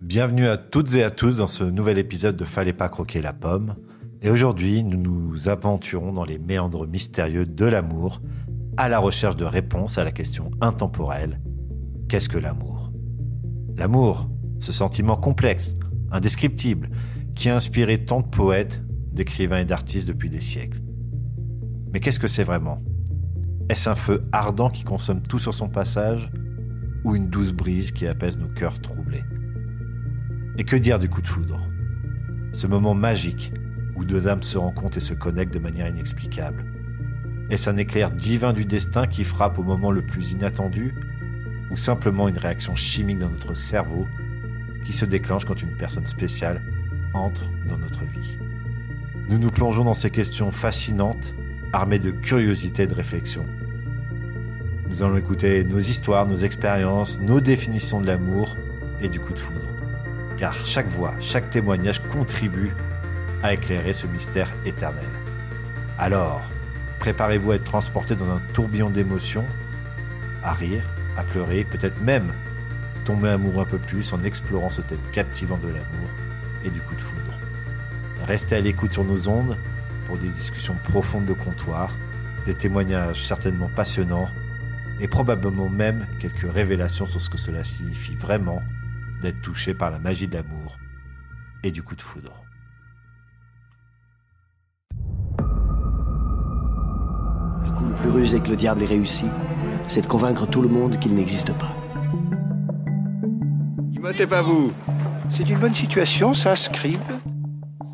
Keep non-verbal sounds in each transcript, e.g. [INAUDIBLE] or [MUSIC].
Bienvenue à toutes et à tous dans ce nouvel épisode de Fallait pas croquer la pomme. Et aujourd'hui, nous nous aventurons dans les méandres mystérieux de l'amour, à la recherche de réponses à la question intemporelle qu'est-ce que l'amour? L'amour, ce sentiment complexe, indescriptible, qui a inspiré tant de poètes, d'écrivains et d'artistes depuis des siècles. Mais qu'est-ce que c'est vraiment? Est-ce un feu ardent qui consomme tout sur son passage ou une douce brise qui apaise nos cœurs troublés? Et que dire du coup de foudre? Ce moment magique où deux âmes se rencontrent et se connectent de manière inexplicable. Est-ce un éclair divin du destin qui frappe au moment le plus inattendu? Ou simplement une réaction chimique dans notre cerveau qui se déclenche quand une personne spéciale entre dans notre vie? Nous nous plongeons dans ces questions fascinantes, armées de curiosité et de réflexion. Nous allons écouter nos histoires, nos expériences, nos définitions de l'amour et du coup de foudre car chaque voix, chaque témoignage contribue à éclairer ce mystère éternel. Alors, préparez-vous à être transporté dans un tourbillon d'émotions, à rire, à pleurer, peut-être même tomber amoureux un peu plus en explorant ce thème captivant de l'amour et du coup de foudre. Restez à l'écoute sur nos ondes pour des discussions profondes de comptoir, des témoignages certainement passionnants et probablement même quelques révélations sur ce que cela signifie vraiment d'être touché par la magie d'amour et du coup de foudre. Le coup le plus rusé que le diable ait réussi, c'est de convaincre tout le monde qu'il n'existe pas. Immotez pas vous. C'est une bonne situation, ça, Scribe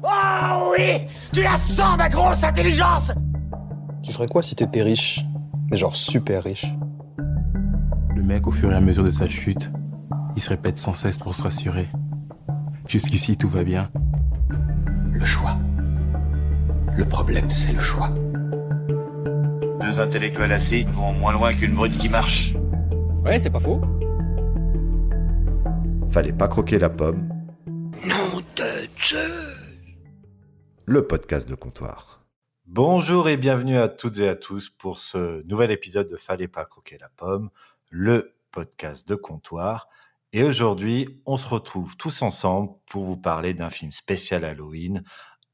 Oh oui Tu la sens, ma grosse intelligence Tu ferais quoi si t'étais riche? Mais genre super riche. Le mec, au fur et à mesure de sa chute, il se répète sans cesse pour se rassurer. Jusqu'ici, tout va bien. Le choix. Le problème, c'est le choix. Deux intellectuels assis vont moins loin qu'une brute qui marche. Ouais, c'est pas faux. Fallait pas croquer la pomme. Non de Dieu le podcast de comptoir. Bonjour et bienvenue à toutes et à tous pour ce nouvel épisode de Fallait pas croquer la pomme, le podcast de comptoir. Et aujourd'hui, on se retrouve tous ensemble pour vous parler d'un film spécial Halloween,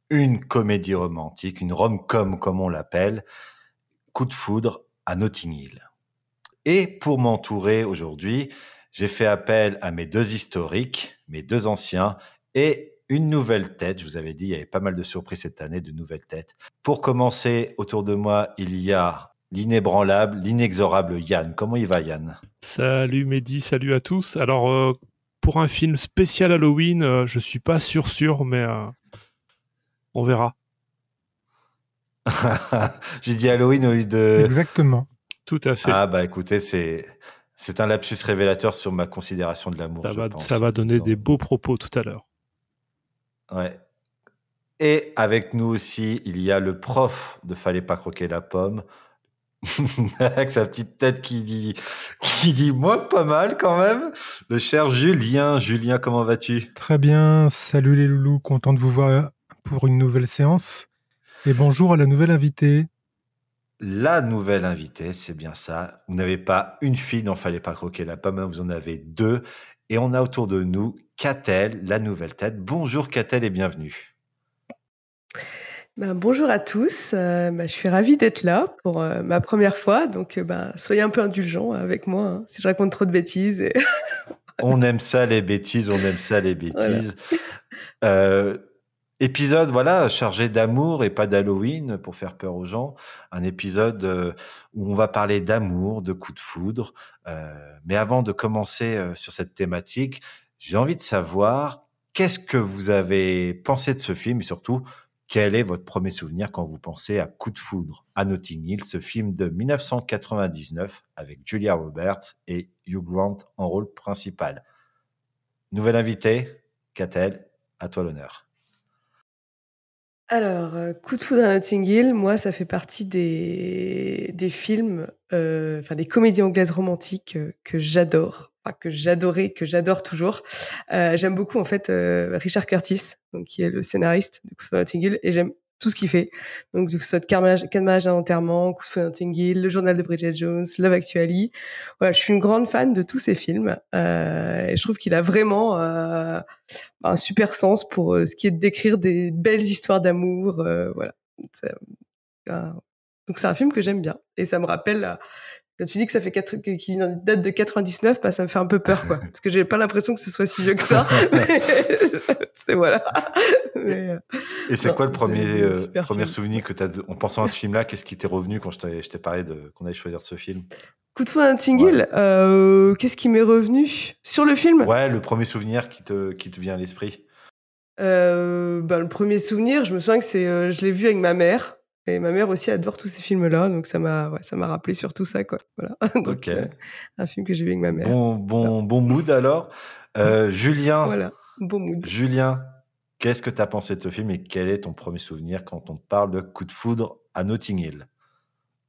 une comédie romantique, une rom-com comme on l'appelle, Coup de foudre à Notting Hill. Et pour m'entourer aujourd'hui, j'ai fait appel à mes deux historiques, mes deux anciens et une nouvelle tête. Je vous avais dit, il y avait pas mal de surprises cette année, de nouvelles têtes. Pour commencer, autour de moi, il y a l'inébranlable, l'inexorable Yann. Comment il va Yann? Salut Mehdi, salut à tous. Alors euh, pour un film spécial Halloween, euh, je suis pas sûr sûr, mais euh, on verra. [LAUGHS] J'ai dit Halloween au lieu de. Exactement. Tout à fait. Ah bah écoutez, c'est c'est un lapsus révélateur sur ma considération de l'amour. Ça, va, pense, ça va donner des beaux propos tout à l'heure. Ouais. Et avec nous aussi, il y a le prof de Fallait pas croquer la pomme, [LAUGHS] avec sa petite tête qui dit, qui dit moi pas mal quand même. Le cher Julien. Julien, comment vas-tu? Très bien. Salut les loulous. Content de vous voir pour une nouvelle séance. Et bonjour à la nouvelle invitée. La nouvelle invitée, c'est bien ça. Vous n'avez pas une fille dont fallait pas croquer la pomme, vous en avez deux. Et on a autour de nous Catel, la nouvelle tête. Bonjour Catel et bienvenue. Ben, bonjour à tous, euh, ben, je suis ravie d'être là pour euh, ma première fois, donc euh, ben, soyez un peu indulgents avec moi hein, si je raconte trop de bêtises. Et... [LAUGHS] on aime ça les bêtises, on aime ça les bêtises. Voilà. épisode voilà chargé d'amour et pas d'Halloween pour faire peur aux gens. Un épisode où on va parler d'amour, de coups de foudre. mais avant de commencer sur cette thématique, j'ai envie de savoir qu'est-ce que vous avez pensé de ce film et surtout quel est votre premier souvenir quand vous pensez à Coup de foudre à Notting Hill, ce film de 1999 avec Julia Roberts et Hugh Grant en rôle principal? Nouvelle invitée, Catel, à toi l'honneur. Alors, euh, Coup de foudre à Notting Hill, moi, ça fait partie des, films, euh, enfin des comédies anglaises romantiques euh, que j'adore que j'adorais, que j'adore toujours. Euh, j'aime beaucoup en fait euh, Richard Curtis, donc qui est le scénariste de Coup Hill, et j'aime tout ce qu'il fait. Donc, que ce soit Quatre mariages d'un enterrement, Coup Hill, Le Journal de Bridget Jones, Love Actually. Voilà, je suis une grande fan de tous ces films. Euh, et je trouve qu'il a vraiment un super sens pour ce qui est de décrire des belles histoires d'amour. Voilà. Donc, c'est un film que j'aime bien. Et ça me rappelle quand tu dis que ça fait quatre, qu'il date de 99, bah, ça me fait un peu peur, quoi. Parce que j'ai pas l'impression que ce soit si vieux que ça. [LAUGHS] [LAUGHS] c'est voilà. et, c'est quoi le premier, euh, premier souvenir que tu as, en pensant à ce film-là, qu'est-ce qui t'est revenu quand je t'ai parlé de, qu'on allait choisir ce film? Coup de un Tingle, euh, qu'est-ce qui m'est revenu? Sur le film? Ouais, le premier souvenir qui te, qui te vient à l'esprit? Euh, ben, le premier souvenir, je me souviens que c'est, euh, je l'ai vu avec ma mère. Et ma mère aussi adore tous ces films-là, donc ça m'a, ouais, ça m'a rappelé sur tout ça, quoi. Voilà. [LAUGHS] ok. Euh, un film que j'ai vu avec ma mère. Bon, bon, bon mood alors. Euh, Julien. Voilà, bon mood. Julien, qu'est-ce que tu as pensé de ce film et quel est ton premier souvenir quand on te parle de Coup de foudre à Notting Hill?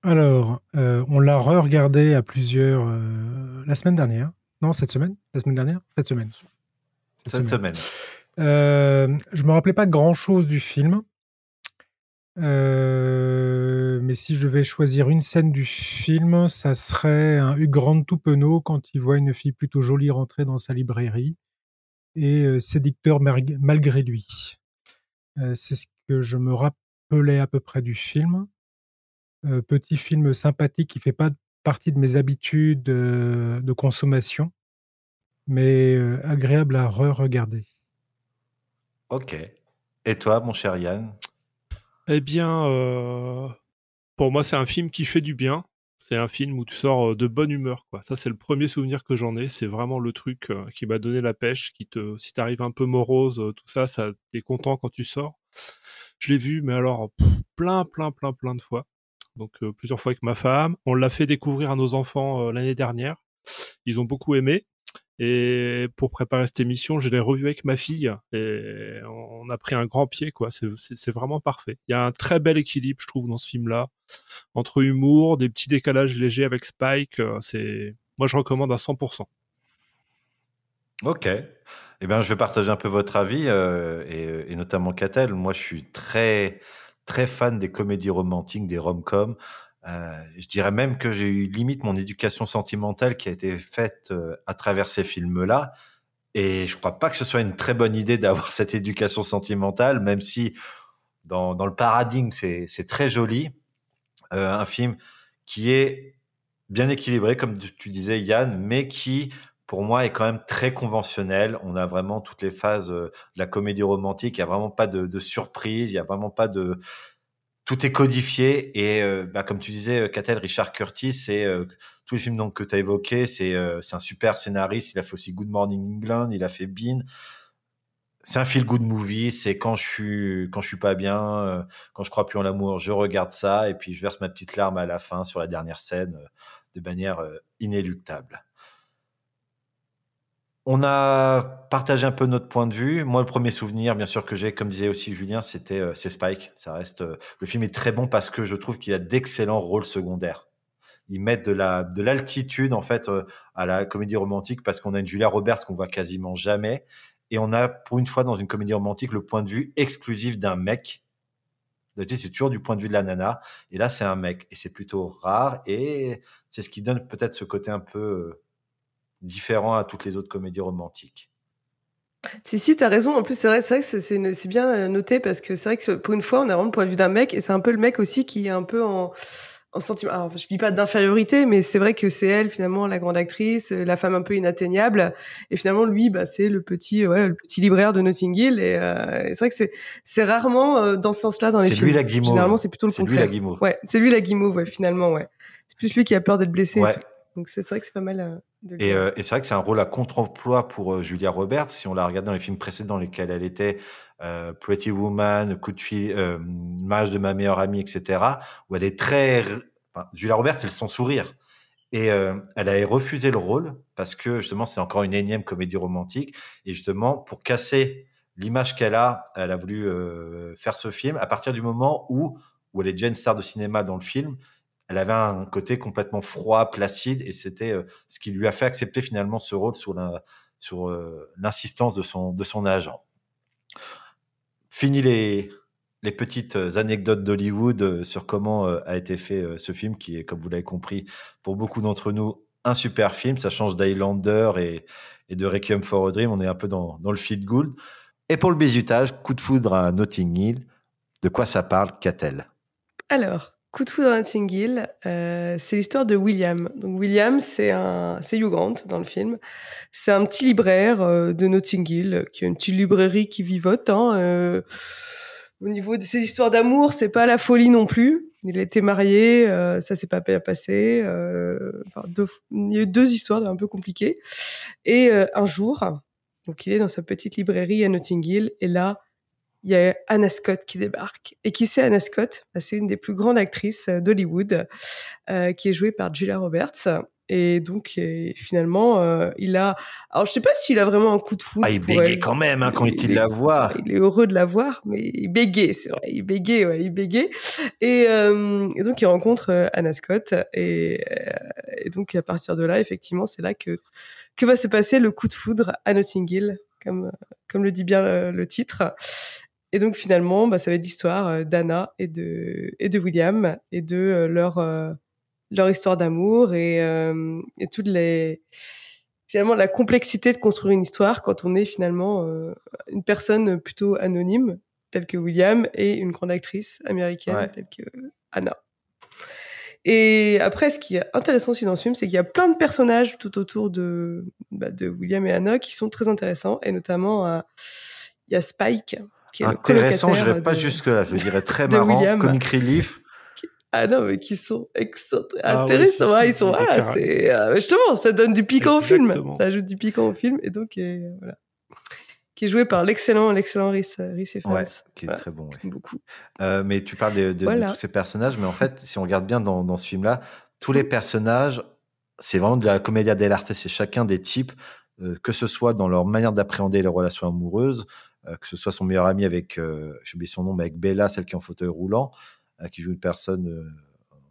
Alors, euh, on l'a re-regardé à plusieurs la semaine dernière. Non, cette semaine? La semaine dernière? Cette semaine. Cette, semaine. semaine. je me rappelais pas grand-chose du film. Euh, mais si je devais choisir une scène du film, ça serait un Hugh Grant tout penaud quand il voit une fille plutôt jolie rentrer dans sa librairie et euh, séducteur malgré lui. Euh, c'est ce que je me rappelais à peu près du film. petit film sympathique qui fait pas partie de mes habitudes de consommation, mais agréable à re-regarder. Ok. Et toi, mon cher Yann? Eh bien, euh, pour moi, c'est un film qui fait du bien. C'est un film où tu sors euh, de bonne humeur. Quoi. Ça, c'est le premier souvenir que j'en ai. C'est vraiment le truc euh, qui m'a donné la pêche. Qui te, si t'arrives un peu morose, tout ça, ça t'es content quand tu sors. Je l'ai vu, mais alors plein, plein, plein, plein de fois. Donc plusieurs fois avec ma femme. On l'a fait découvrir à nos enfants l'année dernière. Ils ont beaucoup aimé. Et pour préparer cette émission, je l'ai revu avec ma fille et on a pris un grand pied, quoi. C'est vraiment parfait. Il y a un très bel équilibre, je trouve, dans ce film-là, entre humour, des petits décalages légers avec Spike. Euh, moi, je recommande à 100%. Ok. Eh bien, je vais partager un peu votre avis euh, et, et, notamment Catel. Moi, je suis très très fan des comédies romantiques, des rom-coms. Euh, je dirais même que j'ai eu limite mon éducation sentimentale qui a été faite euh, à travers ces films-là. Et je crois pas que ce soit une très bonne idée d'avoir [LAUGHS] cette éducation sentimentale, même si dans, le paradigme c'est très joli. Euh, un film qui est bien équilibré, comme tu disais Yann, mais qui pour moi est quand même très conventionnel. On a vraiment toutes les phases de la comédie romantique. Il y a vraiment pas de, de surprise. Il y a vraiment pas de tout est codifié et euh, bah, comme tu disais, Catel, euh, Richard Curtis, c'est euh, tous les films donc que tu as évoqués, c'est c'est un super scénariste. Il a fait aussi Good Morning England, il a fait Bean. C'est un feel good movie. C'est quand je suis quand je suis pas bien, quand je crois plus en l'amour, je regarde ça et puis je verse ma petite larme à la fin sur la dernière scène de manière inéluctable. On a partagé un peu notre point de vue. Moi, le premier souvenir, bien sûr, que j'ai, comme disait aussi Julien, c'était euh, c'est Spike. Ça reste euh, le film est très bon parce que je trouve qu'il a d'excellents rôles secondaires. Ils mettent de la de l'altitude en fait euh, à la comédie romantique parce qu'on a une Julia Roberts qu'on voit quasiment jamais et on a pour une fois dans une comédie romantique le point de vue exclusif d'un mec. C'est toujours du point de vue de la nana et là c'est un mec et c'est plutôt rare et c'est ce qui donne peut-être ce côté un peu différent à toutes les autres comédies romantiques. Si, si, t'as raison. En plus, c'est vrai, c'est vrai que c'est bien euh, noté parce que c'est vrai que pour une fois, on a vraiment le point de vue d'un mec et c'est un peu le mec aussi qui est un peu en, en sentiment. Alors, je dis pas d'infériorité, mais c'est vrai que c'est elle finalement la grande actrice, euh, la femme un peu inatteignable, et finalement lui, bah c'est le petit, ouais, le petit libraire de Notting Hill. Et, euh, c'est vrai que c'est c'est rarement dans ce sens-là dans les films. C'est lui la guimauve. Généralement, c'est plutôt le contraire. C'est lui la guimauve. Ouais, c'est lui la guimauve, ouais, finalement, ouais. C'est plus lui qui a peur d'être blessé. Ouais. Donc c'est vrai que c'est pas mal. Euh, de et, euh, et c'est vrai que c'est un rôle à contre-emploi pour euh, Julia Roberts. Si on la regarde dans les films précédents dans lesquels elle était, euh, Pretty Woman, Coup de fil, euh, de ma meilleure amie, etc., où elle est très... Enfin, Julia Roberts, elle son sourire. Et elle a refusé le rôle parce que justement c'est encore une énième comédie romantique. Et justement pour casser l'image qu'elle a, elle a voulu faire ce film à partir du moment où où elle est une star de cinéma dans le film elle avait un côté complètement froid, placide, et c'était euh, ce qui lui a fait accepter finalement ce rôle sur euh, l'insistance de son de son agent. Fini les les petites euh, anecdotes d'Hollywood sur comment a été fait ce film, qui est, comme vous l'avez compris, pour beaucoup d'entre nous, un super film. Ça change d'Highlander et, et de Requiem for a Dream. On est un peu dans, dans le feel good. Et pour le bizutage, coup de foudre à Notting Hill. De quoi ça parle, qu'a-t-elle? Alors, Coup de foudre à Notting Hill, euh, c'est l'histoire de William. Donc William, c'est un, c'est Hugh Grant dans le film. C'est un petit libraire euh, de Notting Hill qui a une petite librairie qui vivote. Hein, euh, au niveau de ses histoires d'amour, c'est pas la folie non plus. Il a été marié, euh, ça s'est pas bien passé. Euh, deux, il y a eu deux histoires un peu compliquées. Et un jour, donc il est dans sa petite librairie à Notting Hill, et là, il y a Anna Scott qui débarque. Et qui c'est Anna Scott? Bah, C'est une des plus grandes actrices euh, d'Hollywood, euh, qui est jouée par Julia Roberts. Et donc, et finalement, euh, il a... Alors, je sais pas s'il a vraiment un coup de foudre Ah, il bégait quand même hein, quand il, la voit. Il est heureux de la voir, mais il bégait, c'est vrai. Il bégait, ouais, il bégait. Et, euh, et donc, il rencontre euh, Anna Scott. Et, euh, et donc, à partir de là, effectivement, c'est là que, que va se passer le coup de foudre à Notting Hill, comme, comme le dit bien le, le titre. Et donc, finalement, bah, ça va être l'histoire euh, d'Anna et de, et de William et de euh, leur, euh, leur histoire d'amour et, et toutes les, finalement, la complexité de construire une histoire quand on est finalement euh, une personne plutôt anonyme, telle que William, et une grande actrice américaine, Ouais. telle que Anna. Et après, ce qui est intéressant aussi dans ce film, c'est qu'il y a plein de personnages tout autour de, bah, de William et Anna qui sont très intéressants, et notamment, euh, il y a Spike, qui est le Intéressant, je dirais pas de- jusque-là. Je dirais très [LAUGHS] marrant, William. comic relief. Ah non, mais qui sont extra- Ah oui, intéressants. si, si, ils sont, ah, c'est, euh, justement, ça donne du piquant au film. Ça ajoute du piquant au film. Et donc, et, euh, voilà. Qui est joué par l'excellent, l'excellent Rhys, Rhys Ifans. Ouais, qui est Voilà, très bon. ouais. beaucoup. Euh, mais tu parles de, de- de Voilà. tous ces personnages, mais en fait, si on regarde bien dans, dans ce film-là, tous les personnages, c'est vraiment de la commedia dell'arte. C'est chacun des types, euh, que ce soit dans leur manière d'appréhender les relations amoureuses, euh, que ce soit son meilleur ami avec, euh, j'ai oublié son nom, mais avec Bella, celle qui est en fauteuil roulant, euh, qui joue une personne euh,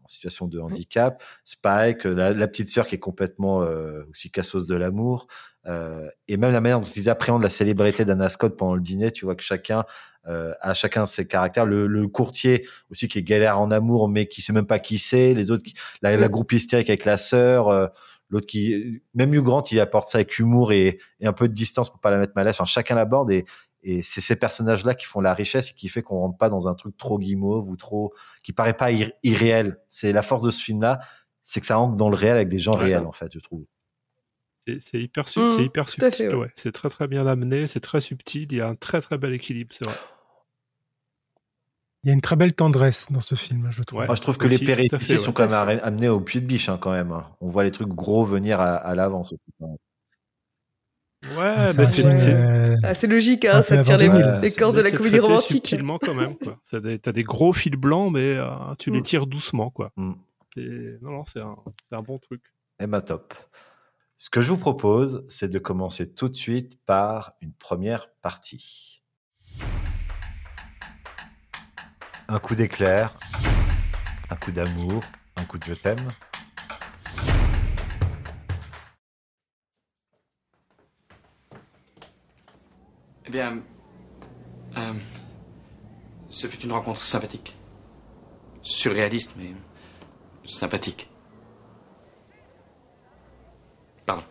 en situation de handicap, Spike, euh, la, la petite sœur qui est complètement euh, aussi cassos de l'amour, euh, et même la manière dont ils appréhendent la célébrité d'Anna Scott pendant le dîner, tu vois que chacun euh, a chacun ses caractères. Le, le courtier aussi qui est galère en amour, mais qui sait même pas qui c'est. Les autres, qui, la, la groupe hystérique avec la sœur. euh, L'autre qui, même Hugh Grant, il apporte ça avec humour et, et un peu de distance pour pas la mettre mal à l'aise. Enfin, chacun l'aborde et, et c'est ces personnages-là qui font la richesse et qui fait qu'on rentre pas dans un truc trop guimauve ou trop, qui paraît pas ir- irréel. C'est la force de ce film-là, c'est que ça ancre dans le réel avec des gens réels, en fait, je trouve. C'est c'est hyper, su- Mmh, hyper subtil, ouais. ouais. C'est très très bien amené, c'est très subtil, il y a un très très bel équilibre, c'est vrai. Il y a une très belle tendresse dans ce film, je trouve. Ouais. Moi, je trouve que Aussi, les péripéties fait, sont ouais. quand même amenées au pied de biche, hein, quand même. hein. On voit les trucs gros venir à, à l'avance. Ouais, C'est bah euh, Ah, c'est logique, hein, peu ça tire les, 2000. les cordes de la comédie romantique. subtilement quand même, quoi. [LAUGHS] Ça des- T'as des gros fils blancs, mais euh, tu les Mm. tires doucement, quoi. Mm. Et- Non, non, c'est un, c'est un bon truc. Eh ben top. Ce que je vous propose, c'est de commencer tout de suite par une première partie. Un coup d'éclair, un coup d'amour, un coup de je t'aime. Eh bien. euh, ce fut une rencontre sympathique. Surréaliste, mais. sympathique. Pardon.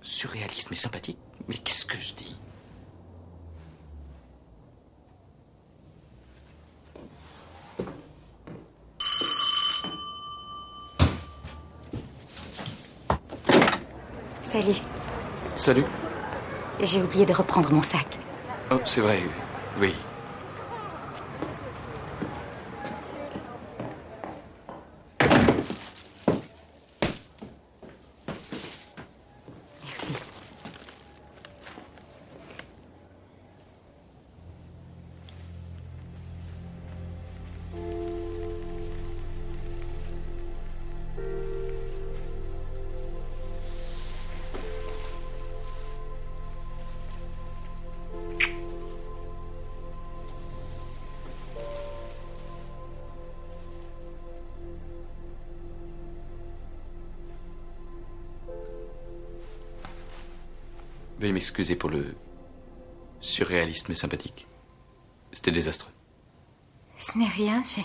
Surréaliste, mais sympathique Mais qu'est-ce que je dis? Salut, Salut. j'ai oublié de reprendre mon sac. Oh, c'est vrai, oui. M'excuser pour le surréaliste mais sympathique. C'était désastreux. Ce n'est rien, j'ai.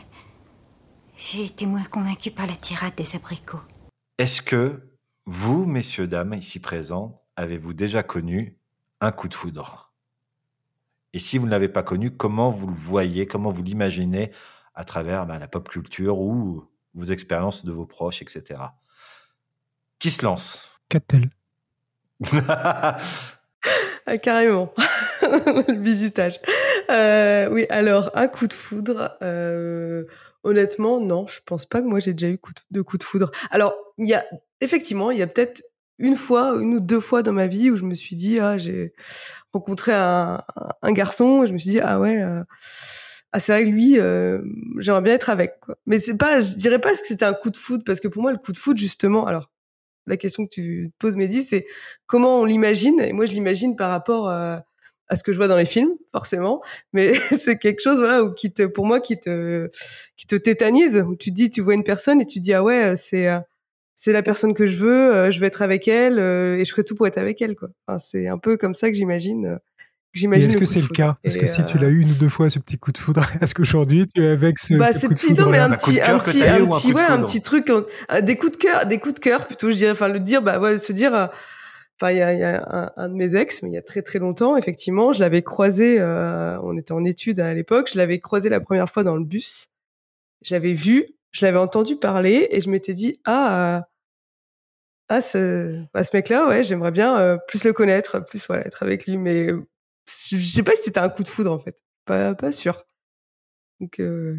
J'ai été moins convaincu par la tirade des abricots. Est-ce que vous, messieurs, dames, ici présents, avez-vous déjà connu un coup de foudre? Et si vous ne l'avez pas connu, comment vous le voyez, comment vous l'imaginez à travers bah, la pop culture ou vos expériences de vos proches, etc. Qui se lance? Qu'a-t-elle [LAUGHS] Ah, carrément. [LAUGHS] le bisutage. Euh, oui, alors, un coup de foudre. euh, honnêtement, non, je pense pas que moi j'ai déjà eu de, de coup de foudre. Alors, il y a, effectivement, il y a peut-être une fois, une ou deux fois dans ma vie où je me suis dit, ah, j'ai rencontré un, un garçon, et je me suis dit, ah ouais, euh, ah, c'est vrai que lui, euh, j'aimerais bien être avec, quoi. Mais c'est pas, je dirais pas que c'était un coup de foudre, parce que pour moi, le coup de foudre, justement, alors, la question que tu poses, Mehdi, c'est comment on l'imagine. Et moi, je l'imagine par rapport euh, à ce que je vois dans les films, forcément. Mais [LAUGHS] c'est quelque chose, voilà, qui te, pour moi, qui te, qui te tétanise. Où tu dis, tu vois une personne et tu dis, ah ouais, c'est, euh, c'est la personne que je veux. euh, je vais être avec elle et je ferai tout pour être avec elle. Enfin, c'est un peu comme ça que j'imagine. Euh, j'imagine. est-ce que c'est le cas? Est-ce que si tu euh, l'as eu une ou deux fois ce petit coup de foudre, [LAUGHS] est-ce qu'aujourd'hui tu es avec ce, bah, ce c'est coup de petit, non, foudre mais un Un coup de petit, un petit, un petit, ouais, un petit truc, un- un- des coups de cœur, des coups de cœur plutôt, je dirais, enfin, le dire, bah, ouais, se dire, euh, enfin, il y a, il y a un, un de mes ex, mais il y a très très longtemps, effectivement, je l'avais croisé, euh, on était en études à l'époque, je l'avais croisé la première fois dans le bus, je l'avais vu, je l'avais entendu parler, et je m'étais dit, ah, euh, ah, ce, bah, ce mec-là, ouais, j'aimerais bien euh, plus le connaître, plus voilà, être avec lui, mais euh, je sais pas si c'était un coup de foudre en fait, pas pas sûr. Donc, euh,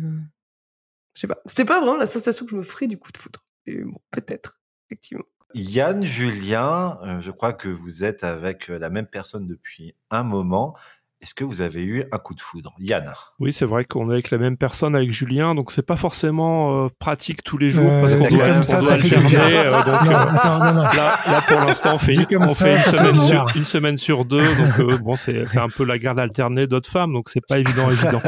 je sais pas. C'était pas vraiment la sensation que je me ferais du coup de foudre. Mais bon, peut-être, effectivement. Yann, Julien, euh, je crois que vous êtes avec euh, la même personne depuis un moment. Est-ce que vous avez eu un coup de foudre Yann? Oui, c'est vrai qu'on est avec la même personne, avec Julien, donc c'est pas forcément euh, pratique tous les jours Euh, parce qu'on dit doit, comme ça, ça fait alterner. bizarre. euh, donc, Non, euh, attends, non, non. là, là, pour l'instant, on fait, une, comme on ça, fait une, ça fait semaine sur, bizarre. une semaine sur deux, donc euh, bon, c'est c'est un peu la garde alternée d'autres femmes, donc c'est pas évident, évident.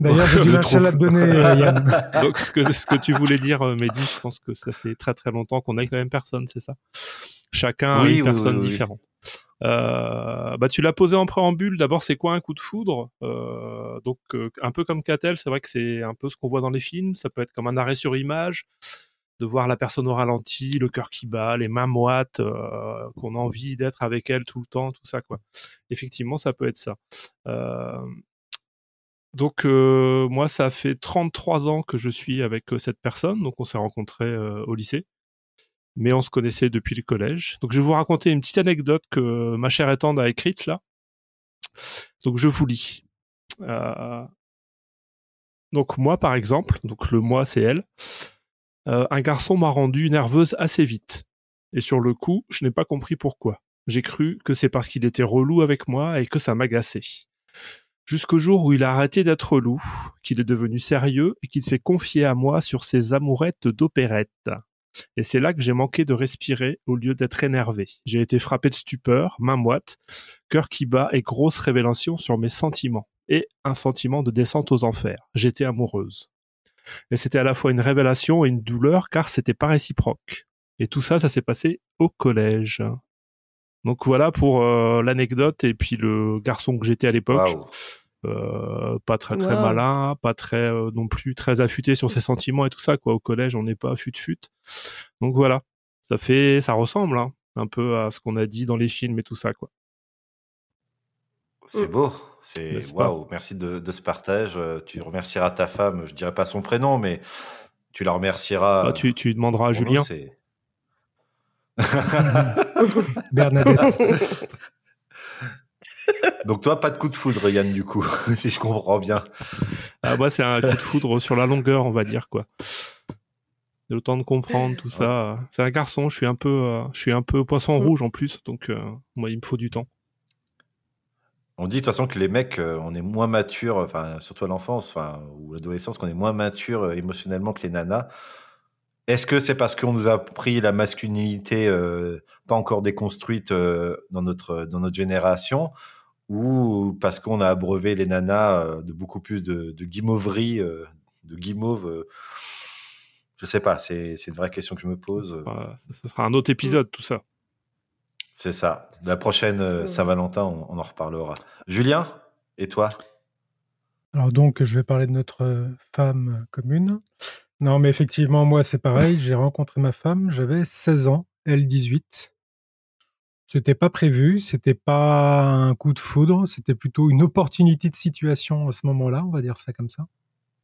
D'ailleurs, j'ai du Je match à la trouve. donner, [LAUGHS] euh, Yann. Donc ce que ce que tu voulais dire, euh, Mehdi, je pense que ça fait très très longtemps qu'on est avec la même personne, c'est ça? Chacun Oui, une oui, personne oui, oui. différente. Euh, bah tu l'as posé en préambule. D'abord, c'est quoi un coup de foudre? Euh, Donc euh, un peu comme Catel, c'est vrai que c'est un peu ce qu'on voit dans les films. Ça peut être comme un arrêt sur image, de voir la personne au ralenti, le cœur qui bat, les mains moites, euh, qu'on a envie d'être avec elle tout le temps, tout ça quoi. Effectivement, ça peut être ça. Euh, donc euh, moi, ça fait 33 ans que je suis avec cette personne. Donc on s'est rencontrés au lycée, mais on se connaissait depuis le collège. Donc je vais vous raconter une petite anecdote que ma chère étende a écrite là. Donc je vous lis. Euh, donc moi, par exemple, donc le moi c'est elle. euh, un garçon m'a rendu nerveuse assez vite. Et sur le coup, je n'ai pas compris pourquoi. J'ai cru que c'est parce qu'il était relou avec moi et que ça m'agaçait jusqu'au jour où il a arrêté d'être relou, qu'il est devenu sérieux et qu'il s'est confié à moi sur ses amourettes d'opérette. Et c'est là que j'ai manqué de respirer au lieu d'être énervé. J'ai été frappé de stupeur, main moite, cœur qui bat et grosse révélation sur mes sentiments. Et un sentiment de descente aux enfers. J'étais amoureuse. Et c'était à la fois une révélation et une douleur car c'était pas réciproque. Et tout ça, ça s'est passé au collège. Donc voilà pour euh, l'anecdote et puis le garçon que j'étais à l'époque. Euh, pas très très Wow. malin, pas très euh, non plus très affûté sur ses sentiments et tout ça quoi. Au collège, on n'est pas fut fut. Donc voilà, ça fait, ça ressemble hein, un peu à ce qu'on a dit dans les films et tout ça quoi. C'est beau. C'est waouh. Merci de, de ce partage. Euh, Tu remercieras ta femme. Je dirais pas son prénom, mais tu la remercieras. Ah, tu, tu demanderas à nous, Julien. [LAUGHS] [LAUGHS] Bernadette. [LAUGHS] Donc toi, pas de coup de foudre, Yann, du coup, [LAUGHS] si je comprends bien. Ah moi c'est un coup de foudre sur la longueur on va dire quoi. Le temps de comprendre tout ça. C'est un garçon, je suis un peu, euh, je suis un peu poisson Mm. rouge en plus, donc euh, moi il me faut du temps. On dit de toute façon que les mecs, euh, on est moins matures, enfin surtout à l'enfance, enfin ou l'adolescence, qu'on est moins mature émotionnellement que les nanas. Est-ce que c'est parce qu'on nous a pris la masculinité euh, pas encore déconstruite euh, dans notre dans notre génération, ou parce qu'on a abreuvé les nanas euh, de beaucoup plus de, de guimauverie, euh, de guimauve euh, Je sais pas, c'est c'est une vraie question que je me pose. Voilà, ça sera un autre épisode tout ça. C'est ça. La prochaine Saint-Valentin, on, on en reparlera. Julien, et toi? Alors donc, je vais parler de notre femme commune. Non, mais effectivement, moi, c'est pareil. J'ai rencontré ma femme, j'avais 16 ans, elle 18. C'était pas prévu, c'était pas un coup de foudre, c'était plutôt une opportunité de situation à ce moment-là, on va dire ça comme ça.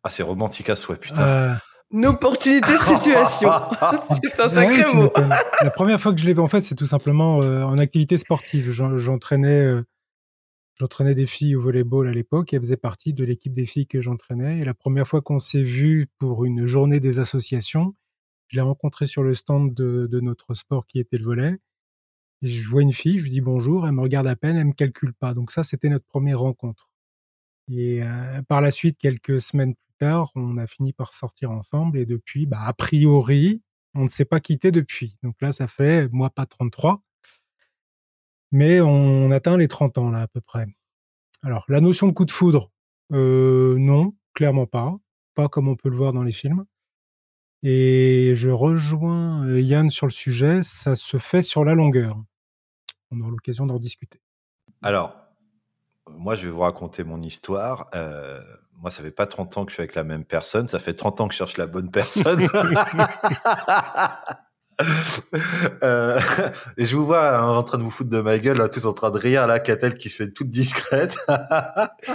Ah, c'est romantique à souhait, putain. Euh, Une opportunité de situation. [LAUGHS] [LAUGHS] c'est un sacré ouais, mot. [LAUGHS] La première fois que je l'ai vu, en fait, c'est tout simplement euh, en activité sportive. J'en- J'entraînais, euh, j'entraînais des filles au volleyball à l'époque. et Elle faisait partie de l'équipe des filles que j'entraînais. Et la première fois qu'on s'est vu pour une journée des associations, je l'ai rencontrée sur le stand de, de notre sport qui était le volley. Je vois une fille, je lui dis bonjour, elle me regarde à peine, elle me calcule pas. Donc ça, c'était notre première rencontre. Et euh, par la suite, quelques semaines plus tard, on a fini par sortir ensemble et depuis, bah, a priori, on ne s'est pas quitté depuis. Donc là, ça fait, moi, pas 33, mais on atteint les 30 ans, là, à peu près. Alors, la notion de coup de foudre, euh, non, clairement pas. Pas comme on peut le voir dans les films. Et je rejoins euh, Yann sur le sujet, ça se fait sur la longueur. On aura l'occasion d'en discuter. Alors, moi, je vais vous raconter mon histoire. Euh, moi, ça fait pas 30 ans que je suis avec la même personne. Ça fait 30 ans que je cherche la bonne personne. [LAUGHS] Euh, [LAUGHS] et je vous vois hein, en train de vous foutre de ma gueule, là, tous en train de rire, là, Catel qui se fait toute discrète.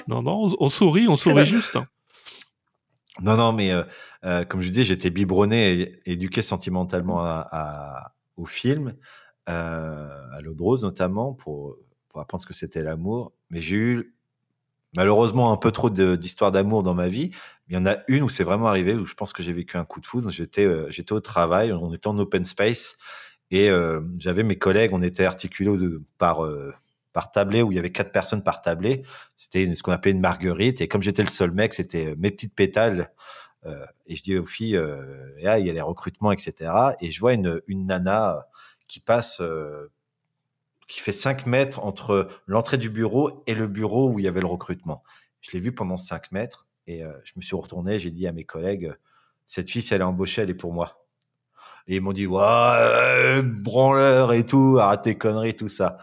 Non, non, on, on sourit, on [LAUGHS] sourit juste. hein. Non, non, mais euh, euh, comme je dis, j'étais biberonné et éduqué sentimentalement à, à- au film, euh, à l'eau de rose notamment, pour, pour apprendre ce que c'était l'amour. Mais j'ai eu malheureusement un peu trop d'histoires d'amour dans ma vie. Il y en a une où c'est vraiment arrivé, où je pense que j'ai vécu un coup de foudre. J'étais j'étais au travail, on était en open space, et j'avais mes collègues, on était articulés par... euh, par tablé où il y avait quatre personnes par tablé. C'était ce qu'on appelait une marguerite. Et comme j'étais le seul mec, c'était euh, mes petites pétales. Euh, et je dis aux filles, euh, Ah, il y a les recrutements, etc. Et je vois une, une nana qui passe, euh, qui fait 5 mètres entre l'entrée du bureau et le bureau où il y avait le recrutement. Je l'ai vue pendant 5 mètres et euh, je me suis retourné, j'ai dit à mes collègues, cette fille, si elle est embauchée, elle est pour moi. Et ils m'ont dit, ouais, euh, branleur et tout, arrête tes conneries, tout ça.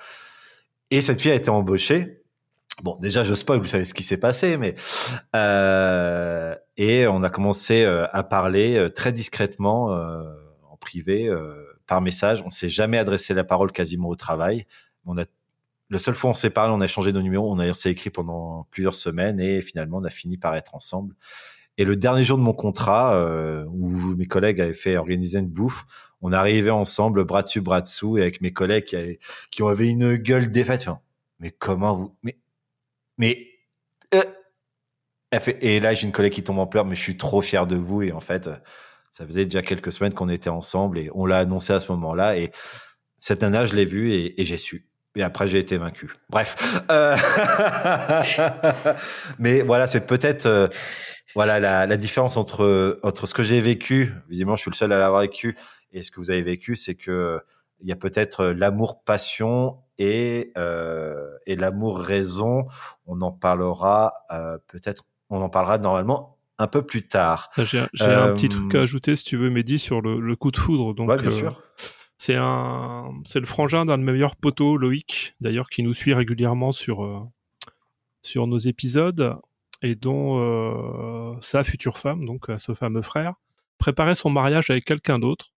Et cette fille a été embauchée. Bon, déjà, je spoil, vous savez ce qui s'est passé, mais euh, et on a commencé euh, à parler euh, très discrètement euh, en privé, euh, par message. On s'est jamais adressé la parole quasiment au travail. On a le seul fois où on s'est parlé, on a changé nos numéros, on a s'est écrit pendant plusieurs semaines et finalement on a fini par être ensemble. Et le dernier jour de mon contrat, euh, où mes collègues avaient fait organiser une bouffe, on arrivait ensemble, bras dessus, bras dessous, et avec mes collègues qui, avaient, qui avaient une gueule défaite. Mais comment vous, mais, mais, euh, elle fait, et là j'ai une collègue qui tombe en pleurs, mais je suis trop fier de vous. Et en fait, euh, ça faisait déjà quelques semaines qu'on était ensemble et on l'a annoncé à ce moment-là. Et cette nana, je l'ai vue et, et j'ai su. Et après, j'ai été vaincu. Bref. Euh, [LAUGHS] mais voilà, c'est peut-être euh, voilà la, la différence entre entre ce que j'ai vécu. Visiblement, je suis le seul à l'avoir vécu et ce que vous avez vécu, c'est que il y a peut-être l'amour passion et euh, et l'amour raison. On en parlera euh, peut-être. On en parlera normalement un peu plus tard. J'ai j'ai un petit truc à ajouter, si tu veux, Mehdi, sur le, le coup de foudre. Donc, Ouais, bien euh, sûr. C'est un, c'est le frangin d'un de mes meilleurs potos, Loïc, d'ailleurs, qui nous suit régulièrement sur euh, sur nos épisodes et dont euh, sa future femme, donc euh, ce fameux frère, préparait son mariage avec quelqu'un d'autre.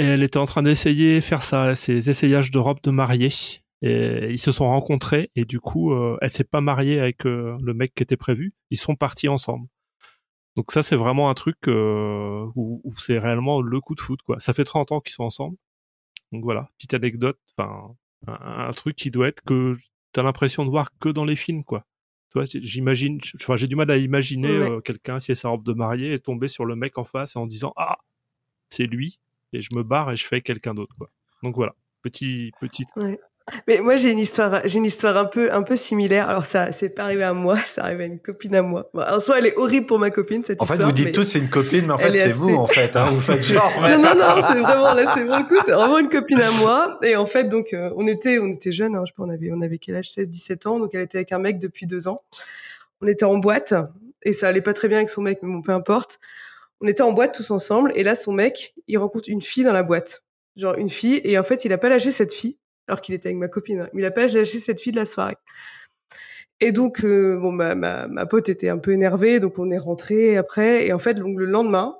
Et elle était en train d'essayer faire ça, ses essayages de robe de mariée. Et ils se sont rencontrés et du coup, euh, elle s'est pas mariée avec euh, le mec qui était prévu. Ils sont partis ensemble. Donc ça, c'est vraiment un truc euh, où, où c'est réellement le coup de foot, quoi. Ça fait 30 ans qu'ils sont ensemble. Donc voilà, petite anecdote, enfin, un, un truc qui doit être que t'as l'impression de voir que dans les films, quoi. Tu vois, j'imagine, enfin, j'ai du mal à imaginer Ouais. quelqu'un essayer sa robe de mariée et tomber sur le mec en face en disant ah, c'est lui, et je me barre et je fais quelqu'un d'autre, quoi. Donc voilà, petit, petit. Ouais. Mais moi j'ai une histoire, j'ai une histoire un peu, un peu similaire. Alors ça, c'est pas arrivé à moi, [LAUGHS] ça arrive à une copine à moi. Bon, alors soit elle est horrible pour ma copine cette En fait, histoire. vous dites tous c'est une copine, mais en fait c'est assez- vous en fait. Hein, vous faites genre. mais- [LAUGHS] non, non, non, c'est vraiment, là, c'est vraiment c'est vraiment une copine à moi. Et en fait, donc, euh, on était, on était jeunes, hein, je sais pas, on avait, on avait quel âge, 16, 17 ans. Donc, elle était avec un mec depuis deux ans. On était en boîte. Et ça allait pas très bien avec son mec, mais bon, peu importe. On était en boîte tous ensemble. Et là, son mec, il rencontre une fille dans la boîte. genre une fille, et en fait, il a pas lâché cette fille, alors qu'il était avec ma copine, hein, il a pas lâché cette fille de la soirée. Et donc, euh, bon, ma, ma, ma pote était un peu énervée, donc on est rentré après, et en fait, donc, le lendemain,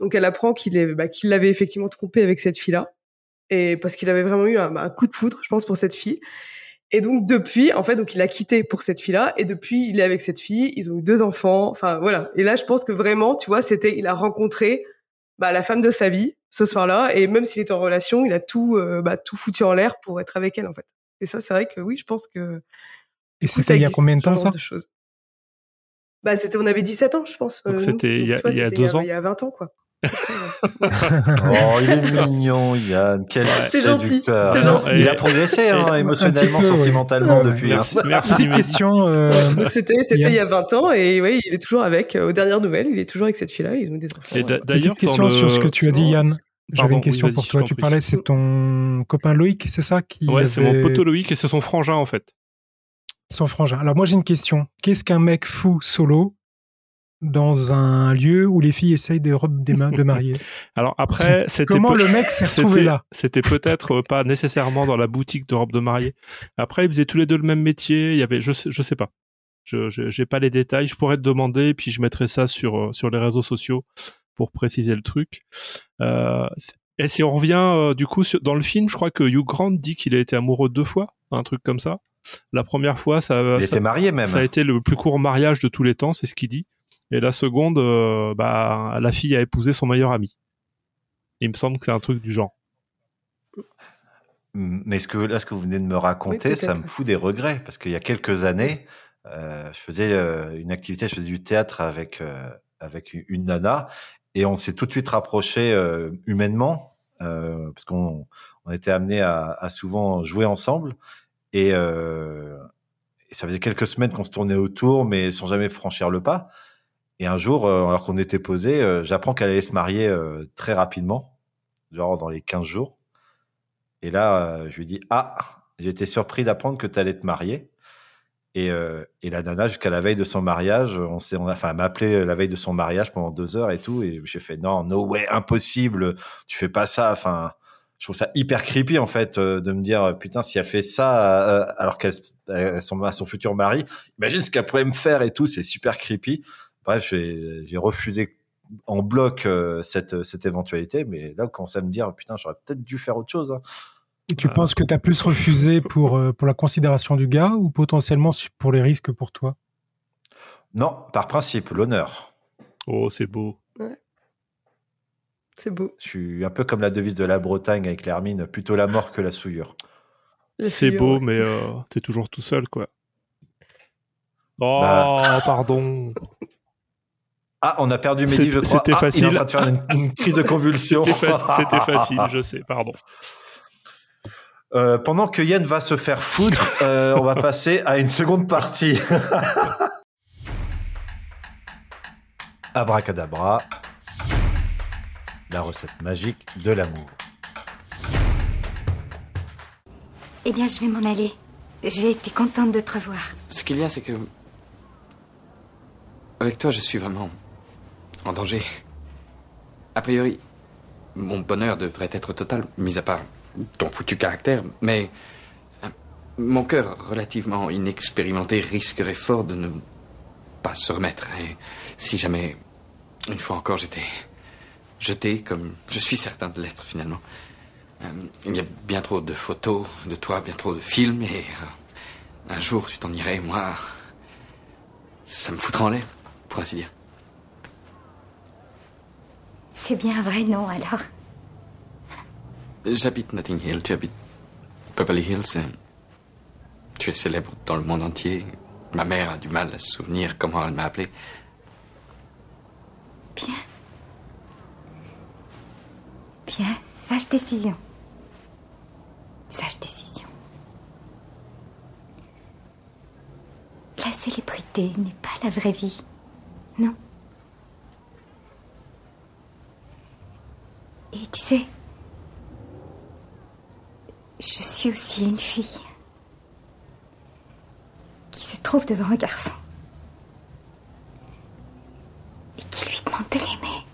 donc elle apprend qu'il bah, qu'il l'avait effectivement trompé avec cette fille-là, et parce qu'il avait vraiment eu un, un coup de foudre, je pense, pour cette fille. Et donc depuis, en fait, donc il a quitté pour cette fille-là, et depuis il est avec cette fille. Ils ont eu deux enfants. Enfin voilà. Et là, je pense que vraiment, tu vois, c'était, il a rencontré bah, la femme de sa vie ce soir-là, et même s'il était en relation, il a tout, euh, bah, tout foutu en l'air pour être avec elle, en fait. Et ça, c'est vrai que oui, je pense que. Et c'était il y a combien de temps ça de choses? Bah, c'était, on avait 17 ans, je pense. Donc euh, c'était il y a, il y deux ans? Il y a 20 ans, quoi. Oh, il est mignon, Yann. Quel séducteur. c'est gentil. Il a progressé hein, [LAUGHS] émotionnellement, peu, sentimentalement Ouais, depuis. Merci, hein. merci. [LAUGHS] Mehdi. question. euh, c'était, il y a 20 ans, et oui, il est toujours avec, euh, aux dernières nouvelles, il est toujours avec cette fille-là, ils ont des enfants. D'ailleurs, question le... sur ce que tu as dit, Yann. J'avais une question oui, pour toi. Tu parlais, c'est ton copain Loïc, c'est ça qui Ouais, c'est mon avait pote Loïc et c'est son frangin en fait. son frangin. Alors moi j'ai une question. Qu'est-ce qu'un mec fou solo dans un lieu où les filles essayent des robes des ma- de mariée [LAUGHS] Alors après, c'était Comment le mec s'est retrouvé là? C'était peut-être pas nécessairement dans la boutique de robes de mariée. Après, ils faisaient tous les deux le même métier. Il y avait, je sais, je sais pas. Je j'ai pas les détails. Je pourrais te demander, puis je mettrai ça sur euh, sur les réseaux sociaux pour préciser le truc. Euh, et si on revient euh, du coup sur- dans le film, je crois que Hugh Grant dit qu'il a été amoureux deux fois, un truc comme ça. La première fois, ça, Il ça, était marié même. ça a été le plus court mariage de tous les temps, c'est ce qu'il dit. Et la seconde, euh, bah, la fille a épousé son meilleur ami. Il me semble que c'est un truc du genre. Mais ce que, là, ce que vous venez de me raconter, Oui, ça me fout des regrets. Parce qu'il y a quelques années, euh, je faisais euh, une activité, je faisais du théâtre avec, euh, avec une nana. Et on s'est tout de suite rapproché euh, humainement. euh, parce qu'on on était amenés à, à souvent jouer ensemble. Et, euh, et ça faisait quelques semaines qu'on se tournait autour, mais sans jamais franchir le pas. Et un jour, euh, alors qu'on était posé, euh, j'apprends qu'elle allait se marier euh, très rapidement, genre dans les 15 jours. Et là, je lui dis Ah, été surpris d'apprendre que tu allais te marier. Et, la nana, jusqu'à la veille de son mariage, on s'est, enfin, elle m'a appelé la veille de son mariage pendant deux heures et tout. Et j'ai fait Non, no way, impossible, tu fais pas ça. Enfin, je trouve ça hyper creepy en fait de me dire Putain, si elle fait ça euh, alors qu'elle elle- son, son futur mari, imagine ce qu'elle pourrait me faire et tout, c'est super creepy. Bref, j'ai refusé en bloc euh, cette, cette éventualité, mais là, on commence à me dire, putain, j'aurais peut-être dû faire autre chose. hein. Et tu penses que tu as plus refusé pour, euh, pour la considération du gars ou potentiellement pour les risques pour toi? Non, par principe, l'honneur. Oh, c'est beau. C'est beau. Je suis un peu comme la devise de la Bretagne avec l'hermine, plutôt la mort que la souillure. C'est beau, ouais. mais euh, t'es toujours tout seul, quoi. Oh, Bah. pardon. [LAUGHS] Ah, on a perdu Mehdi, je crois. c'était Ah, Il est en facile. train de faire une, une crise de convulsion. C'était faci- [LAUGHS] c'était facile, je sais, pardon. Euh, pendant que Yann va se faire foudre, euh, on va passer à une seconde partie. [LAUGHS] Abracadabra, la recette magique de l'amour. Eh bien, je vais m'en aller. J'ai été contente de te revoir. Ce qu'il y a, c'est que. Avec toi, je suis vraiment. En danger. A priori, mon bonheur devrait être total, mis à part ton foutu caractère, mais. euh, Mon cœur relativement inexpérimenté risquerait fort de ne pas se remettre. Et si jamais, une fois encore, j'étais jeté, comme je suis certain de l'être finalement. Euh, il y a bien trop de photos de toi, bien trop de films, et euh, un jour tu t'en irais, moi. Ça me foutra en l'air, pour ainsi dire. C'est bien un vrai nom, alors. J'habite Notting Hill, tu habites Beverly Hills. Tu es célèbre dans le monde entier. Ma mère a du mal à se souvenir comment elle m'a appelé. Bien. Bien, sage décision. Sage décision. La célébrité n'est pas la vraie vie. Non. suis aussi une fille qui se trouve devant un garçon et qui lui demande de l'aimer.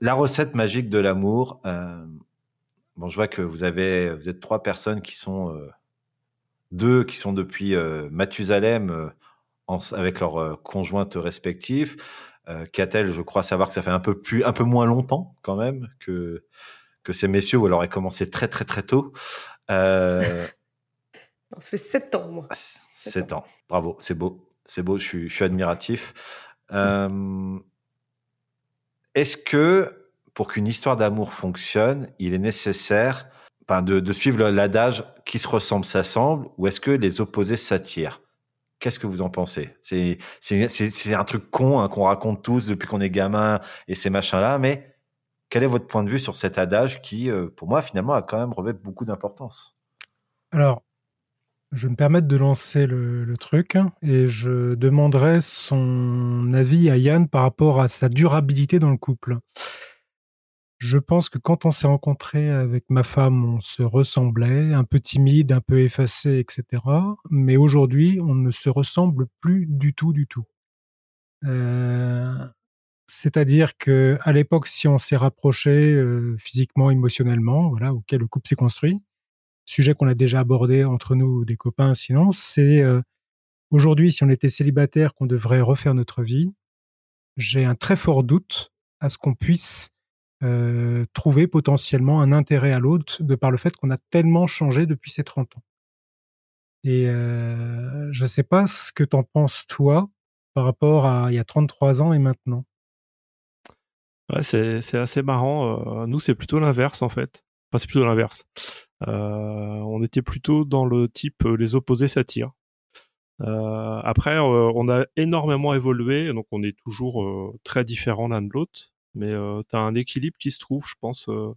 La recette magique de l'amour, euh, je vois que vous avez, vous êtes trois personnes qui sont euh, deux qui sont depuis euh, Mathusalem euh, en- avec leurs conjointes respectives. Catel, je crois savoir que ça fait un peu plus, un peu moins longtemps quand même que que ces messieurs où elle aurait commencé très très très tôt. Euh, [LAUGHS] Non, ça fait sept ans, moi. 7 ans. Bravo, c'est beau. C'est beau, je suis, je suis admiratif. Euh, Est-ce que pour qu'une histoire d'amour fonctionne, il est nécessaire enfin, de, suivre l'adage qui se ressemble s'assemble ou est-ce que les opposés s'attirent? Qu'est-ce que vous en pensez? C'est un truc con hein, qu'on raconte tous depuis qu'on est gamin et ces machins-là, mais quel est votre point de vue sur cet adage qui, euh, pour moi, finalement, a quand même revêt beaucoup d'importance? Alors, je vais me permettre de lancer le, truc et je demanderai son avis à Yann par rapport à sa durabilité dans le couple. Je pense que quand on s'est rencontré avec ma femme, on se ressemblait, un peu timide, un peu effacé, etc. Mais aujourd'hui, on ne se ressemble plus du tout, du tout. Euh, C'est-à-dire que à l'époque, si on s'est rapproché euh, physiquement, émotionnellement, voilà, auquel le couple s'est construit, sujet qu'on a déjà abordé entre nous, des copains, sinon, c'est euh, aujourd'hui, si on était célibataire, qu'on devrait refaire notre vie. J'ai un très fort doute à ce qu'on puisse euh, trouver potentiellement un intérêt à l'autre de par le fait qu'on a tellement changé depuis ces 30 ans. Et euh, je ne sais pas ce que t'en penses toi par rapport à il y a 33 ans et maintenant. Ouais, c'est assez marrant. euh, nous, c'est plutôt l'inverse en fait. Enfin, c'est plutôt l'inverse. Euh, on était plutôt dans le type euh, les opposés s'attirent. Euh, après, euh, on a énormément évolué, donc on est toujours euh, très différents l'un de l'autre. Mais euh, tu as un équilibre qui se trouve, je pense, euh,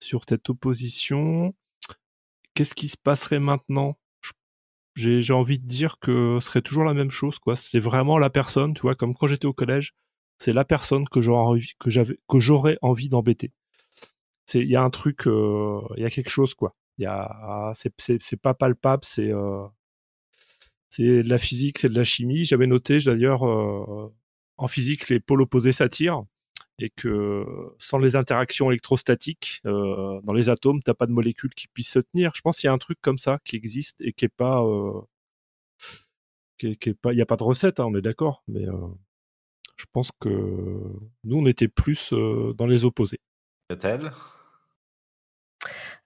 sur cette opposition. Qu'est-ce qui se passerait maintenant? J'ai envie de dire que ce serait toujours la même chose, quoi. C'est vraiment la personne, tu vois, comme quand j'étais au collège, c'est la personne que j'aurais envie, que envie d'embêter. Il y a un truc, il y a quelque chose, quoi. C'est, pas palpable, c'est, c'est de la physique, c'est de la chimie. J'avais noté, d'ailleurs, euh, en physique, les pôles opposés s'attirent et que sans les interactions électrostatiques euh, dans les atomes, t'as pas de molécules qui puissent se tenir. Je pense qu'il y a un truc comme ça qui existe et qui est pas, euh, qui est, qui est pas, il y a pas de recette, hein, on est d'accord, mais euh, je pense que nous, on était plus euh, dans les opposés.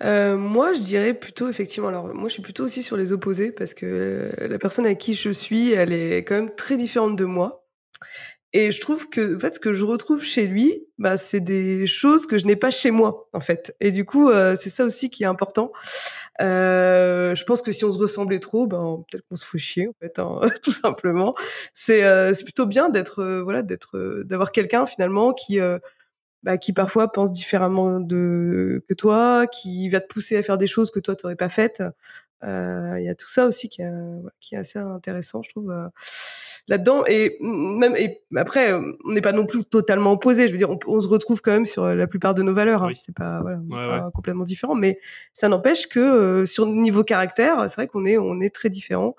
Euh, moi, je dirais plutôt, effectivement, alors moi, je suis plutôt aussi sur les opposés parce que euh, la personne avec qui je suis, elle est quand même très différente de moi. Et je trouve que, en fait, ce que je retrouve chez lui, bah, c'est des choses que je n'ai pas chez moi, en fait. Et du coup, euh, c'est ça aussi qui est important. Euh, je pense que si on se ressemblait trop, ben peut-être qu'on se ferait chier, en fait, hein, [LAUGHS] tout simplement. C'est euh, plutôt bien d'être, euh, voilà, d'être, euh, d'avoir quelqu'un finalement qui euh, bah, qui parfois pense différemment de que toi, qui va te pousser à faire des choses que toi t'aurais pas faites. Euh, Il y a tout ça aussi qui est, voilà, qui est assez intéressant, je trouve, euh, là-dedans. Et même et après, euh, on n'est pas non plus totalement opposés. Je veux dire, on, on se retrouve quand même sur la plupart de nos valeurs. Hein. C'est pas, voilà, Ouais, complètement différent, mais ça n'empêche que euh, sur le niveau caractère, c'est vrai qu'on est on est très différents.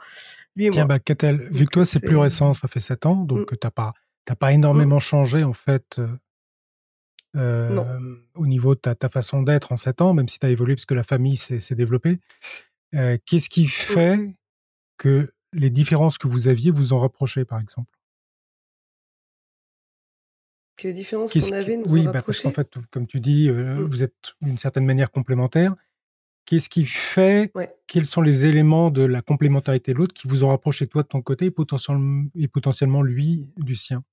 Lui et Tiens, moi. bah, Catel, vu que toi c'est plus récent, ça fait 7 ans, donc t'as pas t'as pas énormément changé en fait euh, euh, au niveau de ta, ta façon d'être en 7 ans, même si tu as évolué parce que la famille s'est s'est développée. Euh, Qu'est-ce qui fait que les différences que vous aviez vous en rapprochaient, par exemple? Que les différences qu'on qui- avait nous Oui, bah, parce qu'en fait, comme tu dis, euh, vous êtes d'une certaine manière complémentaires. Qu'est-ce qui fait Quels sont les éléments de la complémentarité de l'autre qui vous ont rapproché toi de ton côté et potentiellement, et potentiellement lui du sien?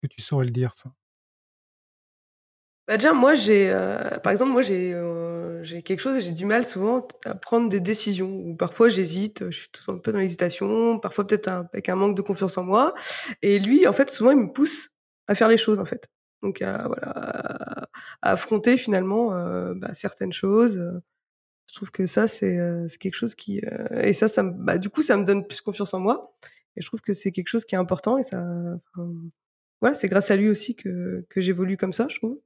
Que tu saurais le dire, ça? Bah déjà, moi, j'ai, euh, par exemple, moi, j'ai, euh, j'ai quelque chose, j'ai du mal souvent à prendre des décisions. Ou parfois, j'hésite, je suis tout un peu dans l'hésitation. Parfois, peut-être avec un manque de confiance en moi. Et lui, en fait, souvent, il me pousse à faire les choses, en fait. Donc, à, voilà, à, affronter finalement euh, bah, certaines choses. Je trouve que ça, c'est, euh, c'est quelque chose qui, euh, et ça, ça, me- bah, du coup, ça me donne plus confiance en moi. Et je trouve que c'est quelque chose qui est important. Et ça, voilà, c'est grâce à lui aussi que que j'évolue comme ça, je trouve.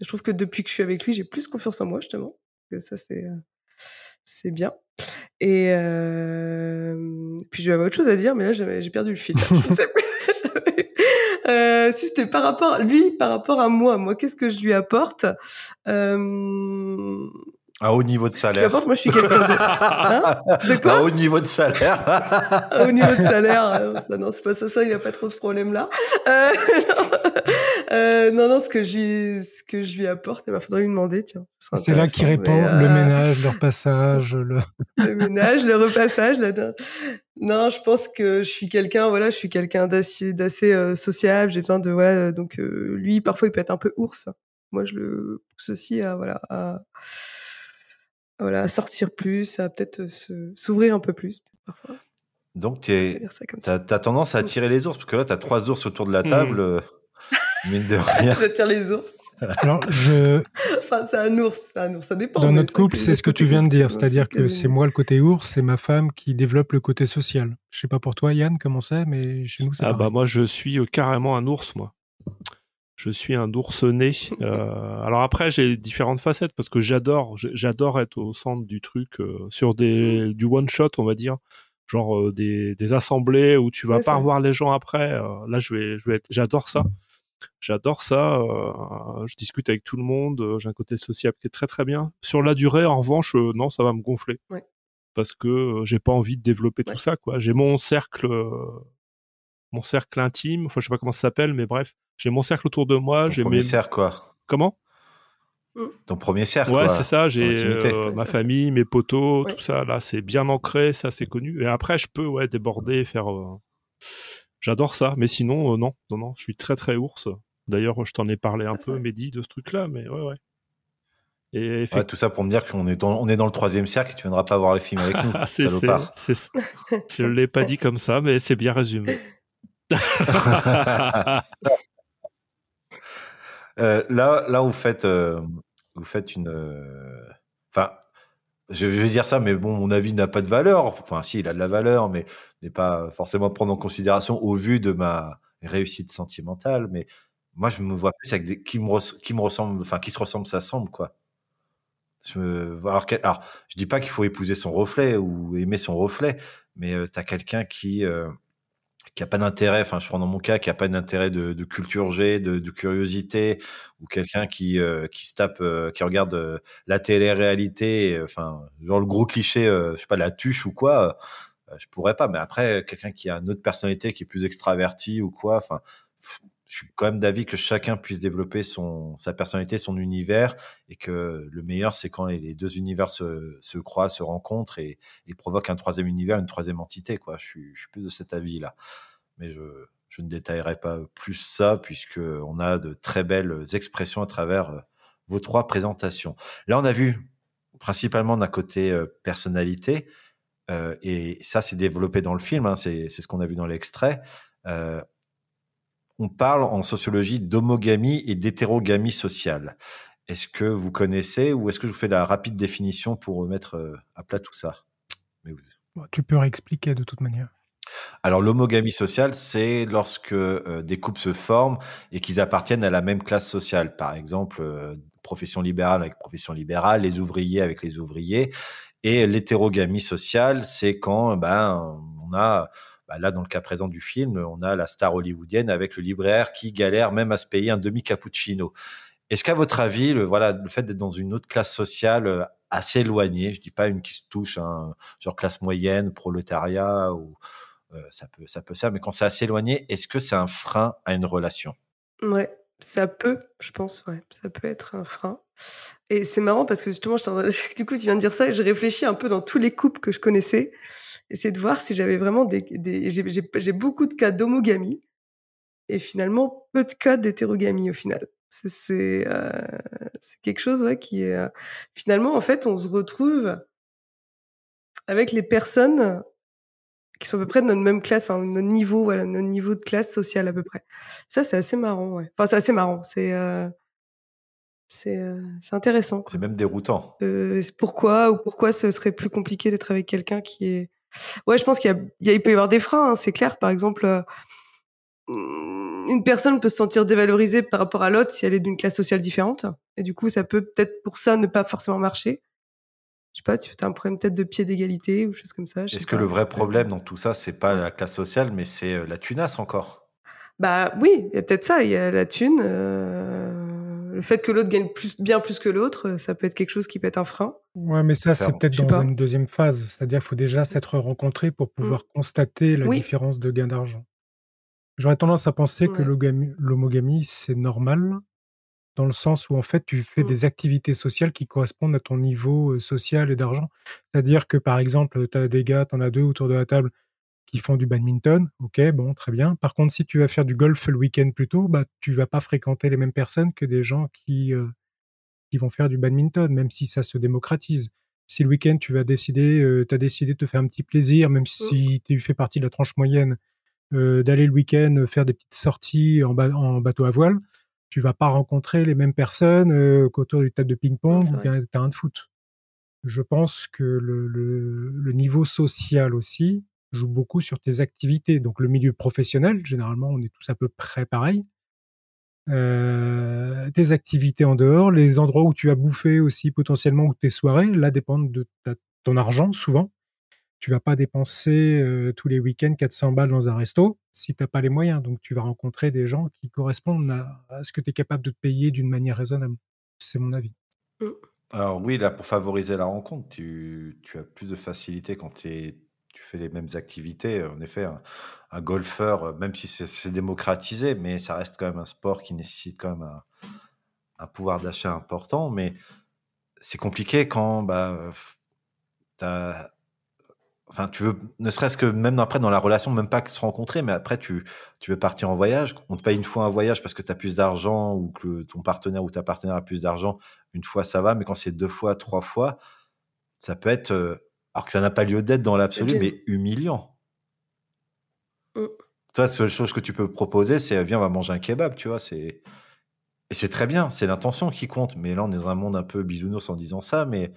Je trouve que depuis que je suis avec lui, j'ai plus confiance en moi, justement. Ça, c'est, euh, c'est bien. Et euh, puis j'avais autre chose à dire, mais là, j'ai perdu le fil. Je sais plus. [LAUGHS] Euh, si c'était par rapport lui, par rapport à moi, moi, qu'est-ce que je lui apporte? À haut niveau de salaire. Apporte, moi, je suis quelqu'un de... Hein [LAUGHS] de quoi À haut niveau de salaire. à haut niveau de salaire, euh, ça, non, c'est pas ça, ça, il n'y a pas trop ce problème-là. Euh, [LAUGHS] euh, non, non, ce que je lui, ce que je lui apporte, il eh ben, faudrait lui demander, tiens. C'est là qu'il répond, mais, le ménage, le [LAUGHS] repassage, le... le ménage, le repassage, là. Non, je pense que je suis quelqu'un, voilà, je suis quelqu'un d'assez, d'assez euh, sociable. J'ai besoin de, voilà, donc euh, lui, parfois, il peut être un peu ours. Moi, je le pousse aussi à, voilà, à, voilà, à sortir plus, à peut-être s'ouvrir un peu plus, parfois. Donc, tu as, tendance à attirer les ours, parce que là, tu as trois ours autour de la table. Mmh. [LAUGHS] Mine de rien. J'attire les ours. [LAUGHS] Alors, je. enfin, c'est un ours, c'est un ours, ça dépend. Dans notre couple, c'est ce que tu viens de dire, c'est-à-dire que c'est moi le côté ours, c'est ma femme qui développe le côté social. Je sais pas pour toi, Yann, comment c'est, mais chez nous, c'est. Ah, bah, moi, je suis euh, carrément un ours, moi. Je suis un ours né. [LAUGHS] Euh, alors après, j'ai différentes facettes parce que j'adore, j'adore être au centre du truc euh, sur des du one shot, on va dire, genre des, des assemblées où tu vas pas revoir les gens après. là, je vais, je vais être, j'adore ça. J'adore ça. Euh, je discute avec tout le monde. Euh, j'ai un côté sociable qui est très très bien. Sur la durée, en revanche, euh, non, ça va me gonfler. Parce que j'ai pas envie de développer tout ça, quoi. J'ai mon cercle, mon cercle intime. Enfin, je sais pas comment ça s'appelle, mais bref, j'ai mon cercle autour de moi. J'ai mes cercle, quoi. Comment? Mmh. ton premier cercle. Ouais, c'est ça. J'ai ma famille, mes potos, tout ça. Là, c'est bien ancré, ça, c'est connu. Et après, je peux ouais déborder, faire. J'adore ça, mais sinon, euh, non, non, non, je suis très très ours. D'ailleurs, je t'en ai parlé un ah, peu, Mehdi, de ce truc-là, mais ouais, ouais. Et tout ça pour me dire qu'on est, dans, on est dans le troisième cercle et tu viendras pas voir les films avec nous, [LAUGHS] c'est, salopard. je ne l'ai pas dit comme ça, mais c'est bien résumé. [LAUGHS] euh, là, vous faites, euh, vous faites une. Enfin, je vais dire ça, mais bon, mon avis n'a pas de valeur. Enfin, si, il a de la valeur, mais n'est pas forcément prendre en considération au vu de ma réussite sentimentale. Mais moi, je me vois plus avec des, qui me, qui enfin, qui se ressemble, ça semble, quoi. Je me alors, alors, je dis pas qu'il faut épouser son reflet ou aimer son reflet, mais euh, tu as quelqu'un qui, euh, qui a pas d'intérêt, enfin je prends dans mon cas, qui a pas d'intérêt de, de culture G, de, curiosité, ou quelqu'un qui euh, qui se tape, euh, qui regarde euh, la télé-réalité, enfin genre le gros cliché, je sais pas la tuche ou quoi, je pourrais pas. Mais après quelqu'un qui a une autre personnalité, qui est plus extraverti ou quoi, enfin je suis quand même d'avis que chacun puisse développer son sa personnalité, son univers, et que le meilleur c'est quand les, deux univers se, se croisent, se rencontrent et, et provoquent un troisième univers, une troisième entité. Quoi, je suis, plus de cet avis là, mais je je ne détaillerai pas plus ça puisque on a de très belles expressions à travers euh, vos trois présentations. Là, on a vu principalement d'un côté euh, personnalité, euh, et ça c'est développé dans le film, hein, c'est ce qu'on a vu dans l'extrait. On parle en sociologie d'homogamie et d'hétérogamie sociale. Est-ce que vous connaissez ou est-ce que je vous fais la rapide définition pour mettre euh, à plat tout ça? Tu peux réexpliquer de toute manière. Alors l'homogamie sociale, c'est lorsque euh, des couples se forment et qu'ils appartiennent à la même classe sociale. Par exemple, euh, profession libérale avec profession libérale, les ouvriers avec les ouvriers. Et l'hétérogamie sociale, c'est quand ben on a bah là, dans le cas présent du film, on a la star hollywoodienne avec le libraire qui galère même à se payer un demi cappuccino. Est-ce qu'à votre avis, le, voilà, le fait d'être dans une autre classe sociale euh, assez éloignée, je dis pas une qui se touche, hein, genre classe moyenne, prolétariat, euh, ça peut, ça peut faire, mais quand c'est assez éloigné, est-ce que c'est un frein à une relation? Ouais, ça peut, je pense, ouais, ça peut être un frein. Et c'est marrant parce que justement, [LAUGHS] du coup, tu viens de dire ça et je réfléchis un peu dans tous les couples que je connaissais essayer de voir si j'avais vraiment des, des j'ai beaucoup de cas d'homogamie et finalement peu de cas d'hétérogamie au final. C'est euh, quelque chose ouais, qui est euh, finalement en fait on se retrouve avec les personnes qui sont à peu près de notre même classe, enfin notre niveau, voilà, notre niveau de classe sociale à peu près. Ça c'est assez marrant, ouais. Enfin c'est assez marrant, c'est euh, c'est euh, intéressant. C'est même déroutant. Euh, pourquoi ou pourquoi ce serait plus compliqué d'être avec quelqu'un qui est Ouais, je pense qu'il y, peut y avoir des freins, hein, c'est clair. Par exemple, euh, une personne peut se sentir dévalorisée par rapport à l'autre si elle est d'une classe sociale différente. Et du coup, ça peut peut-être pour ça ne pas forcément marcher. Je sais pas, tu as un problème peut-être de pied d'égalité ou chose comme ça. Est-ce que le vrai problème dans tout ça, c'est pas la classe sociale, mais c'est euh, la tunasse encore? Bah oui, il y a peut-être ça. Il y a la thune. euh, le fait que l'autre gagne plus, bien plus que l'autre, ça peut être quelque chose qui peut être un frein. Ouais, mais ça, c'est peut-être dans pas. une deuxième phase. C'est-à-dire qu'il faut déjà s'être rencontré pour pouvoir constater la Oui. différence de gain d'argent. J'aurais tendance à penser que Ouais. l'homogamie, c'est normal, dans le sens où en fait, tu fais Mm. des activités sociales qui correspondent à ton niveau euh, social et d'argent. C'est-à-dire que par exemple, tu as des gars, tu en as deux autour de la table qui font du badminton, ok, bon, très bien. Par contre, si tu vas faire du golf le week-end plus tôt, bah, tu vas pas fréquenter les mêmes personnes que des gens qui, euh, qui vont faire du badminton, même si ça se démocratise. Si le week-end, tu vas décider, euh, as décidé de te faire un petit plaisir, même si tu fais partie de la tranche moyenne, euh, d'aller le week-end faire des petites sorties en, ba- en bateau à voile, tu vas pas rencontrer les mêmes personnes euh, qu'autour du table de ping-pong ou d'un terrain de foot. Je pense que le, le- le niveau social aussi joue beaucoup sur tes activités. Donc le milieu professionnel, généralement, on est tous à peu près pareil. Euh, tes activités en dehors, les endroits où tu as bouffé aussi potentiellement ou tes soirées, là dépendent de ta- ton argent souvent. Tu vas pas dépenser euh, tous les week-ends 400 balles dans un resto si t'as pas les moyens. Donc tu vas rencontrer des gens qui correspondent à, à ce que tu es capable de te payer d'une manière raisonnable. C'est mon avis. Alors oui, là, pour favoriser la rencontre, tu, tu as plus de facilité quand t'es- tu fais les mêmes activités. En effet, un, golfeur, euh, même si c'est démocratisé, mais ça reste quand même un sport qui nécessite quand même un, pouvoir d'achat important. Mais c'est compliqué quand bah, Enfin, tu veux, ne serait-ce que même après dans la relation, même pas se rencontrer, mais après tu, tu veux partir en voyage. On te paye une fois un voyage parce que tu as plus d'argent ou que ton partenaire ou ta partenaire a plus d'argent. Une fois, ça va, mais quand c'est deux fois, trois fois, ça peut être, euh, alors que ça n'a pas lieu d'être dans l'absolu, mais humiliant. Mm. Toi, la seule chose que tu peux proposer, c'est viens, on va manger un kebab, tu vois. C'est et c'est très bien, c'est l'intention qui compte. Mais là, on est dans un monde un peu bisounours en disant ça, mais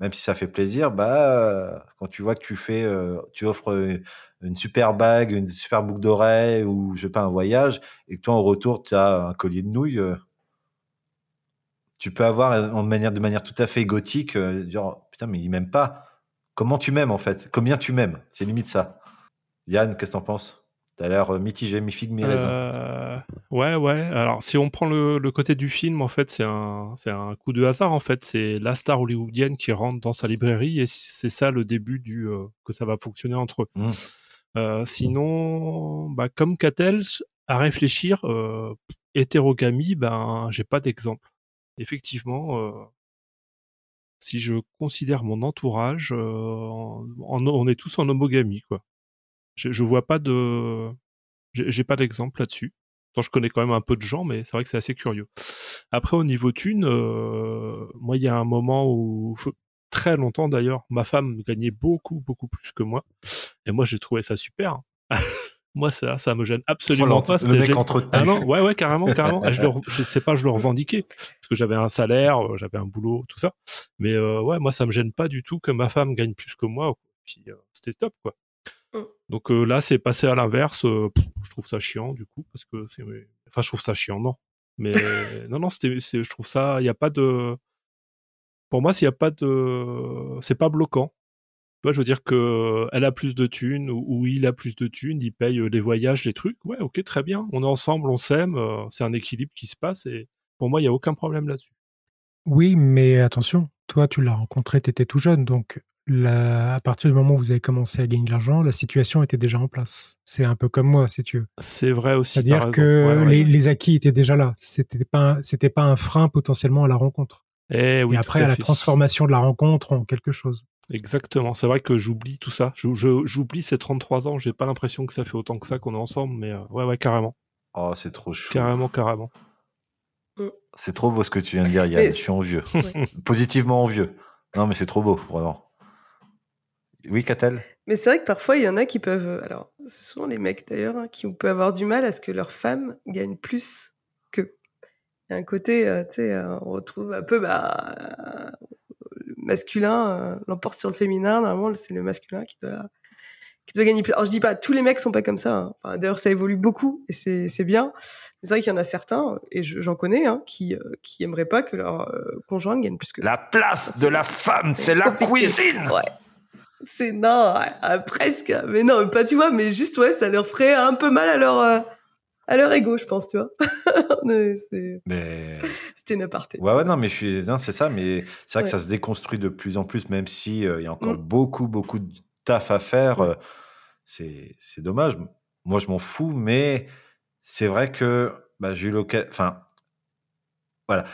même si ça fait plaisir, bah quand tu vois que tu fais, euh, tu offres euh, une super bague, une super boucle d'oreille ou je sais pas un voyage, et que toi en retour tu as un collier de nouilles, euh, tu peux avoir en manière de manière tout à fait égotique, euh, dire oh, putain mais il m'aime pas. Comment tu m'aimes en fait? Combien tu m'aimes? C'est limite ça. Yann, qu'est-ce que t'en penses? T'as l'air euh, mitigé, mi-figue, mi-raisin. Euh, ouais, ouais. Alors, si on prend le, le côté du film, en fait, c'est un, c'est un coup de hasard. En fait, c'est la star hollywoodienne qui rentre dans sa librairie et c'est ça le début du euh, que ça va fonctionner entre eux. Mmh. Euh, sinon, bah, comme Cattell, à réfléchir, hétérogamie, ben, j'ai pas d'exemple. Effectivement, si je considère mon entourage, euh, on est tous en homogamie, quoi. Je, je vois pas de, j'ai pas d'exemple là-dessus. Je connais quand même un peu de gens, mais c'est vrai que c'est assez curieux. Après, au niveau thune, euh, moi, il y a un moment où, très longtemps d'ailleurs, ma femme gagnait beaucoup, beaucoup plus que moi. Et moi, j'ai trouvé ça super. Moi, ça, ça me gêne absolument Oh, pas. le C'était mec. Ah non, ouais, ouais, carrément, carrément. Et [LAUGHS] je, le, je sais pas, je le revendiquais parce que j'avais un salaire, euh, j'avais un boulot, tout ça. Mais euh, ouais, moi, ça me gêne pas du tout que ma femme gagne plus que moi. Puis euh, c'était top, quoi. Mm. Donc euh, là, c'est passé à l'inverse. euh, je trouve ça chiant, du coup, parce que c'est. Enfin, je trouve ça chiant, non. Mais [LAUGHS] non, non, c'était, c'est- je trouve ça. Il n'y a pas de. Pour moi, s'il n'y a pas de. C'est pas bloquant. Vois, je veux dire que elle a plus de thunes ou, ou il a plus de thunes, il paye euh, les voyages, les trucs. Ouais, ok, très bien. On est ensemble, on s'aime. euh, c'est un équilibre qui se passe et pour moi, il n'y a aucun problème là-dessus. Oui, mais attention, toi, tu l'as rencontré, tu étais tout jeune, donc la- à partir du moment où vous avez commencé à gagner de l'argent, la situation était déjà en place. C'est un peu comme moi, si tu veux. C'est vrai aussi. C'est-à-dire que Ouais, ouais. les, les acquis étaient déjà là. C'était pas, c'était pas un frein potentiellement à la rencontre. Eh oui, Et après, à à la transformation de la rencontre en quelque chose. Exactement. C'est vrai que j'oublie tout ça. J'oublie ces 33 ans. J'ai pas l'impression que ça fait autant que ça qu'on est ensemble, mais euh, ouais, ouais, carrément. Oh, c'est trop chou. Carrément, carrément. C'est trop beau ce que tu viens de dire, Yann. Je suis envieux. Ouais. [LAUGHS] Positivement envieux. Non, mais c'est trop beau, vraiment. Oui, Catel? Mais c'est vrai que parfois, il y en a qui peuvent. euh, Alors, ce sont les mecs d'ailleurs, hein, qui peuvent avoir du mal à ce que leur femme gagne plus qu'eux. Il y a un côté, euh, tu sais, euh, on retrouve un peu bah, euh, masculin euh, l'emporte sur le féminin. Normalement, c'est le masculin qui doit, qui doit gagner plus. Alors, je dis pas, tous les mecs sont pas comme ça. hein. Enfin, d'ailleurs, ça évolue beaucoup et c'est bien. Mais c'est vrai qu'il y en a certains, et je- j'en connais, hein, qui, euh, qui aimeraient pas que leur euh, conjoint gagne plus que La place de la femme, c'est la cuisine Ouais. C'est non, presque. Mais non, pas tu vois, mais juste ouais, ça leur ferait un peu mal à leur euh, à leur ego, je pense, tu vois. [LAUGHS] Mais c'est- Mais C'était une aparté. ouais, ouais, non, mais je suis, non, c'est ça. Mais c'est vrai que ça se déconstruit de plus en plus, même si euh, il y a encore Mm. beaucoup, beaucoup de taf à faire. euh, c'est, c'est dommage. Moi, je m'en fous, mais c'est vrai que bah, j'ai eu l'occasion. Enfin, voilà,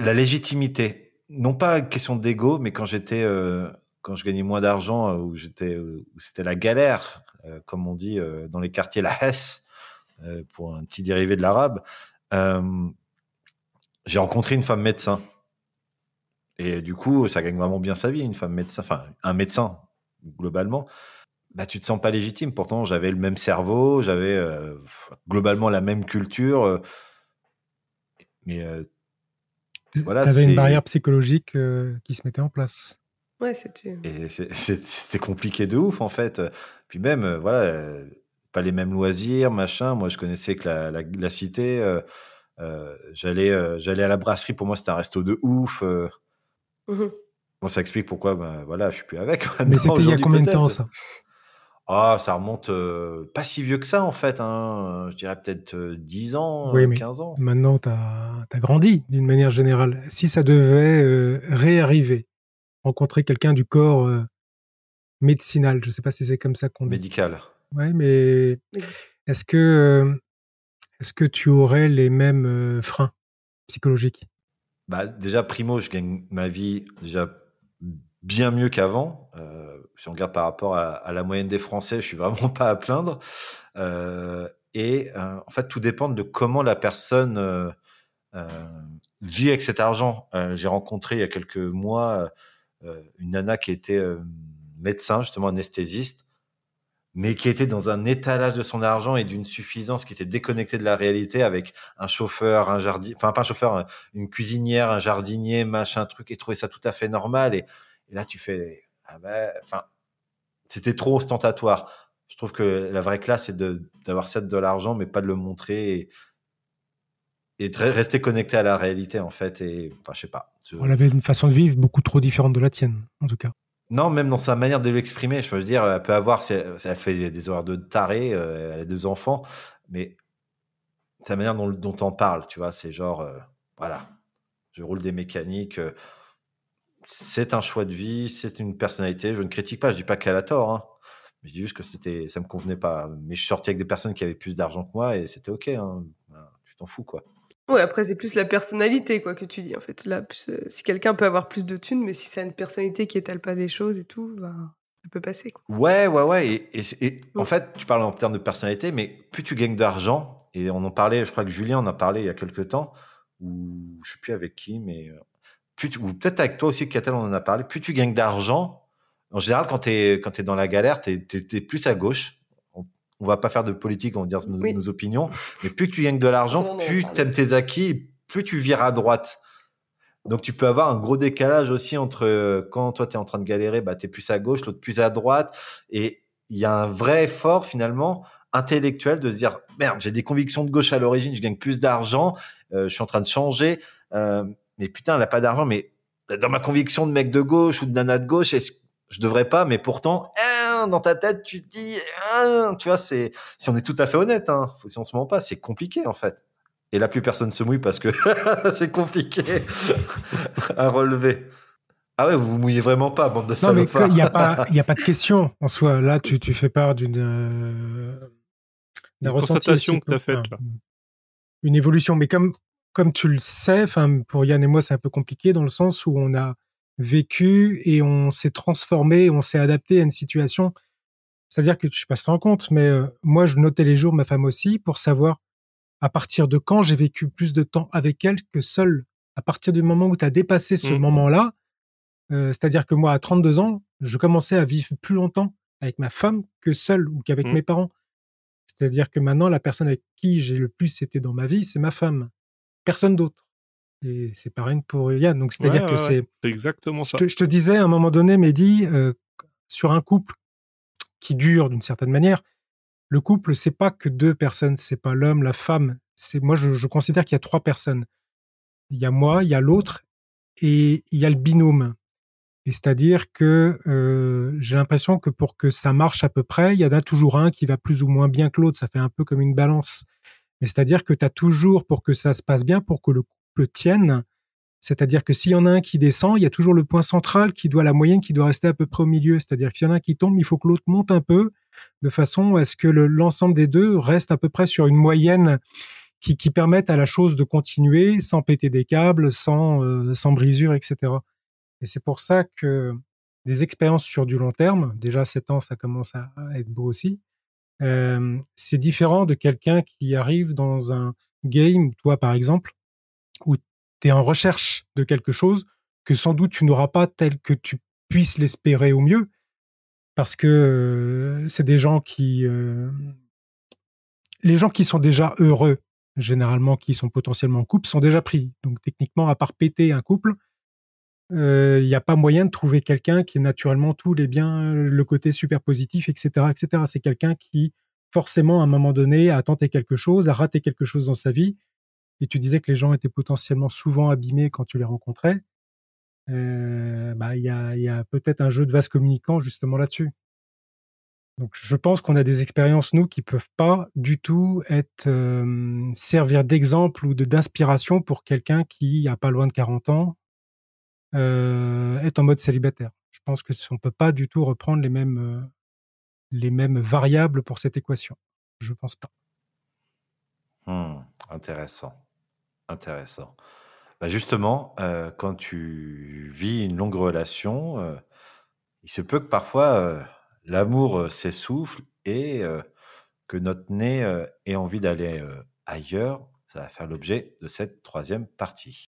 la légitimité, non pas question d'ego, mais quand j'étais, euh, quand je gagnais moins d'argent, euh, où j'étais, où c'était la galère, comme on dit dans les quartiers, la Hesse, pour un petit dérivé de l'arabe. euh, j'ai rencontré une femme médecin. Et du coup, ça gagne vraiment bien sa vie, une femme médecin, enfin, un médecin, globalement. Bah, tu te sens pas légitime. Pourtant, j'avais le même cerveau, j'avais euh, globalement la même culture. euh, mais euh, voilà, T'avais une barrière psychologique euh, qui se mettait en place. Ouais, c'était. Et [LAUGHS] c'était compliqué de ouf, en fait. Puis même, euh, voilà, euh, pas les mêmes loisirs, machin. Moi, je connaissais que la, la, la cité. euh, euh, j'allais, euh, j'allais à la brasserie. Pour moi, c'était un resto de ouf. euh. Mhm. Bon, ça explique pourquoi, bah, voilà, je suis plus avec. [LAUGHS] Mais c'était il y a combien de temps ça? Ah, ça remonte euh, pas si vieux que ça, en fait. Hein. Je dirais peut-être euh, 10 ans, Oui, euh, mais 15 ans. maintenant tu as, grandi d'une manière générale. Si ça devait euh, réarriver, rencontrer quelqu'un du corps euh, médicinal, je sais pas si c'est comme ça qu'on dit. Médical. Ouais, mais est-ce que est-ce que tu aurais les mêmes euh, freins psychologiques? Bah, déjà, primo, je gagne ma vie déjà bien mieux qu'avant. Euh, si on regarde par rapport à, à, la moyenne des Français, je suis vraiment [LAUGHS] pas à plaindre. Euh, et euh, en fait, tout dépend de comment la personne euh, vit avec cet argent. Euh, J'ai rencontré il y a quelques mois euh, une nana qui était euh, médecin, justement anesthésiste, mais qui était dans un étalage de son argent et d'une suffisance qui était déconnectée de la réalité avec un chauffeur, un jardinier, enfin pas un chauffeur, une cuisinière, un jardinier, machin truc, et trouvait ça tout à fait normal. Et, là, tu fais, ah ben, enfin, c'était trop ostentatoire. Je trouve que la vraie classe, c'est d'avoir ça de l'argent, mais pas de le montrer et, et rester connecté à la réalité, en fait. Et, enfin, je sais pas. Je... Elle avait une façon de vivre beaucoup trop différente de la tienne, en tout cas. Non, même dans sa manière de l'exprimer. Je veux dire, elle peut avoir, elle fait des horaires de taré, elle a deux enfants, mais sa manière dont, dont on parle, tu vois, c'est genre, euh, voilà, je roule des mécaniques. Euh, c'est un choix de vie, c'est une personnalité. Je ne critique pas, je dis pas qu'elle a tort. Hein. Je dis juste que c'était, ça me convenait pas. Mais je sortais avec des personnes qui avaient plus d'argent que moi et c'était ok. Hein. Tu t'en fous, quoi. Ouais, après, c'est plus la personnalité, quoi, que tu dis, en fait. Là, plus, euh, si quelqu'un peut avoir plus de thunes, mais si c'est une personnalité qui étale pas des choses et tout, bah, ça peut passer, quoi. Ouais, ouais, ouais. Et, et, et ouais. en fait, tu parles en termes de personnalité, mais plus tu gagnes d'argent, et on en parlait, je crois que Julien en a parlé il y a quelques temps, ou je sais plus avec qui, mais plus tu, ou peut-être avec toi aussi, Catel, on en a parlé, plus tu gagnes d'argent, en général, quand tu es, quand es dans la galère, tu es, es, es, plus à gauche. On, va pas faire de politique, on va dire nos, oui. nos opinions, mais plus tu gagnes de l'argent, plus tu aimes tes acquis, plus tu vires à droite. Donc tu peux avoir un gros décalage aussi entre euh, quand toi tu es en train de galérer, bah, tu es plus à gauche, l'autre plus à droite. Et il y a un vrai effort finalement intellectuel de se dire, merde, j'ai des convictions de gauche à l'origine, je gagne plus d'argent, euh, je suis en train de changer. Euh, mais putain, elle n'a pas d'argent, mais dans ma conviction de mec de gauche ou de nana de gauche, est-ce je devrais pas, mais pourtant, hein, dans ta tête, tu te dis, hein, tu vois, c'est, si on est tout à fait honnête, hein, si on se ment pas, c'est compliqué en fait. Et là, plus personne se mouille parce que [LAUGHS] c'est compliqué [LAUGHS] à relever. Ah ouais, vous vous mouillez vraiment pas, bande de Non, salopards. mais il n'y a, pas, [LAUGHS] y a pas de question en soi. Là, tu, tu fais part d'une. Euh, d'un constatation que tu as faite. Là. Une évolution. Mais comme, comme tu le sais, pour Yann et moi, c'est un peu compliqué dans le sens où on a vécu et on s'est transformé, on s'est adapté à une situation. C'est-à-dire que je sais pas si tu te rends compte, mais euh, moi, je notais les jours, ma femme aussi, pour savoir à partir de quand j'ai vécu plus de temps avec elle que seul. À partir du moment où tu as dépassé ce mmh. moment-là, euh, c'est-à-dire que moi, à 32 ans, je commençais à vivre plus longtemps avec ma femme que seul ou qu'avec mmh. mes parents. C'est-à-dire que maintenant, la personne avec qui j'ai le plus été dans ma vie, c'est ma femme. Personne d'autre. Et c'est pareil pour Yann. Donc, c'est-à-dire ouais, que ouais, c'est. C'est exactement je ça. Te, je te disais à un moment donné, Mehdi, euh, sur un couple qui dure d'une certaine manière, le couple, c'est pas que deux personnes, c'est pas l'homme, la femme. C'est moi, je, je considère qu'il y a trois personnes. Il y a moi, il y a l'autre, et il y a le binôme. Et c'est-à-dire que euh, j'ai l'impression que pour que ça marche à peu près, il y en a toujours un qui va plus ou moins bien que l'autre. Ça fait un peu comme une balance. Mais c'est-à-dire que tu as toujours, pour que ça se passe bien, pour que le couple tienne, c'est-à-dire que s'il y en a un qui descend, il y a toujours le point central qui doit, la moyenne qui doit rester à peu près au milieu. C'est-à-dire que s'il y en a un qui tombe, il faut que l'autre monte un peu, de façon à ce que l'ensemble des deux reste à peu près sur une moyenne qui, permette à la chose de continuer sans péter des câbles, sans, euh, brisure, etc. Et c'est pour ça que des expériences sur du long terme, déjà 7 ans, ça commence à être beau aussi, euh, c'est différent de quelqu'un qui arrive dans un game, toi par exemple, où tu es en recherche de quelque chose que sans doute tu n'auras pas tel que tu puisses l'espérer au mieux, parce que euh, c'est des gens qui... Euh, les gens qui sont déjà heureux, généralement qui sont potentiellement en couple, sont déjà pris. Donc techniquement, à part péter un couple, il n'y a pas moyen de trouver quelqu'un qui est naturellement tous les biens, le côté super positif, etc., etc. C'est quelqu'un qui forcément à un moment donné a tenté quelque chose, a raté quelque chose dans sa vie. Et tu disais que les gens étaient potentiellement souvent abîmés quand tu les rencontrais. bah il y a, y a peut-être un jeu de vase communicant justement là-dessus. Donc je pense qu'on a des expériences nous qui peuvent pas du tout être servir d'exemple ou d'inspiration pour quelqu'un qui a pas loin de 40 ans euh, est en mode célibataire. Je pense que on peut pas du tout reprendre les mêmes euh, les mêmes variables pour cette équation. Je pense pas. Hmm, intéressant, intéressant. Bah justement, euh, quand tu vis une longue relation, euh, il se peut que parfois euh, l'amour s'essouffle et que notre nez ait envie d'aller ailleurs. Ça va faire l'objet de cette troisième partie.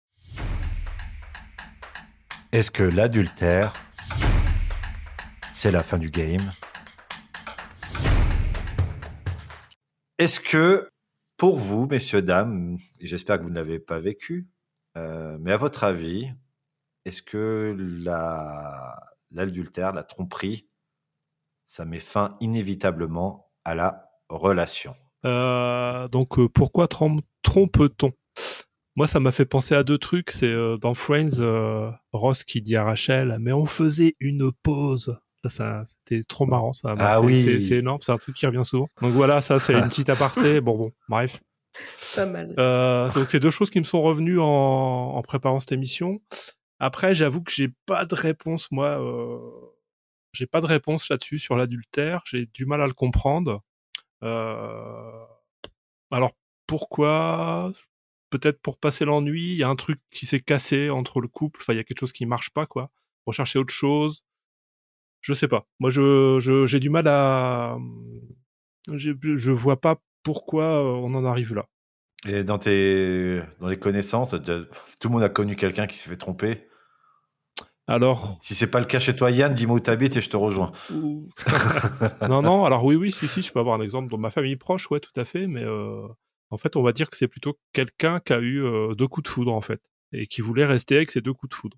Est-ce que l'adultère, c'est la fin du game? Est-ce que, pour vous, messieurs, dames, j'espère que vous ne l'avez pas vécu, euh, mais à votre avis, est-ce que la- l'adultère, la tromperie, ça met fin inévitablement à la relation? Euh, donc euh, pourquoi trom- trompe-t-on? Moi, ça m'a fait penser à deux trucs. C'est dans Friends, Ross qui dit à Rachel, mais on faisait une pause. Ça, ça c'était trop marrant. Ça. Ah oui. c'est- C'est énorme. C'est un truc qui revient souvent. Donc voilà, ça, c'est une petite aparté. [LAUGHS] Bon, bon, bref. Pas mal. Euh, donc c'est deux choses qui me sont revenues en, en préparant cette émission. Après, j'avoue que j'ai pas de réponse moi. Euh, j'ai pas de réponse là-dessus sur l'adultère. J'ai du mal à le comprendre. Euh, alors pourquoi? Peut-être pour passer l'ennui. Il y a un truc qui s'est cassé entre le couple. Enfin, il y a quelque chose qui marche pas quoi. Rechercher autre chose. Je sais pas. Moi, je je- j'ai du mal à. j'ai- Je vois pas pourquoi on en arrive là. Et dans tes dans les connaissances, tout le monde a connu quelqu'un qui s'est fait tromper. Alors, Si c'est pas le cas chez toi, Yann, dis-moi où t'habites et je te rejoins. [LAUGHS] Non, non, alors oui, oui, si, si, je peux avoir un exemple dans ma famille proche, ouais, tout à fait, mais euh, en fait, on va dire que c'est plutôt quelqu'un qui a eu euh, deux coups de foudre, en fait, et qui voulait rester avec ces deux coups de foudre.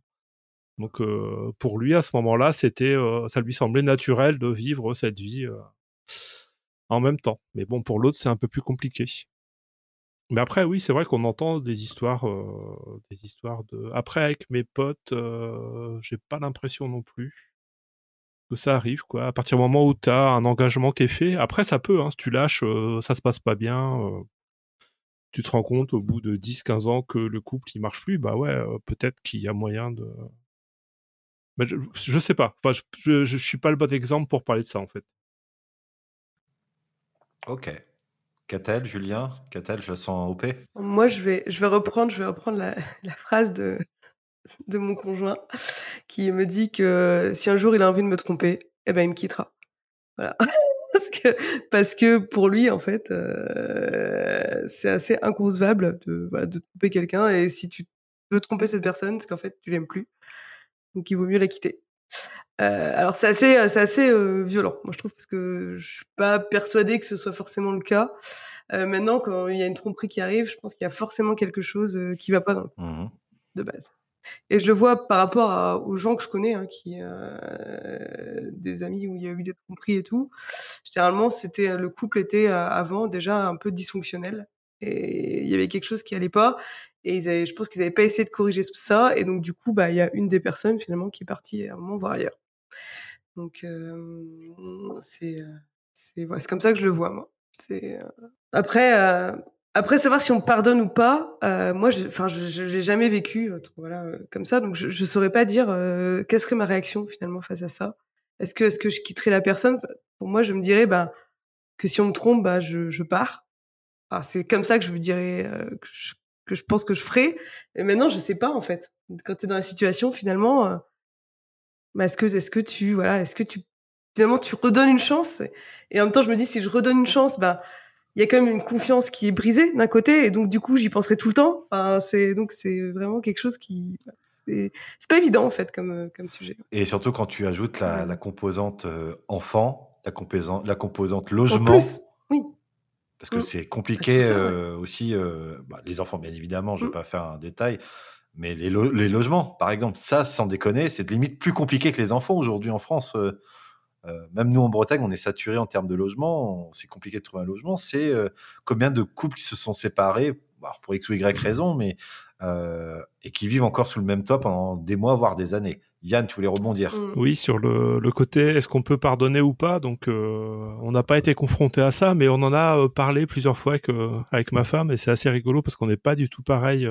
Donc, euh, pour lui, à ce moment-là, c'était, euh, ça lui semblait naturel de vivre cette vie euh, en même temps. Mais bon, pour l'autre, c'est un peu plus compliqué. Mais après, oui, c'est vrai qu'on entend des histoires, des histoires de. Après, avec mes potes, euh, j'ai pas l'impression non plus que ça arrive, quoi. À partir du moment où tu as un engagement qui est fait, après, ça peut, hein, si tu lâches, euh, ça se passe pas bien, tu te rends compte au bout de 10, 15 ans que le couple, il marche plus, bah ouais, peut-être qu'il y a moyen de. Mais je, je sais pas. Enfin, je, je suis pas le bon exemple pour parler de ça, en fait. Ok. Catel, Julien, Catel, je la sens OP. Moi, je vais, je vais reprendre, je vais reprendre la, la phrase de, de mon conjoint qui me dit que si un jour il a envie de me tromper, eh ben il me quittera. Voilà. [LAUGHS] parce que parce que pour lui en fait, euh, c'est assez inconcevable de voilà, de tromper quelqu'un et si tu veux tromper cette personne, c'est qu'en fait tu l'aimes plus. Donc il vaut mieux la quitter. Euh, alors c'est assez, c'est assez euh, violent, moi je trouve, parce que je suis pas persuadée que ce soit forcément le cas. Euh, maintenant, quand il y a une tromperie qui arrive, je pense qu'il y a forcément quelque chose euh, qui va pas dans le Mhm. de base. Et je le vois par rapport à- aux gens que je connais, hein, qui euh, des amis où il y a eu des tromperies et tout. Généralement, c'était le couple était euh, avant déjà un peu dysfonctionnel et il y avait quelque chose qui allait pas. Et ils avaient, je pense qu'ils n'avaient pas essayé de corriger ça. Et donc du coup, bah il y a une des personnes finalement qui est partie à un moment voir ailleurs. Donc euh, c'est euh, c'est comme ça que je le vois moi. C'est euh, après. euh, Après, savoir si on pardonne ou pas, euh, moi, je, enfin, je, l'ai jamais vécu, euh, voilà, euh, comme ça, donc je, je saurais pas dire euh, quelle serait ma réaction finalement face à ça. Est-ce que, est-ce que je quitterais la personne? Pour moi, je me dirais, bah, que si on me trompe, bah, je, je pars. Enfin, c'est comme ça que je me dirais, euh, que, je, que je pense que je ferais. Et maintenant, je sais pas en fait. Quand tu es dans la situation, finalement, euh, bah, est-ce que, est-ce que tu, voilà, est-ce que tu, finalement, tu redonnes une chance? Et en même temps, je me dis, si je redonne une chance, bah il y a quand même une confiance qui est brisée d'un côté et donc du coup j'y penserai tout le temps enfin, c'est donc c'est vraiment quelque chose qui c'est pas évident en fait comme comme sujet et surtout quand tu ajoutes la, ouais. la composante euh, enfant la composante la composante logement en plus, oui parce que mmh. c'est compliqué ça, euh, ouais. aussi euh, bah, les enfants bien évidemment je vais mmh. pas faire un détail mais les, lo les logements par exemple ça sans déconner c'est limite plus compliqué que les enfants aujourd'hui en France euh, même nous en Bretagne, on est saturé en termes de logement, c'est compliqué de trouver un logement. C'est combien de couples qui se sont séparés, alors pour X ou Y raison, mais et qui vivent encore sous le même toit pendant des mois, voire des années. Yann, tu voulais rebondir mmh. Oui, sur le, le côté est-ce qu'on peut pardonner ou pas? Donc, euh, on n'a pas été confronté à ça, mais on en a euh, parlé plusieurs fois avec, euh, avec ma femme, et c'est assez rigolo parce qu'on n'est pas du tout pareil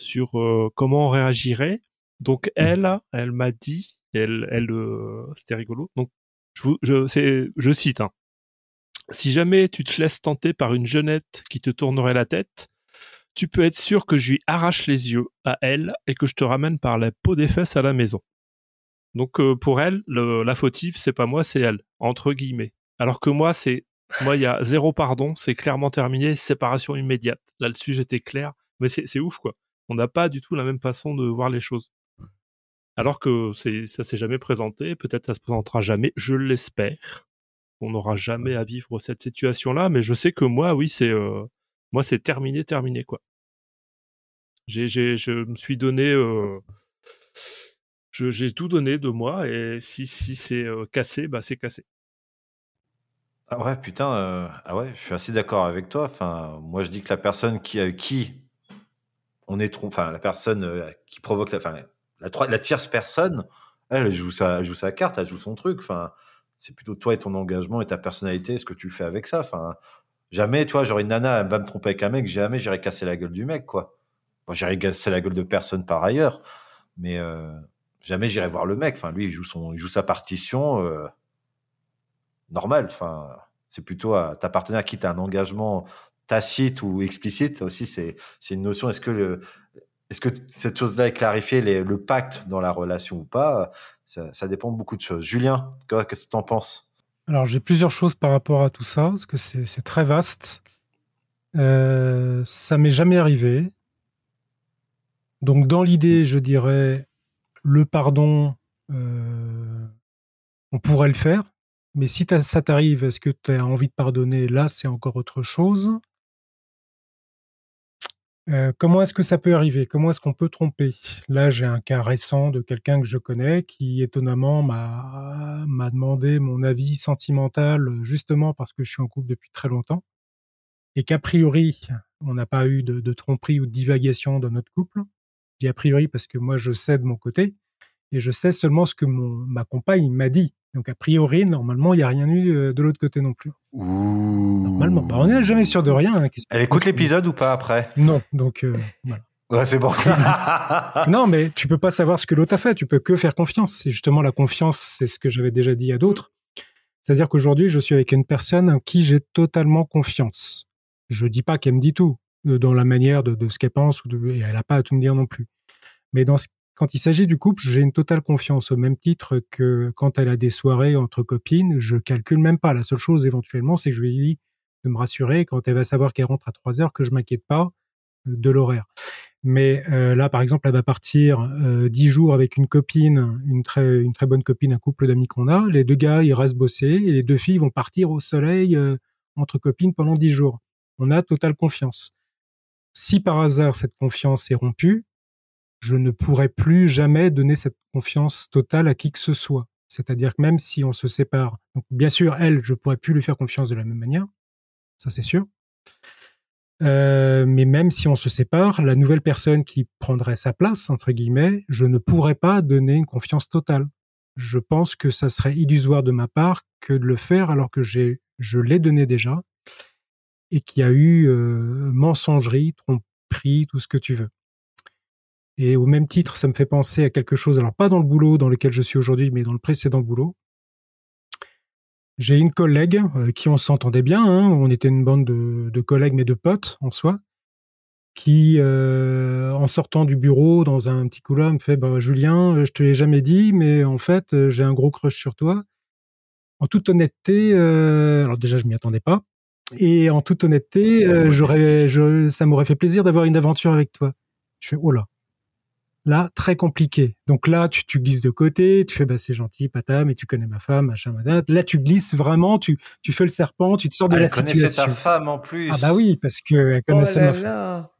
sur comment on réagirait. Donc, elle, elle m'a dit elle, elle euh, c'était rigolo. Donc, je, je, c'est, je cite, hein. si jamais tu te laisses tenter par une jeunette qui te tournerait la tête, tu peux être sûr que je lui arrache les yeux à elle et que je te ramène par la peau des fesses à la maison. Donc euh, pour elle, le, la fautive, c'est pas moi, c'est elle, entre guillemets. Alors que moi, c'est moi, il y a zéro pardon, c'est clairement terminé, séparation immédiate. Là-dessus, j'étais clair, mais c'est ouf quoi. On n'a pas du tout la même façon de voir les choses alors que ça s'est jamais présenté, peut-être ça se présentera jamais, je l'espère. On n'aura jamais à vivre cette situation-là, mais je sais que moi, oui, c'est euh, moi, c'est terminé, terminé quoi. Je me suis donné, euh, j'ai tout donné de moi, et si, si c'est euh, cassé, bah c'est cassé. Ah ouais, putain, euh, ah ouais, je suis assez d'accord avec toi. Enfin, moi, je dis que la personne qui, qui on est trop, enfin, la personne qui provoque la, enfin, la, la tierce personne, elle joue sa, elle joue sa carte, elle joue son truc. Enfin, c'est plutôt toi et ton engagement et ta personnalité, ce que tu fais avec ça. Enfin, jamais, tu vois, j'aurais une nana, elle va me tromper avec un mec, jamais j'irai casser la gueule du mec, quoi. J'irai casser la gueule de personne par ailleurs, mais euh, jamais j'irai voir le mec. Enfin, lui, il joue son, il joue sa partition euh, normale. Enfin, c'est plutôt à ta partenaire qui t'a un engagement tacite ou explicite aussi. C'est, une notion. Est-ce que le, est-ce que cette chose-là est clarifiée, le pacte dans la relation ou pas ça, ça, dépend de beaucoup de choses. Julien, qu'est-ce que tu en penses? Alors, j'ai plusieurs choses par rapport à tout ça, parce que c'est très vaste. Euh, ça m'est jamais arrivé. Donc, dans l'idée, je dirais, le pardon, euh, on pourrait le faire. Mais si ça t'arrive, est-ce que tu as envie de pardonner Là, c'est encore autre chose. Euh, comment est-ce que ça peut arriver? Comment est-ce qu'on peut tromper? Là, j'ai un cas récent de quelqu'un que je connais qui, étonnamment, m'a m'a demandé mon avis sentimental justement parce que je suis en couple depuis très longtemps et qu'a priori, on n'a pas eu de, de, tromperie ou de divagation dans notre couple. Je dis a priori parce que moi, je sais de mon côté et je sais seulement ce que mon, ma compagne m'a dit. Donc a priori, normalement, il n'y a rien eu euh, de l'autre côté non plus. Ouh. Normalement, bah, on n'est jamais sûr de rien. Hein, Elle écoute l'épisode ou pas après? Non, donc euh, voilà. Ouais, c'est bon. [LAUGHS] [LAUGHS] non, mais tu peux pas savoir ce que l'autre a fait. Tu peux que faire confiance. C'est justement la confiance. C'est ce que j'avais déjà dit à d'autres. C'est-à-dire qu'aujourd'hui, je suis avec une personne en qui j'ai totalement confiance. Je dis pas qu'elle me dit tout dans la manière de, de ce qu'elle pense ou de, et elle a pas à tout me dire non plus. Mais dans ce quand il s'agit du couple, j'ai une totale confiance au même titre que quand elle a des soirées entre copines, je calcule même pas. La seule chose éventuellement, c'est que je lui dis de me rassurer quand elle va savoir qu'elle rentre à 3 heures que je m'inquiète pas de l'horaire. Mais euh, là, par exemple, elle va partir euh, 10 jours avec une copine, une très, une très bonne copine, un couple d'amis qu'on a. Les deux gars, ils restent bosser et les deux filles vont partir au soleil euh, entre copines pendant 10 jours. On a totale confiance. Si par hasard cette confiance est rompue, je ne pourrais plus jamais donner cette confiance totale à qui que ce soit. C'est-à-dire que même si on se sépare, bien sûr, elle, je pourrais plus lui faire confiance de la même manière, ça c'est sûr. Euh, mais même si on se sépare, la nouvelle personne qui prendrait sa place, entre guillemets, je ne pourrais pas donner une confiance totale. Je pense que ça serait illusoire de ma part que de le faire alors que je l'ai donné déjà. Et qui a eu euh, mensongerie, tromperie, tout ce que tu veux. Et au même titre, ça me fait penser à quelque chose, alors pas dans le boulot dans lequel je suis aujourd'hui, mais dans le précédent boulot. J'ai une collègue qui on s'entendait bien, hein, on était une bande de, de, collègues mais de potes en soi, qui euh, en sortant du bureau dans un petit couloir me fait bah, Julien, je te l'ai jamais dit, mais en fait j'ai un gros crush sur toi. En toute honnêteté, euh, alors déjà je m'y attendais pas, et en toute honnêteté, euh, j'aurais, je, ça m'aurait fait plaisir d'avoir une aventure avec toi. Je fais oh là, Là, très compliqué. Donc là, tu, tu glisses de côté, tu fais bah c'est gentil, pata, mais tu connais ma femme, machin, machin. Là, tu glisses vraiment, tu, tu fais le serpent, tu te sors de elle la situation. connaissait ta femme en plus. Ah bah oui, parce que elle connaissait oh là ma femme. là.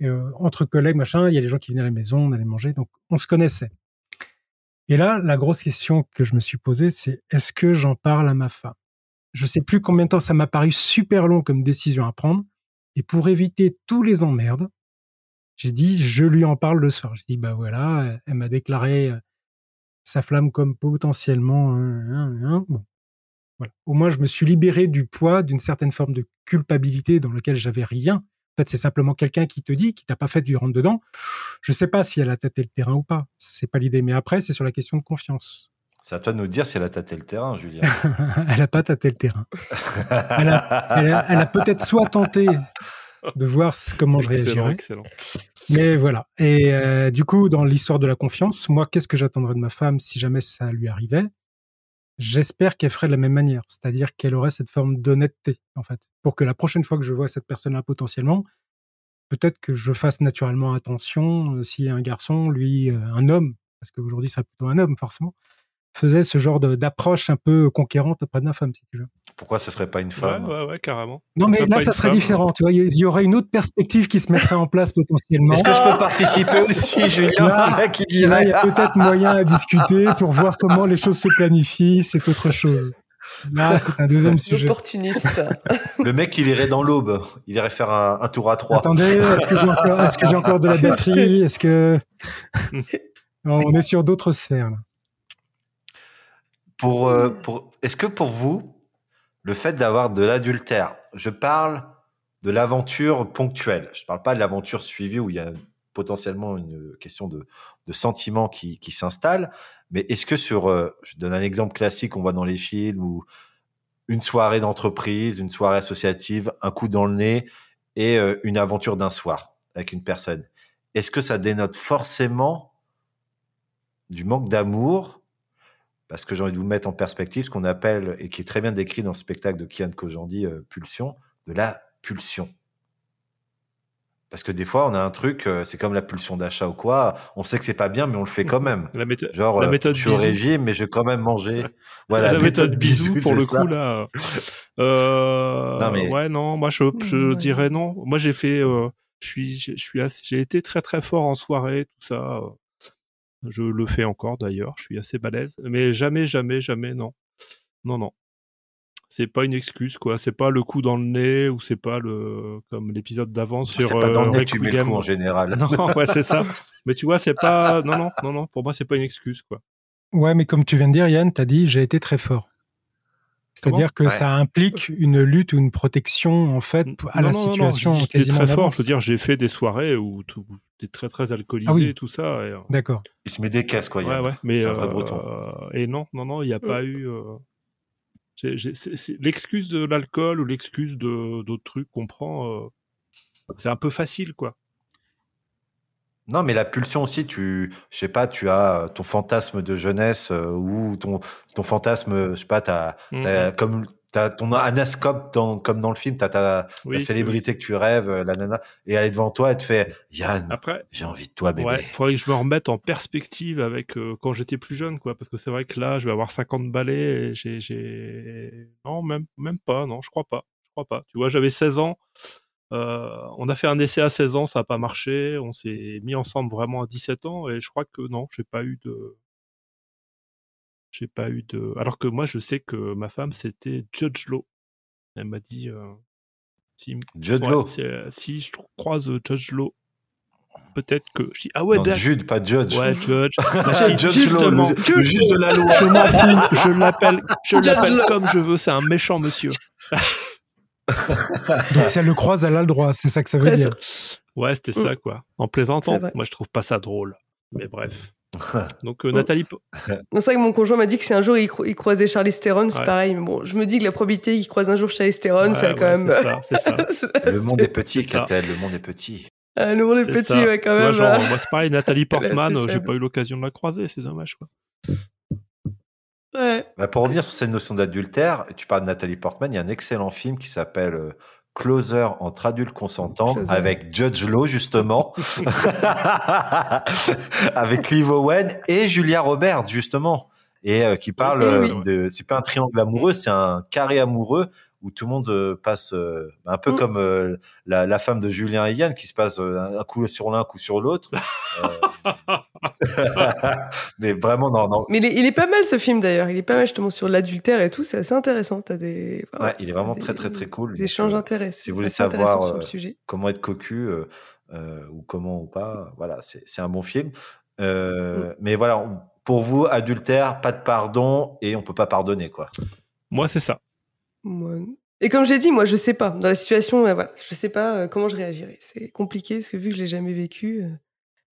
Et, euh, entre collègues, machin, il y a des gens qui venaient à la maison, on allait manger, donc on se connaissait. Et là, la grosse question que je me suis posée, c'est est-ce que j'en parle à ma femme? Je sais plus combien de temps ça m'a paru super long comme décision à prendre. Et pour éviter tous les emmerdes, j'ai dit, je lui en parle le soir. Je dis, bah voilà, elle m'a déclaré euh, sa flamme comme potentiellement. hein, hein, hein. Bon, voilà. Au moins, je me suis libéré du poids d'une certaine forme de culpabilité dans laquelle j'avais rien. En fait, c'est simplement quelqu'un qui te dit, qui t'a pas fait du rentre dedans. Je sais pas si elle a tâté le terrain ou pas. C'est pas l'idée. Mais après, c'est sur la question de confiance. C'est à toi de nous dire si elle a tâté le terrain, Julien. [LAUGHS] elle a pas tâté le terrain. Elle a, elle a- elle a peut-être soit tenté de voir comment je Excellent, réagirais. excellent. Mais voilà. Et euh, du coup, dans l'histoire de la confiance, moi, qu'est-ce que j'attendrais de ma femme si jamais ça lui arrivait? J'espère qu'elle ferait de la même manière, c'est-à-dire qu'elle aurait cette forme d'honnêteté, en fait, pour que la prochaine fois que je vois cette personne-là potentiellement, peut-être que je fasse naturellement attention euh, si un garçon, lui, euh, un homme, parce qu'aujourd'hui, ce serait plutôt un homme, forcément, faisait ce genre de- d'approche un peu conquérante auprès de ma femme, si tu veux. Pourquoi ce serait pas une femme ouais, ouais, carrément. Non, mais là, ça serait femme différent, tu vois. Il y aurait une autre perspective qui se mettrait en place potentiellement. Est-ce que je peux participer aussi, Julien Là, il y dirait. a peut-être moyen à discuter pour voir comment les choses se planifient. C'est autre chose. Là, c'est un deuxième sujet. Opportuniste. Le mec, il irait dans l'aube. Il irait faire un, un tour à trois. Attendez, est-ce que j'ai encore, est-ce que j'ai encore de la batterie? Est-ce que Non, [LAUGHS] on est sur d'autres sphères là? Euh, est-ce que pour vous, le fait d'avoir de l'adultère, je parle de l'aventure ponctuelle, je parle pas de l'aventure suivie où il y a potentiellement une question de, sentiment qui, qui s'installe, mais est-ce que sur, euh, je donne un exemple classique qu'on voit dans les films où une soirée d'entreprise, une soirée associative, un coup dans le nez et euh, une aventure d'un soir avec une personne, est-ce que ça dénote forcément du manque d'amour parce que j'ai envie de vous mettre en perspective ce qu'on appelle, et qui est très bien décrit dans le spectacle de Kian Kojandi, euh, Pulsion, de la pulsion. Parce que des fois, on a un truc, euh, c'est comme la pulsion d'achat ou quoi, on sait que c'est pas bien, mais on le fait quand même. La, méthode- Genre, la euh, méthode je suis au régime, mais je vais quand même manger. [LAUGHS] Voilà, la méthode bisou, pour le ça. coup là. [LAUGHS] Euh, Non, mais- Ouais non, moi je, je Ouais. dirais non. Moi j'ai fait, euh, je suis, je suis, assez- j'ai été très très fort en soirée, tout ça. Je le fais encore d'ailleurs. Je suis assez balèze, mais jamais, jamais, jamais non, non non. C'est pas une excuse quoi. C'est pas le coup dans le nez ou c'est pas le comme l'épisode d'avant sur. C'est pas dans le euh, nez que tu mets le Requiem. coup en général. [LAUGHS] Non, ouais, c'est ça. [LAUGHS] Mais tu vois, c'est pas. Non, non, non, non. Pour moi, c'est pas une excuse, quoi. Ouais, mais comme tu viens de dire, Yann, t'as dit j'ai été très fort. C'est-à-dire que Ouais. ça implique une lutte ou une protection en fait à non, la non, non, non, situation J'étais quasiment très fort. Je veux dire, j'ai fait des soirées où tu es très, très alcoolisé Ah oui. tout ça. Et, euh, D'accord. Il se met des caisses, quoi. ouais, ouais. Mais C'est un vrai euh, breton. et non, non, non, il n'y a pas eu. euh, j'ai- j'ai- c'est- c'est- L'excuse de l'alcool ou l'excuse de d'autres trucs qu'on prend, euh, c'est un peu facile, quoi. Non, mais la pulsion aussi, tu, je sais pas, tu as euh, ton fantasme de jeunesse euh, ou ton, ton fantasme, je sais pas, t'as, Mhm. t'as comme, t'as ton anascope dans, comme dans le film, t'as ta, Oui, ta célébrité que tu rêves, euh, la nana, et elle est devant toi, elle te fait, Yann, Après, j'ai envie de toi, bébé. Ouais, faudrait que je me remette en perspective avec euh, quand j'étais plus jeune, quoi. Parce que c'est vrai que là, je vais avoir 50 balais et j'ai, j'ai... Non, même, même pas, non, je crois pas. Je crois pas. Tu vois, j'avais 16 ans. Euh, on a fait un essai à 16 ans, ça n'a pas marché. On s'est mis ensemble vraiment à 17 ans et je crois que non, j'ai pas eu de. J'ai pas eu de. Alors que moi, je sais que ma femme, c'était Judge Law. Elle m'a dit. euh, si, ouais, Law? euh, si je croise euh, Judge Law, peut-être que. Je dis, ah ouais, Non. Jude, pas Judge. Ouais, Judge. [LAUGHS] Bah, si, Judge Law, justement, le, le juge de la loi. je m'en fous, je l'appelle, je [LAUGHS] Judge l'appelle Law. comme je veux, c'est un méchant monsieur. [LAUGHS] [LAUGHS] Donc si elle le croise, elle a le droit. C'est ça que ça veut dire. Ouais, c'était Mm. ça, quoi. En plaisantant. Moi, je trouve pas ça drôle. Mais bref. [LAUGHS] Donc, euh, Nathalie. C'est vrai que mon conjoint m'a dit que si un jour il, cro- il croisait Charlize Theron, c'est Ouais. pareil. Mais bon, je me dis que la probabilité qu'il croise un jour Charlize Theron, Ouais, c'est ouais, quand même. ça, [LAUGHS] ça. Le monde est petit, ça. Catel, le monde est petit. Ah, le monde est petit, ça. ouais, quand vois, même. genre, hein. moi, c'est pareil, Nathalie Portman, euh, j'ai pas eu l'occasion de la croiser, c'est dommage, quoi. Ouais. Bah, pour revenir sur cette notion d'adultère, tu parles de Nathalie Portman, il y a un excellent film qui s'appelle euh, Closer entre adultes consentants Closer. avec Judge Law justement, [LAUGHS] avec Liv Owen et Julia Roberts justement, et euh, qui parle Oui, euh, oui. de, c'est pas un triangle amoureux, c'est un carré amoureux où tout le monde euh, passe euh, un peu Mm. comme euh, la, la femme de Julien et Yann qui se passe euh, un coup sur l'un, un coup sur l'autre. [LAUGHS] Euh, [LAUGHS] Mais vraiment, non, non. Mais il est, il est pas mal ce film d'ailleurs. Il est pas mal justement sur l'adultère et tout. C'est assez intéressant. Des. enfin, Ouais, il est vraiment des- très très très cool. Des échanges intéressants. Si vous voulez savoir sur le sujet. comment être cocu euh, euh, ou comment ou pas, voilà, c'est un bon film. Euh, Mm. Mais voilà, on- pour vous, adultère, pas de pardon et on peut pas pardonner quoi. Moi, c'est ça. Moi- Et comme j'ai dit, moi, je sais pas. Dans la situation, voilà, je sais pas euh, comment je réagirais. C'est compliqué parce que vu que je l'ai jamais vécu. euh,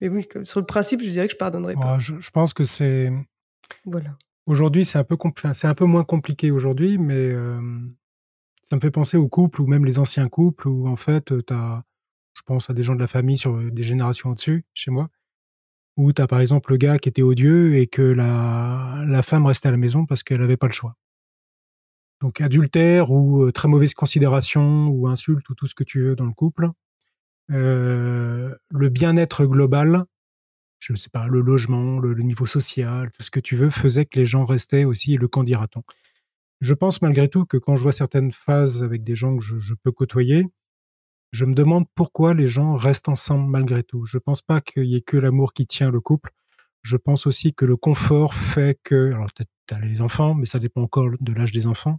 Mais oui, sur le principe, je dirais que je pardonnerais pas. Je, je pense que c'est Voilà. aujourd'hui c'est un peu c'est un peu moins compliqué aujourd'hui, mais euh, ça me fait penser aux couples ou même les anciens couples où en fait as, je pense à des gens de la famille sur des générations au-dessus chez moi, où tu as par exemple le gars qui était odieux et que la, la femme restait à la maison parce qu'elle n'avait pas le choix. Donc adultère ou euh, très mauvaise considération ou insulte ou tout ce que tu veux dans le couple. Euh, le bien-être global, je ne sais pas, le logement, le, niveau social, tout ce que tu veux, faisait que les gens restaient aussi, le qu'en dira-t-on Je pense malgré tout que quand je vois certaines phases avec des gens que je, peux côtoyer, je me demande pourquoi les gens restent ensemble malgré tout. Je pense pas qu'il y ait que l'amour qui tient le couple. Je pense aussi que le confort fait que, alors peut-être t'as les enfants, mais ça dépend encore de l'âge des enfants.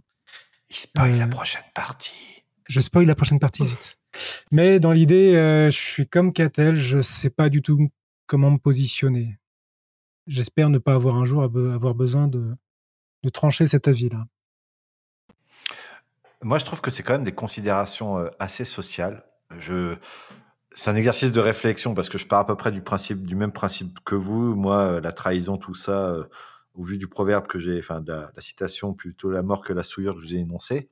Il spoil la Euh, prochaine partie. Je spoil la prochaine partie vite. Mais dans l'idée, euh, je suis comme Catel, je sais pas du tout comment me positionner. J'espère ne pas avoir un jour avoir besoin de, de trancher cet avis-là. Moi, je trouve que c'est quand même des considérations euh, assez sociales. Je, c'est un exercice de réflexion parce que je pars à peu près du principe, du même principe que vous. Moi, la trahison, tout ça, euh, au vu du proverbe que j'ai, enfin, de la, citation, plutôt la mort que la souillure que je vous ai énoncée.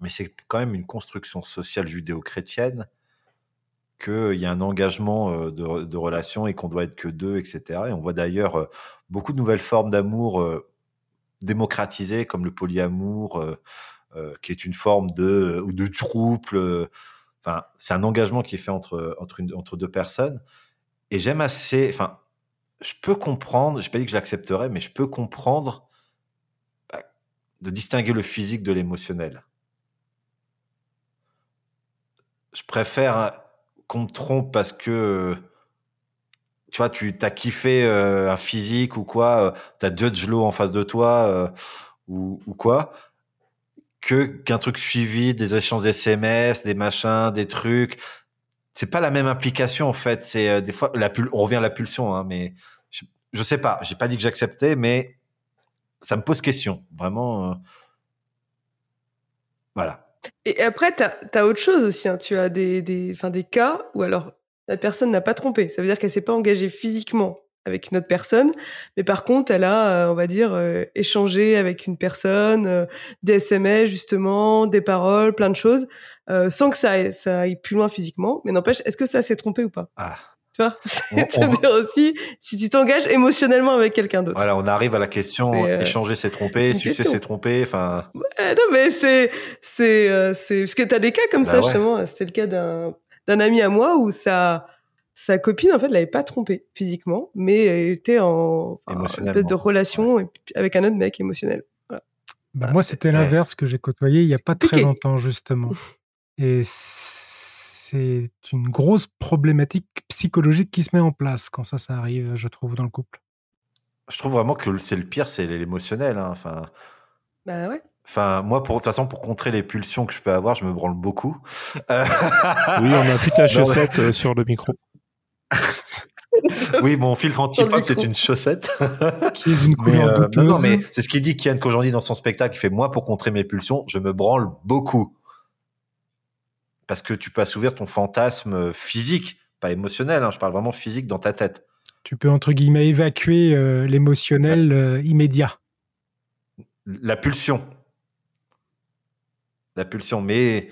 Mais c'est quand même une construction sociale judéo-chrétienne qu'il y a un engagement euh, de, de relation et qu'on doit être que deux, etc. Et on voit d'ailleurs euh, beaucoup de nouvelles formes d'amour euh, démocratisées, comme le polyamour, euh, euh, qui est une forme de ou de trouble. euh, Enfin, c'est un engagement qui est fait entre entre deux personnes. Et j'aime assez. Enfin, je peux comprendre. J'ai pas dit que je l'accepterais, mais je peux comprendre bah, de distinguer le physique de l'émotionnel. Je préfère qu'on me trompe parce que euh, tu vois, tu as kiffé euh, un physique ou quoi, tu as Judge Law en face de toi euh, ou, ou quoi, que qu'un truc suivi, des échanges SMS, des machins, des trucs. C'est pas la même implication en fait. C'est euh, des fois on revient à la pulsion, hein, mais je, je sais pas. J'ai pas dit que j'acceptais, mais ça me pose question. Vraiment, euh, voilà. Et après, tu as, autre chose aussi. hein. Tu as des, des, enfin, des cas où alors la personne n'a pas trompé. Ça veut dire qu'elle s'est pas engagée physiquement avec une autre personne, mais par contre, elle a, euh, on va dire, euh, échangé avec une personne, euh, des SMS justement, des paroles, plein de choses, euh, sans que ça aille, ça aille plus loin physiquement. Mais n'empêche, est-ce que ça s'est trompé ou pas? Ah. Tu vois? C'est-à-dire aussi, si tu t'engages émotionnellement avec quelqu'un d'autre. Voilà, on arrive à la question euh, échanger tromper, une succès c'est tromper. Enfin, Eh non, mais c'est, c'est, euh, c'est, parce que t'as des cas comme Bah ça, ouais. justement. C'était le cas d'un, d'un ami à moi où sa, sa copine, en fait, l'avait pas trompé physiquement, mais elle était en, enfin, une espèce de relation avec un autre mec émotionnel. Voilà. Bah, moi, c'était l'inverse que j'ai côtoyé il y a pas très longtemps, justement. Et c'est une grosse problématique psychologique qui se met en place quand ça, ça arrive, je trouve, dans le couple. je trouve vraiment que c'est le pire, c'est l'émotionnel. hein. Enfin, Bah ouais. enfin, moi, pour de toute façon, pour contrer les pulsions que je peux avoir, je me branle beaucoup. Euh, Oui, on a [LAUGHS] plus ta Non, chaussette euh, sur le micro. [LAUGHS] oui, mon filtre anti-pop, c'est une chaussette. [LAUGHS] Qui est d'une couleur euh, non, mais c'est ce qu'il dit Kian Kojandi dans son spectacle. Il fait moi pour contrer mes pulsions, je me branle beaucoup. parce que tu peux assouvir ton fantasme physique, pas émotionnel. hein, je parle vraiment physique dans ta tête. Tu peux, entre guillemets, évacuer euh, l'émotionnel euh, immédiat. La pulsion. La pulsion. Mais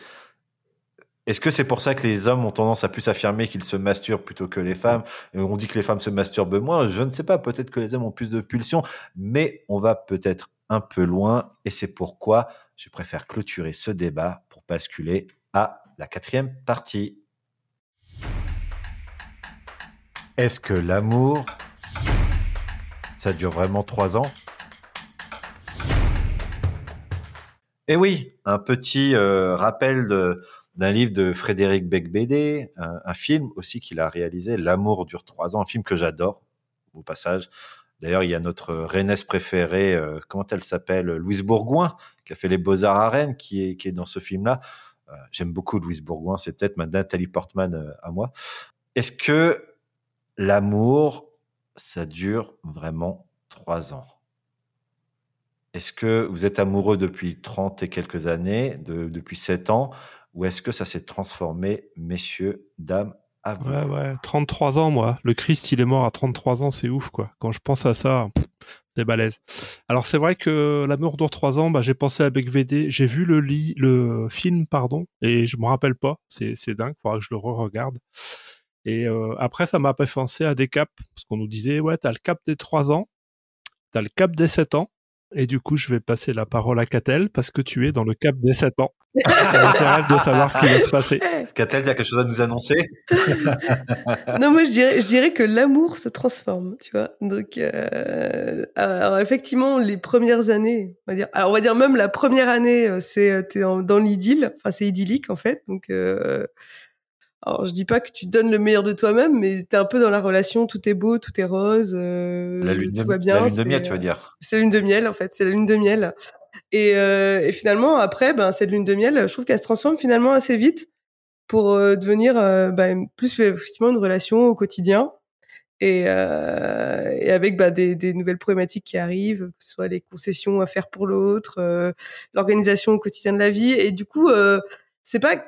est-ce que c'est pour ça que les hommes ont tendance à plus affirmer qu'ils se masturbent plutôt que les femmes? On dit que les femmes se masturbent moins. Je ne sais pas. Peut-être que les hommes ont plus de pulsion. Mais on va peut-être un peu loin. Et c'est pourquoi je préfère clôturer ce débat pour basculer à la quatrième partie. Est-ce que l'amour, ça dure vraiment trois ans? Eh oui, un petit euh, rappel de- d'un livre de Frédéric Becbédé, un, film aussi qu'il a réalisé, L'amour dure trois ans, un film que j'adore, au passage. D'ailleurs, il y a notre Rennes préférée, euh, comment elle s'appelle Louise Bourgoin, qui a fait les Beaux-Arts à Rennes, qui est, est dans ce film-là. Euh, J'aime beaucoup Louise Bourgoin, c'est peut-être ma Nathalie Portman euh, à moi. Est-ce que l'amour, ça dure vraiment trois ans? Est-ce que vous êtes amoureux depuis 30 et quelques années, de- depuis 7 ans, ou est-ce que ça s'est transformé, messieurs, dames, à vous Ouais, ouais, 33 ans, moi. Le Christ, il est mort à 33 ans, c'est ouf, quoi. Quand je pense à ça, c'est balèze. Alors, c'est vrai que L'amour dure 3 ans, bah, j'ai pensé à Becvedé. J'ai vu le, lit, le film, pardon, et je me rappelle pas. C'est, c'est dingue, faudra que je le re-regarde. Et euh, après, ça m'a fait penser à des caps, parce qu'on nous disait, ouais, t'as le cap des 3 ans, t'as le cap des 7 ans, et du coup, je vais passer la parole à Catel, parce que tu es dans le cap des 7 ans. ça m'intéresse de savoir ce qui va se passer. [LAUGHS] Qu'a-t-elle il y a quelque chose à nous annoncer? [LAUGHS] Non, moi je dirais, je dirais que l'amour se transforme, tu vois. Donc, euh, alors effectivement, les premières années, on va dire, alors on va dire même la première année, euh, c'est euh, t'es en- dans l'idylle, enfin c'est idyllique en fait. Donc, euh, alors je dis pas que tu donnes le meilleur de toi-même, mais t'es un peu dans la relation, tout est beau, tout est rose, euh, La lune, tout de, va bien. la lune de miel, tu euh, veux dire c'est la lune de miel en fait, c'est la lune de miel. Et, euh, et finalement après, ben cette lune de miel, je trouve qu'elle se transforme finalement assez vite pour euh, devenir euh, ben, plus effectivement une relation au quotidien et, euh, et avec bah, des, des nouvelles problématiques qui arrivent, que ce soit les concessions à faire pour l'autre, euh, l'organisation au quotidien de la vie. Et du coup, euh, c'est pas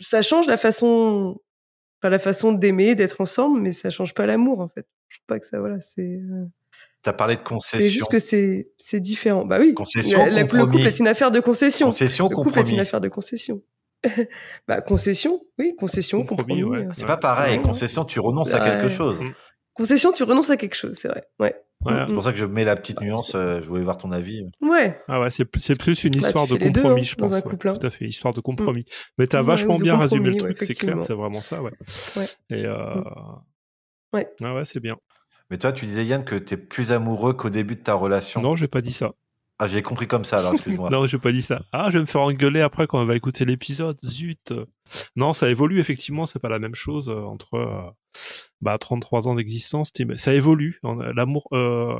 ça change la façon pas la façon d'aimer, d'être ensemble, mais ça change pas l'amour en fait. Je trouve pas que ça voilà, c'est euh, Tu as parlé de c'est concession. juste que c'est c'est différent. Bah oui. Concession, La- la- le compromis. couple est une affaire de concession. Concession, le couple est compromis. une affaire de concession. [LAUGHS] bah concession, oui, concession, compromis. euh, C'est pas pareil. ouais. Concession, tu renonces à quelque Ouais. chose. Concession, tu renonces à quelque chose, c'est vrai. Ouais. Ouais. C'est pour ça que je mets la petite nuance. euh, je voulais voir ton avis. Ouais. Ah ouais, c'est, c'est plus une Bah, histoire de deux, compromis, hein, je dans pense. un ouais, couple, hein. Tout à fait, histoire de compromis. Mais t'as Ouais, vachement bien résumé le truc, c'est clair, c'est vraiment ça, ouais. Ouais. Et euh... Ouais. Ah ouais, c'est bien. Mais toi, tu disais, Yann, que tu es plus amoureux qu'au début de ta relation. Non, j'ai pas dit ça. Ah, j'ai compris comme ça, alors excuse-moi. [LAUGHS] Non, j'ai pas dit ça. Ah, je vais me faire engueuler après quand on va écouter l'épisode. Zut. Non, ça évolue effectivement. C'est pas la même chose euh, entre euh, bah, 33 ans d'existence. Ça évolue. L'amour. euh,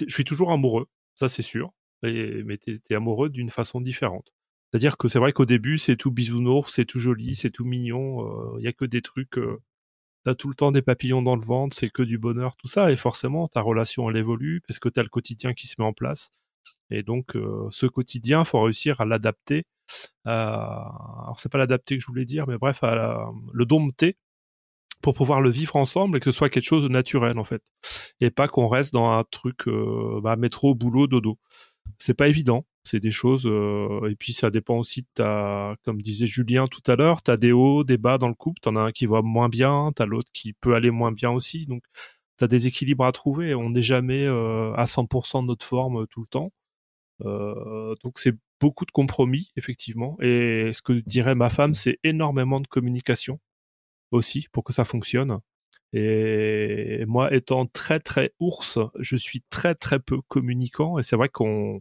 Je suis toujours amoureux, ça c'est sûr. Et, mais t'es es amoureux d'une façon différente. C'est-à-dire que c'est vrai qu'au début, c'est tout bisounours, c'est tout joli, c'est tout mignon. Il y a que des trucs. T'as tout le temps des papillons dans le ventre, c'est que du bonheur, tout ça. Et forcément, ta relation, elle évolue parce que t'as le quotidien qui se met en place. Et donc, euh, ce quotidien, faut réussir à l'adapter. à- Alors, c'est pas l'adapter que je voulais dire, mais bref, à le dompter pour pouvoir le vivre ensemble et que ce soit quelque chose de naturel, en fait. Et pas qu'on reste dans un truc euh, bah, métro, boulot, dodo. C'est pas évident. C'est des choses. euh, et puis, ça dépend aussi de ta. Comme disait Julien tout à l'heure, t'as des hauts, des bas dans le couple. T'en as un qui va moins bien, t'as l'autre qui peut aller moins bien aussi. Donc, t'as des équilibres à trouver. On n'est jamais euh, à 100% de notre forme tout le temps. Euh, donc c'est beaucoup de compromis, effectivement. Et ce que dirait ma femme, c'est énormément de communication aussi pour que ça fonctionne. Et moi, étant très très ours, je suis très très peu communicant. Et c'est vrai qu'on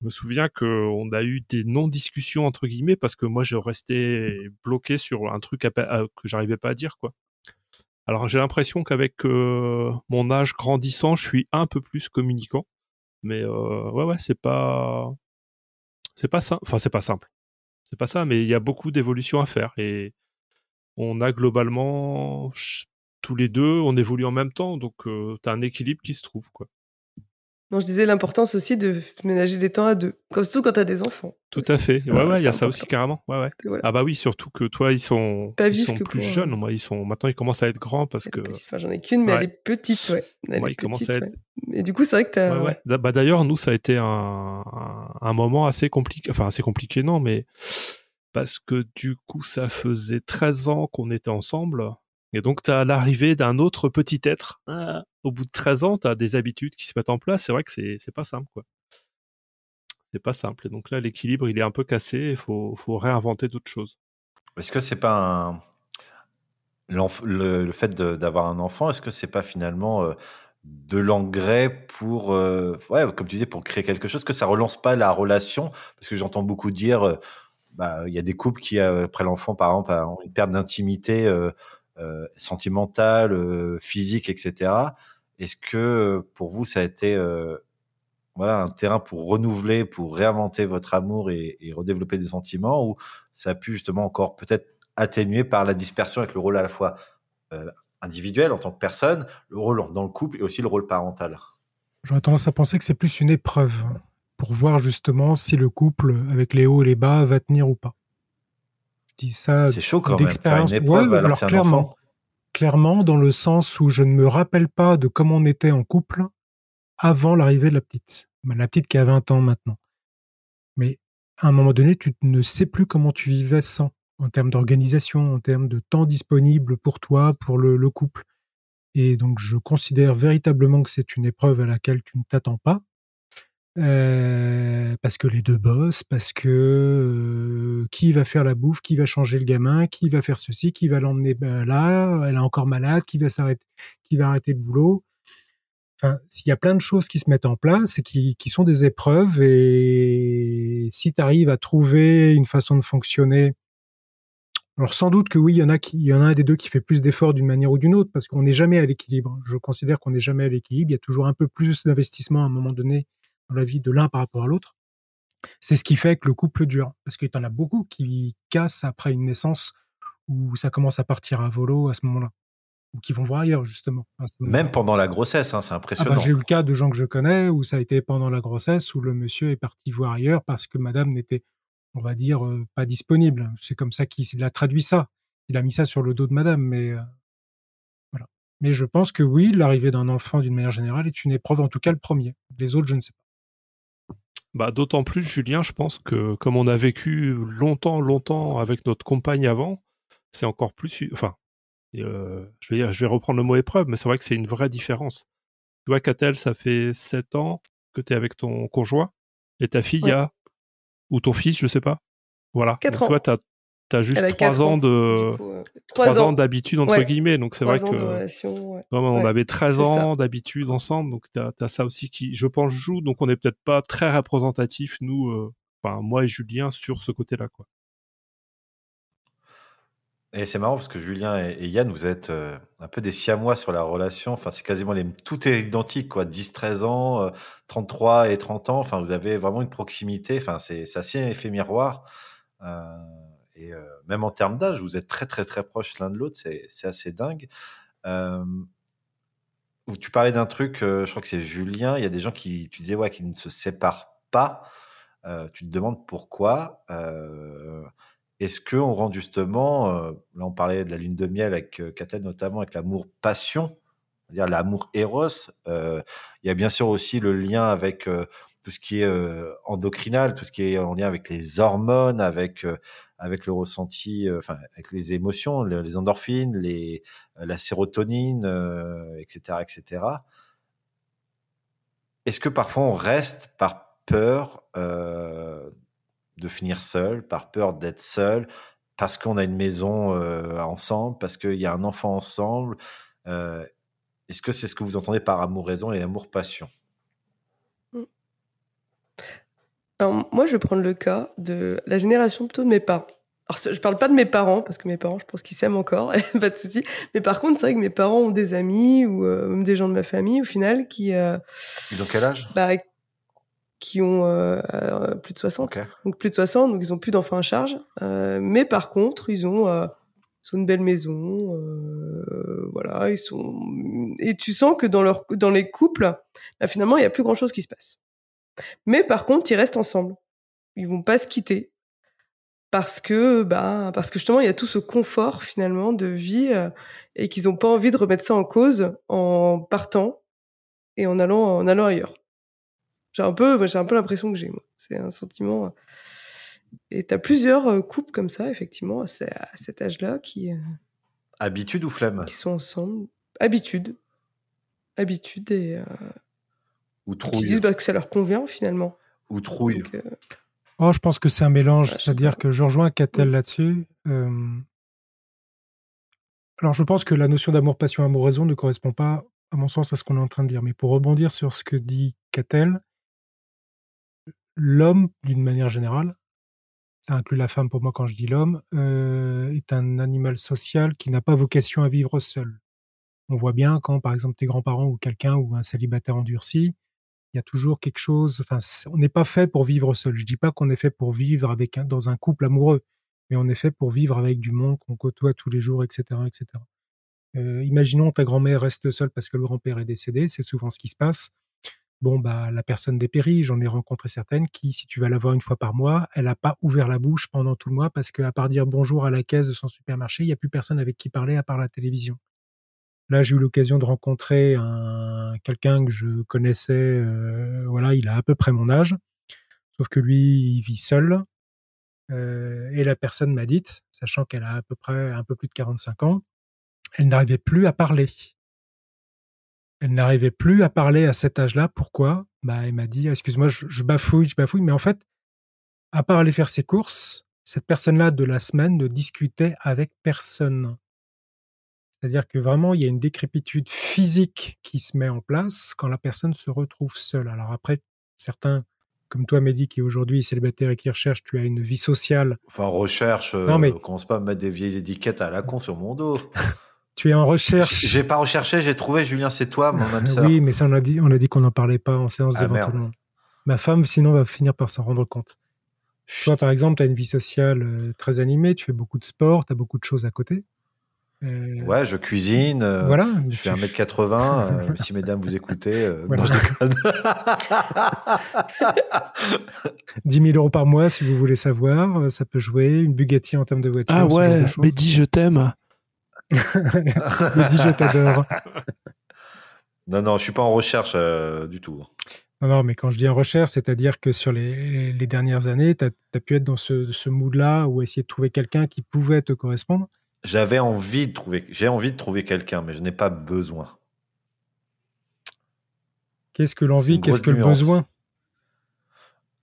je me souviens qu'on a eu des non-discussions entre guillemets parce que moi je restais bloqué sur un truc que j'arrivais pas à dire quoi. Alors j'ai l'impression qu'avec euh, mon âge grandissant, je suis un peu plus communicant. Mais euh, ouais, ouais, c'est pas, c'est pas simple. Enfin, c'est pas simple. C'est pas ça, mais il y a beaucoup d'évolutions à faire et on a globalement tous les deux, on évolue en même temps, donc euh, t'as un équilibre qui se trouve, quoi. Non, je disais l'importance aussi de ménager des temps à deux, surtout quand tu as des enfants. Tout aussi. à fait. Ouais, ouais, il y a ça aussi carrément. Ouais, ouais. Voilà. Ah bah oui, surtout que toi, ils sont, Pas ils sont plus jeunes. Moi, ils sont maintenant, ils commencent à être grands parce que. Enfin, j'en ai qu'une, mais Ouais. elle est petite, ouais. Elle Ouais, est petite, à être- ouais. Et du coup, c'est vrai que t'as. Ouais, Bah, d'ailleurs, nous, ça a été un moment assez compliqué. Enfin, assez compliqué, non, mais parce que du coup, ça faisait 13 ans qu'on était ensemble. Et donc, tu as l'arrivée d'un autre petit être. Ah, Au bout de 13 ans, tu as des habitudes qui se mettent en place. C'est vrai que c'est pas simple, quoi. C'est pas simple. Et donc là, l'équilibre, il est un peu cassé. Il faut, faut réinventer d'autres choses. Est-ce que c'est pas le, le fait d'avoir un enfant, est-ce que c'est pas finalement euh, de l'engrais pour, euh, ouais, comme tu disais, pour créer quelque chose, que ça relance pas la relation? Parce que j'entends beaucoup dire, euh, bah, il y a des couples qui, après l'enfant, par exemple, ont une perte d'intimité sentimentale, euh, physique, etc. Est-ce que euh, pour vous, ça a été euh, voilà, un terrain pour renouveler, pour réinventer votre amour et, redévelopper des sentiments, ou ça a pu justement encore peut-être atténuer par la dispersion avec le rôle à la fois euh, individuel en tant que personne, le rôle dans le couple et aussi le rôle parental? J'aurais tendance à penser que c'est plus une épreuve pour voir justement si le couple avec les hauts et les bas va tenir ou pas. Dis ça d'expérience. Ouais, alors clairement, enfant. clairement dans le sens où je ne me rappelle pas de comment on était en couple avant l'arrivée de la petite. Bah, La petite qui a 20 ans maintenant. Mais à un moment donné, tu ne sais plus comment tu vivais sans, en termes d'organisation, en termes de temps disponible pour toi, pour le, le couple. Et donc, je considère véritablement que c'est une épreuve à laquelle tu ne t'attends pas. Euh, parce que les deux bossent, parce que qui va faire la bouffe, qui va changer le gamin, qui va faire ceci, qui va l'emmener ben, là, elle est encore malade, qui va s'arrêter, qui va arrêter le boulot. Enfin, s'il y a plein de choses qui se mettent en place et qui, sont des épreuves, et si tu arrives à trouver une façon de fonctionner, alors sans doute que oui, il y en a il y en a un des deux qui fait plus d'efforts d'une manière ou d'une autre, parce qu'on n'est jamais à l'équilibre. Je considère qu'on n'est jamais à l'équilibre. Il y a toujours un peu plus d'investissement à un moment donné dans la vie de l'un par rapport à l'autre. C'est ce qui fait que le couple dure, parce que tu en as beaucoup qui cassent après une naissance où ça commence à partir à volo à ce moment-là, ou qui vont voir ailleurs justement. Même pendant la grossesse, hein, c'est Ah impressionnant. bah, j'ai eu le cas de gens que je connais où ça a été pendant la grossesse où le monsieur est parti voir ailleurs parce que madame n'était, on va dire, euh, pas disponible. C'est comme ça qu'il a traduit ça. Il a mis ça sur le dos de madame, mais euh, voilà. Mais je pense que oui, l'arrivée d'un enfant d'une manière générale est une épreuve, en tout cas le premier. Les autres, je ne sais pas. Bah, d'autant plus, Julien, je pense que comme on a vécu longtemps, longtemps avec notre compagne avant, c'est encore plus. Enfin, euh, je, vais, je vais reprendre le mot épreuve, mais c'est vrai que c'est une vraie différence. Tu vois, Catel, ça fait 7 ans que tu es avec ton conjoint, et ta fille Ouais. a. Ou ton fils, je sais pas. Voilà. Quatre Donc, ans. toi, tu as, juste 3 quatre ans ans, de. euh, trois trois ans ans. d'habitude, entre Ouais. guillemets. Donc, c'est Trois vrai que. relation, ouais. Ouais, on Ouais, avait 13 c'est ça. ans d'habitude ensemble, donc tu as, ça aussi qui, je pense, joue. Donc on n'est peut-être pas très représentatif, nous, euh, enfin moi et Julien, sur ce côté-là. quoi. Et c'est marrant parce que Julien et, et Yann, vous êtes euh, un peu des siamois sur la relation. Enfin, c'est quasiment les, tout est identique, quoi. 10, 13 ans, euh, 33 et 30 ans. Enfin, vous avez vraiment une proximité. Enfin, c'est c'est assez effet miroir. Euh, et euh, même en termes d'âge, vous êtes très, très, très proches l'un de l'autre. C'est assez dingue. Tu parlais d'un truc, euh, je crois que c'est Julien. Il y a des gens qui, tu disais, ouais, qui ne se séparent pas. Euh, tu te demandes pourquoi. Est-ce qu'on rend justement, là on parlait de la lune de miel avec Catel notamment, avec l'amour-passion, c'est-à-dire l'amour euh, il y a bien sûr aussi le lien avec tout ce qui est euh, endocrinal, tout ce qui est en lien avec les hormones, avec euh, avec le ressenti, euh, enfin avec les émotions, le- les endorphines, les, la sérotonine, etc., etc. Est-ce que parfois on reste par peur de finir seul, par peur d'être seul, parce qu'on a une maison ensemble, parce qu'il y a un enfant ensemble Est-ce que c'est ce que vous entendez par amour-raison et amour-passion? Alors, moi, je vais prendre le cas de la génération plutôt de mes parents. Alors, je parle pas de mes parents, parce que mes parents, je pense qu'ils s'aiment encore, [LAUGHS] pas de souci. Mais par contre, c'est vrai que mes parents ont des amis ou euh, même des gens de ma famille, au final, qui, euh, Ils ont quel âge? bah, qui ont euh, plus de 60. Ok. Donc, plus de 60, donc ils ont plus d'enfants à charge. Euh, mais par contre, ils ont euh, ils ont une belle maison, euh, voilà, ils sont et tu sens que dans leur dans les couples, bah, finalement, il y a plus grand chose qui se passe. Mais par contre, ils restent ensemble. Ils vont pas se quitter parce que bah parce que justement il y a tout ce confort finalement de vie euh, et qu'ils ont pas envie de remettre ça en cause en partant et en allant en allant ailleurs. J'ai un peu j'ai un peu l'impression que j'ai moi. C'est un sentiment euh, et tu as plusieurs euh, couples comme ça effectivement à cet âge-là qui habitude ou flemme qui sont ensemble habitude habitude et ou trouille. qui disent bah, que ça leur convient finalement. Ou trouille. Oh, je pense que c'est un mélange, c'est-à-dire que je rejoins Catel là-dessus. Alors, je pense que la notion d'amour, passion, amour, raison ne correspond pas, à mon sens, à ce qu'on est en train de dire. Mais pour rebondir sur ce que dit Catel, l'homme, d'une manière générale, ça inclut la femme pour moi quand je dis l'homme, euh, est un animal social qui n'a pas vocation à vivre seul. On voit bien quand, par exemple, tes grands-parents ou quelqu'un ou un célibataire endurci, il y a toujours quelque chose. Enfin, on n'est pas fait pour vivre seul. Je dis pas qu'on est fait pour vivre avec dans un couple amoureux, mais on est fait pour vivre avec du monde qu'on côtoie tous les jours, etc., etc. Euh, imaginons ta grand-mère reste seule parce que le grand-père est décédé, c'est souvent ce qui se passe. Bon, bah, la personne dépérit. J'en ai rencontré certaines qui, si tu vas la voir une fois par mois, elle n'a pas ouvert la bouche pendant tout le mois parce qu'à part dire bonjour à la caisse de son supermarché, il n'y a plus personne avec qui parler à part la télévision. Là, j'ai eu l'occasion de rencontrer un quelqu'un que je connaissais. Euh, voilà, il a à peu près mon âge, sauf que lui, il vit seul. Euh, et la personne m'a dit, sachant qu'elle a à peu près un peu plus de 45 ans, elle n'arrivait plus à parler. Elle n'arrivait plus à parler à cet âge-là. Pourquoi? Bah, elle m'a dit, excuse-moi, je, bafouille, je bafouille, mais en fait, à part aller faire ses courses, cette personne-là de la semaine ne discutait avec personne. C'est-à-dire que vraiment, il y a une décrépitude physique qui se met en place quand la personne se retrouve seule. Alors après, certains, comme toi, Mehdi, qui aujourd'hui est célibataire et qui recherche, tu as une vie sociale. Enfin, recherche, non, euh, mais... commence pas à mettre des vieilles étiquettes à la con sur mon dos. [LAUGHS] tu es en recherche. J'ai pas recherché, j'ai trouvé Julien, c'est toi, mon âme [LAUGHS] sœur. Oui, mais ça, on a dit, on a dit qu'on n'en parlait pas en séance ah, devant tout le monde. Ma femme, sinon, va finir par s'en rendre compte. Toi, par exemple, tu as une vie sociale euh, très animée, tu fais beaucoup de sport, tu as beaucoup de choses à côté. Euh, ouais, je cuisine. Euh, voilà. Je fais 1m80. Euh, si mesdames vous écoutez, [LAUGHS] voilà. non, je déconne. 10 000 euros par mois, si vous voulez savoir. Ça peut jouer. Une Bugatti en termes de voiture. Ah ouais, mais dis je t'aime. [LAUGHS] mais dis je t'adore. [LAUGHS] Non, non, je suis pas en recherche du tout. Non, non, mais quand je dis en recherche, c'est-à-dire que sur les, les, dernières années, tu as, pu être dans ce, ce mood-là ou essayer de trouver quelqu'un qui pouvait te correspondre. J'avais envie de trouver, j'ai envie de trouver quelqu'un, mais je n'ai pas besoin. Qu'est-ce que l'envie Qu'est-ce que le besoin?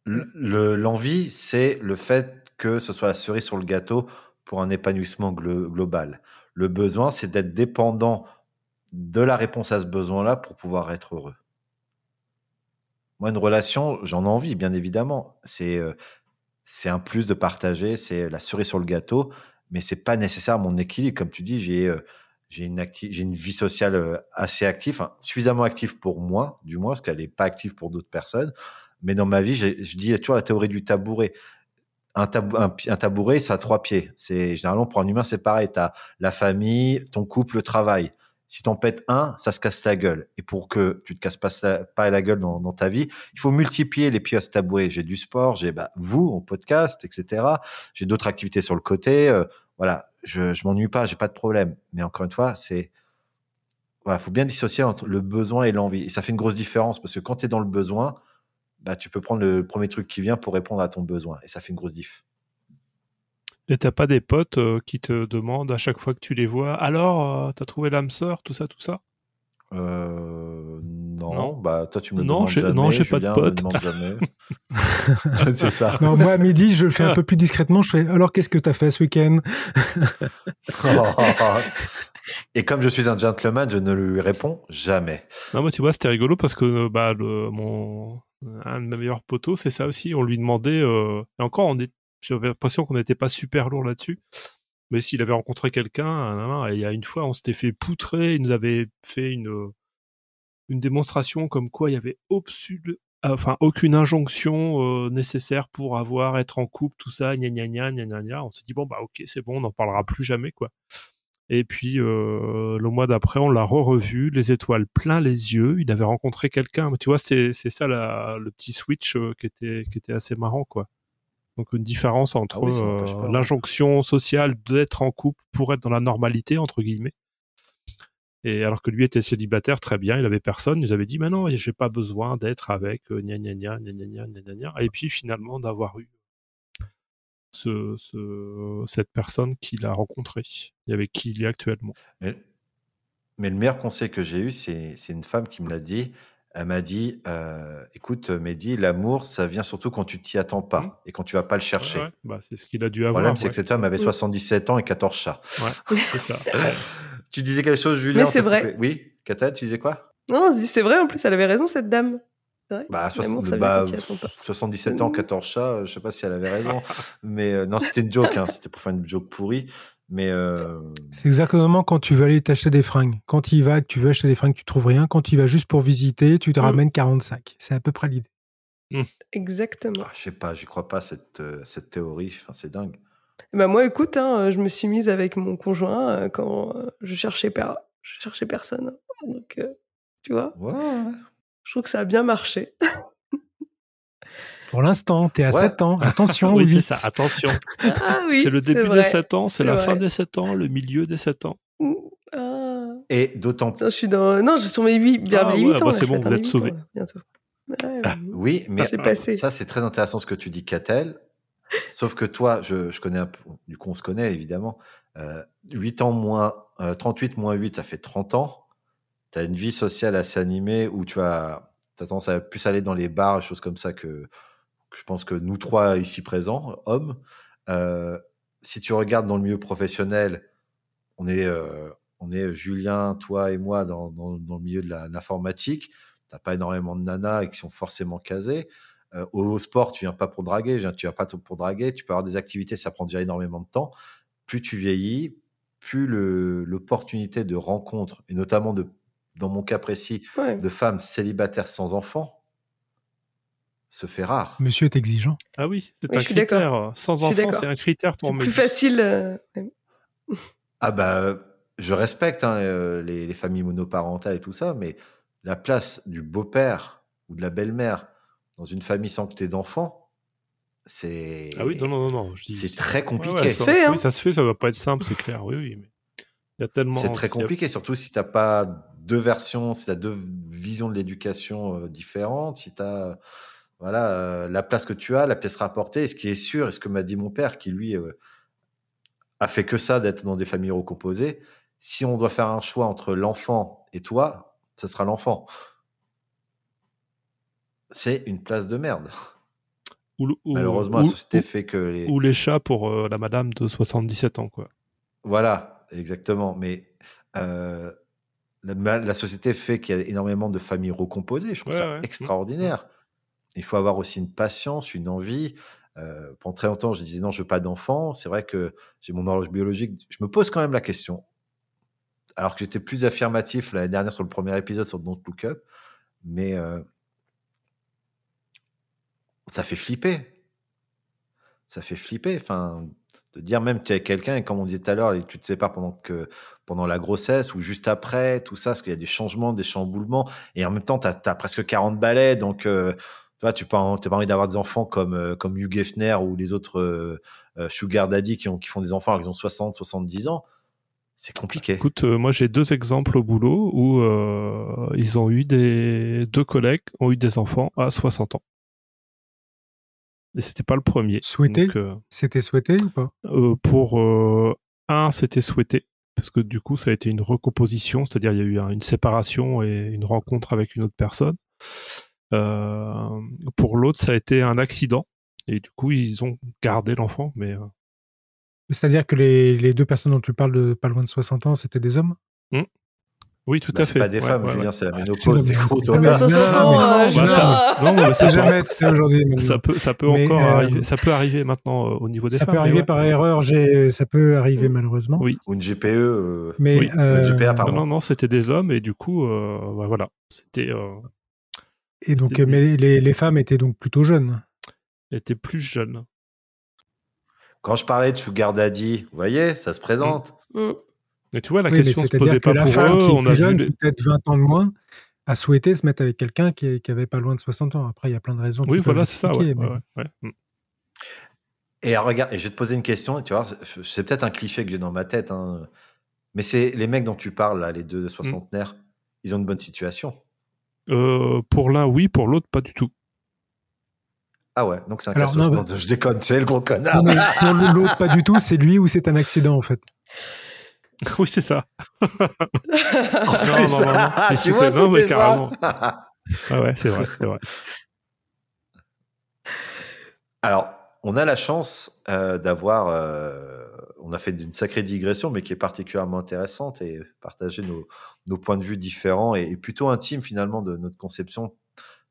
L'envie, c'est le fait que ce soit la cerise sur le gâteau pour un épanouissement global. Le besoin, c'est d'être dépendant de la réponse à ce besoin-là pour pouvoir être heureux. Moi, une relation, j'en ai envie, bien évidemment. C'est euh, c'est un plus de partager, c'est la cerise sur le gâteau, mais c'est pas nécessaire mon équilibre. Comme tu dis, j'ai euh, j'ai une, j'ai une vie sociale euh, assez active, suffisamment active pour moi, du moins, parce qu'elle n'est pas active pour d'autres personnes. Mais dans ma vie, je dis toujours la théorie du tabouret. Un, un, tabouret, ça a trois pieds. C'est généralement pour un humain, c'est pareil. Tu as la famille, ton couple, le travail. Si t'en pètes un, ça se casse la gueule. Et pour que tu te casses pas, la gueule dans, ta vie, il faut multiplier les ce tabouret. J'ai du sport, j'ai bah, vous en podcast, etc. J'ai d'autres activités sur le côté. Euh, voilà, je, je m'ennuie pas, j'ai pas de problème. Mais encore une fois, c'est voilà, faut bien dissocier entre le besoin et l'envie. Et ça fait une grosse différence parce que quand tu es dans le besoin, bah, tu peux prendre le premier truc qui vient pour répondre à ton besoin. Et ça fait une grosse diff. Et t'as pas des potes euh, qui te demandent à chaque fois que tu les vois, alors, euh, t'as trouvé l'âme sœur, tout ça, tout ça? Euh, non. bah toi tu me non, demandes jamais. Non, j'ai pas de potes. jamais. [LAUGHS] [LAUGHS] c'est ça. Non, moi à midi, je le fais un peu [LAUGHS] plus discrètement. Je fais alors qu'est-ce que t'as fait ce week-end? Et comme je suis un gentleman, je ne lui réponds jamais. Non, moi tu vois, c'était rigolo parce que bah le, mon un de mes meilleurs potos, c'est ça aussi. On lui demandait. Euh, et encore, on est j'avais l'impression qu'on n'était pas super lourd là-dessus. Mais s'il avait rencontré quelqu'un, il y a une fois, on s'était fait poutrer, il nous avait fait une, une démonstration comme quoi il y avait enfin aucune injonction euh, nécessaire pour avoir être en couple, tout ça, gna gna gna gna gna gna. On s'est dit bon bah ok c'est bon, on n'en parlera plus jamais quoi. Et puis euh, le mois d'après, on l'a re-revu, les étoiles plein les yeux. Il avait rencontré quelqu'un. Tu vois, c'est c'est ça la, le petit switch euh, qui était qui était assez marrant quoi. Donc une différence entre euh, l'injonction sociale d'être en couple pour être dans la normalité, entre guillemets. Et alors que lui était célibataire, très bien, il avait personne, il avait dit, mais non, j'ai pas besoin d'être avec euh, gna, gna, gna, gna, gna, gna, Et puis finalement d'avoir eu cette personne qu'il a rencontrée et avec qui il est actuellement. Mais le meilleur conseil que j'ai eu, c'est une femme qui me l'a dit, elle m'a dit, euh, écoute, Mehdi, l'amour, ça vient surtout quand tu t'y attends pas et quand tu vas pas le chercher. Ouais, ouais, bah, c'est ce qu'il a dû Le avoir. problème, c'est ouais, que cette femme avait Mm. 77 ans et 14 chats. Ouais, [LAUGHS] c'est ça. tu disais quelque chose, Julien Mais c'est vrai. coupé. Oui, Catal, tu disais quoi? Non, on se dit, c'est vrai, en plus, elle avait raison, cette dame. C'est vrai. bah, L'amour, 60 ça vient bah. 77 ans, 14 chats, je sais pas si elle avait raison. [LAUGHS] mais euh, non, c'était une joke, hein, c'était pour faire une joke pourrie. Mais euh, C'est exactement quand tu veux aller t'acheter des fringues. Quand tu y vas, que tu veux acheter des fringues, tu trouves rien. Quand tu y vas juste pour visiter, tu te Mm. ramènes 40 sacs. C'est à peu près l'idée. Exactement. ah, je sais pas, j'y crois pas cette, euh, cette théorie. Enfin, c'est dingue. Ben, moi, écoute, hein, je me suis mise avec mon conjoint euh, quand je cherchais, per- je cherchais personne. Donc, euh, tu vois, ouais. je trouve que ça a bien marché. [LAUGHS] Pour l'instant, t'es à Ouais. 7 ans. Attention, [LAUGHS] oui, c'est ça. Attention. Ah oui, c'est le début des 7 ans, c'est c'est la vrai. fin des 7 ans, le milieu des 7 ans. Ah. Et d'autant Tiens, je suis dans... Non, je suis sur mes 8, vers Ah les ouais, 8 bah ans. c'est là, je bon, vous êtes les 8 sauvés. ans, là, bientôt. Ouais, Oui, mais ça, c'est très intéressant ce que tu dis, Catel. Sauf que toi, je, je connais un peu, du coup, on se connaît évidemment. Euh, 8 ans moins, euh, 38 moins 8, ça fait 30 ans. Tu as une vie sociale assez animée où tu as, as tendance à plus aller dans les bars, choses comme ça que je pense que nous trois ici présents, hommes. Euh, si tu regardes dans le milieu professionnel, on est, euh, on est Julien, toi et moi dans, dans, dans le milieu de l'informatique. T'as pas énormément de nanas et qui sont forcément casées. Euh, au, sport, tu viens pas pour draguer, tu viens pas pour draguer. Tu peux avoir des activités, ça prend déjà énormément de temps. Plus tu vieillis, plus l'opportunité de rencontre, et notamment de, dans mon cas précis, Ouais. de femmes célibataires sans enfants, se fait rare. Monsieur est exigeant. Ah oui, c'est Oui, un je suis critère. d'accord. Sans enfant, c'est un critère pour C'est plus facile. euh, ouais. Ah bah, je respecte hein, euh, les, les familles monoparentales et tout ça, mais la place du beau-père ou de la belle-mère dans une famille sans que tu aies d'enfants, c'est Ah oui, non, non, non, non. je dis- c'est très Ouais, compliqué. ouais, Ça se fait, hein. Oui, ça se fait, ça va pas être simple, c'est clair. Oui, oui, mais il y a tellement. C'est très compliqué, surtout si tu n'as pas deux versions, si tu as deux visions de l'éducation euh, différentes, si tu as voilà, euh, la place que tu as, la pièce rapportée, et ce qui est sûr, et ce que m'a dit mon père, qui lui euh, a fait que ça d'être dans des familles recomposées, si on doit faire un choix entre l'enfant et toi, ce sera l'enfant. C'est une place de merde. Ou, Malheureusement, la société ou- fait que les... ou les chats pour euh, la madame de 77 ans, quoi. Voilà, exactement. Mais la, société fait qu'il y a énormément de familles recomposées. Je trouve Ouais, ça ouais. extraordinaire. Il faut avoir aussi une patience, une envie. Euh, pendant très longtemps, je disais non, je veux pas d'enfant. C'est vrai que j'ai mon horloge biologique. Je me pose quand même la question. Alors que j'étais plus affirmatif l'année dernière sur le premier épisode sur Don't Look Up, mais euh, ça fait flipper. Ça fait flipper. Enfin, de dire même que tu es quelqu'un et comme on disait tout à l'heure, tu te sépares pendant que pendant la grossesse ou juste après, tout ça, parce qu'il y a des changements, des chamboulements, et en même temps, tu as, presque 40 balais, donc euh, vois, tu n'as pas envie d'avoir des enfants comme, euh, comme Hugh Hefner ou les autres euh, euh, Sugar Daddy qui, ont, qui font des enfants alors qu'ils ont 60, 70 ans? C'est compliqué. Écoute, euh, moi j'ai deux exemples au boulot où euh, ils ont eu des deux collègues ont eu des enfants à 60 ans. Et c'était pas le premier. Souhaité? Euh, C'était souhaité ou pas? euh, pour euh, un, c'était souhaité parce que du coup ça a été une recomposition, c'est-à-dire il y a eu un- une séparation et une rencontre avec une autre personne. Euh, pour l'autre, ça a été un accident et du coup ils ont gardé l'enfant, mais euh, C'est-à-dire que les, les deux personnes dont tu parles de pas loin de 60 ans, c'était des hommes? Oui, tout Bah, à fait. pas des Ouais, femmes, ouais, Julien, ouais. c'est la ménopause. c'est des la gros, ménopause. toi. Mais 60 ans, mais non, Bah, ça- mais ça peut- jamais, c'est aujourd'hui. ça peut, ça peut Mais, encore euh, arriver. Ça peut arriver maintenant euh, au niveau des Ça femmes. peut mais arriver ouais. par erreur, j'ai- ça peut arriver malheureusement. Oui. Ou une GPE. euh, Mais Oui, euh, une GPA, Non, pardon. non, non, c'était des hommes et du coup, euh, bah, voilà, c'était. Et donc, mais les, les femmes étaient donc plutôt jeunes. Elles étaient plus jeunes. Quand je parlais de Sugar Daddy, vous voyez, ça se présente. Mm. Mais tu vois, la Oui, question se posait que pas la pour femme eux. qui est On a plus jeune, les- peut-être 20 ans de moins, a souhaité se mettre avec quelqu'un qui, qui avait pas loin de 60 ans. Après, il y a plein de raisons. Oui, voilà, c'est ça. Ouais, mais- ouais, ouais, ouais. Mm. Et regarde, et je vais te poser une question, tu vois, c'est- peut-être un cliché que j'ai dans ma tête, hein, mais c'est les mecs dont tu parles, là, les deux soixantenaires, ils ont une bonne situation. Euh, pour l'un, oui, pour l'autre, pas du tout. Ah ouais, donc c'est un Alors, cas non, non, bah- je déconne, c'est le gros connard. Non, pour l'autre, pas du tout, c'est lui ou c'est un accident en fait. [LAUGHS] oui, c'est ça. [LAUGHS] Non, non, non, non. ah, Mais tu vois, non, mais c'était carrément. ça. [LAUGHS] Ah ouais, c'est vrai, c'est vrai. Alors, on a la chance euh, d'avoir, euh, on a fait une sacrée digression, mais qui est particulièrement intéressante et partager nos, nos points de vue différents et, plutôt intimes finalement de notre conception.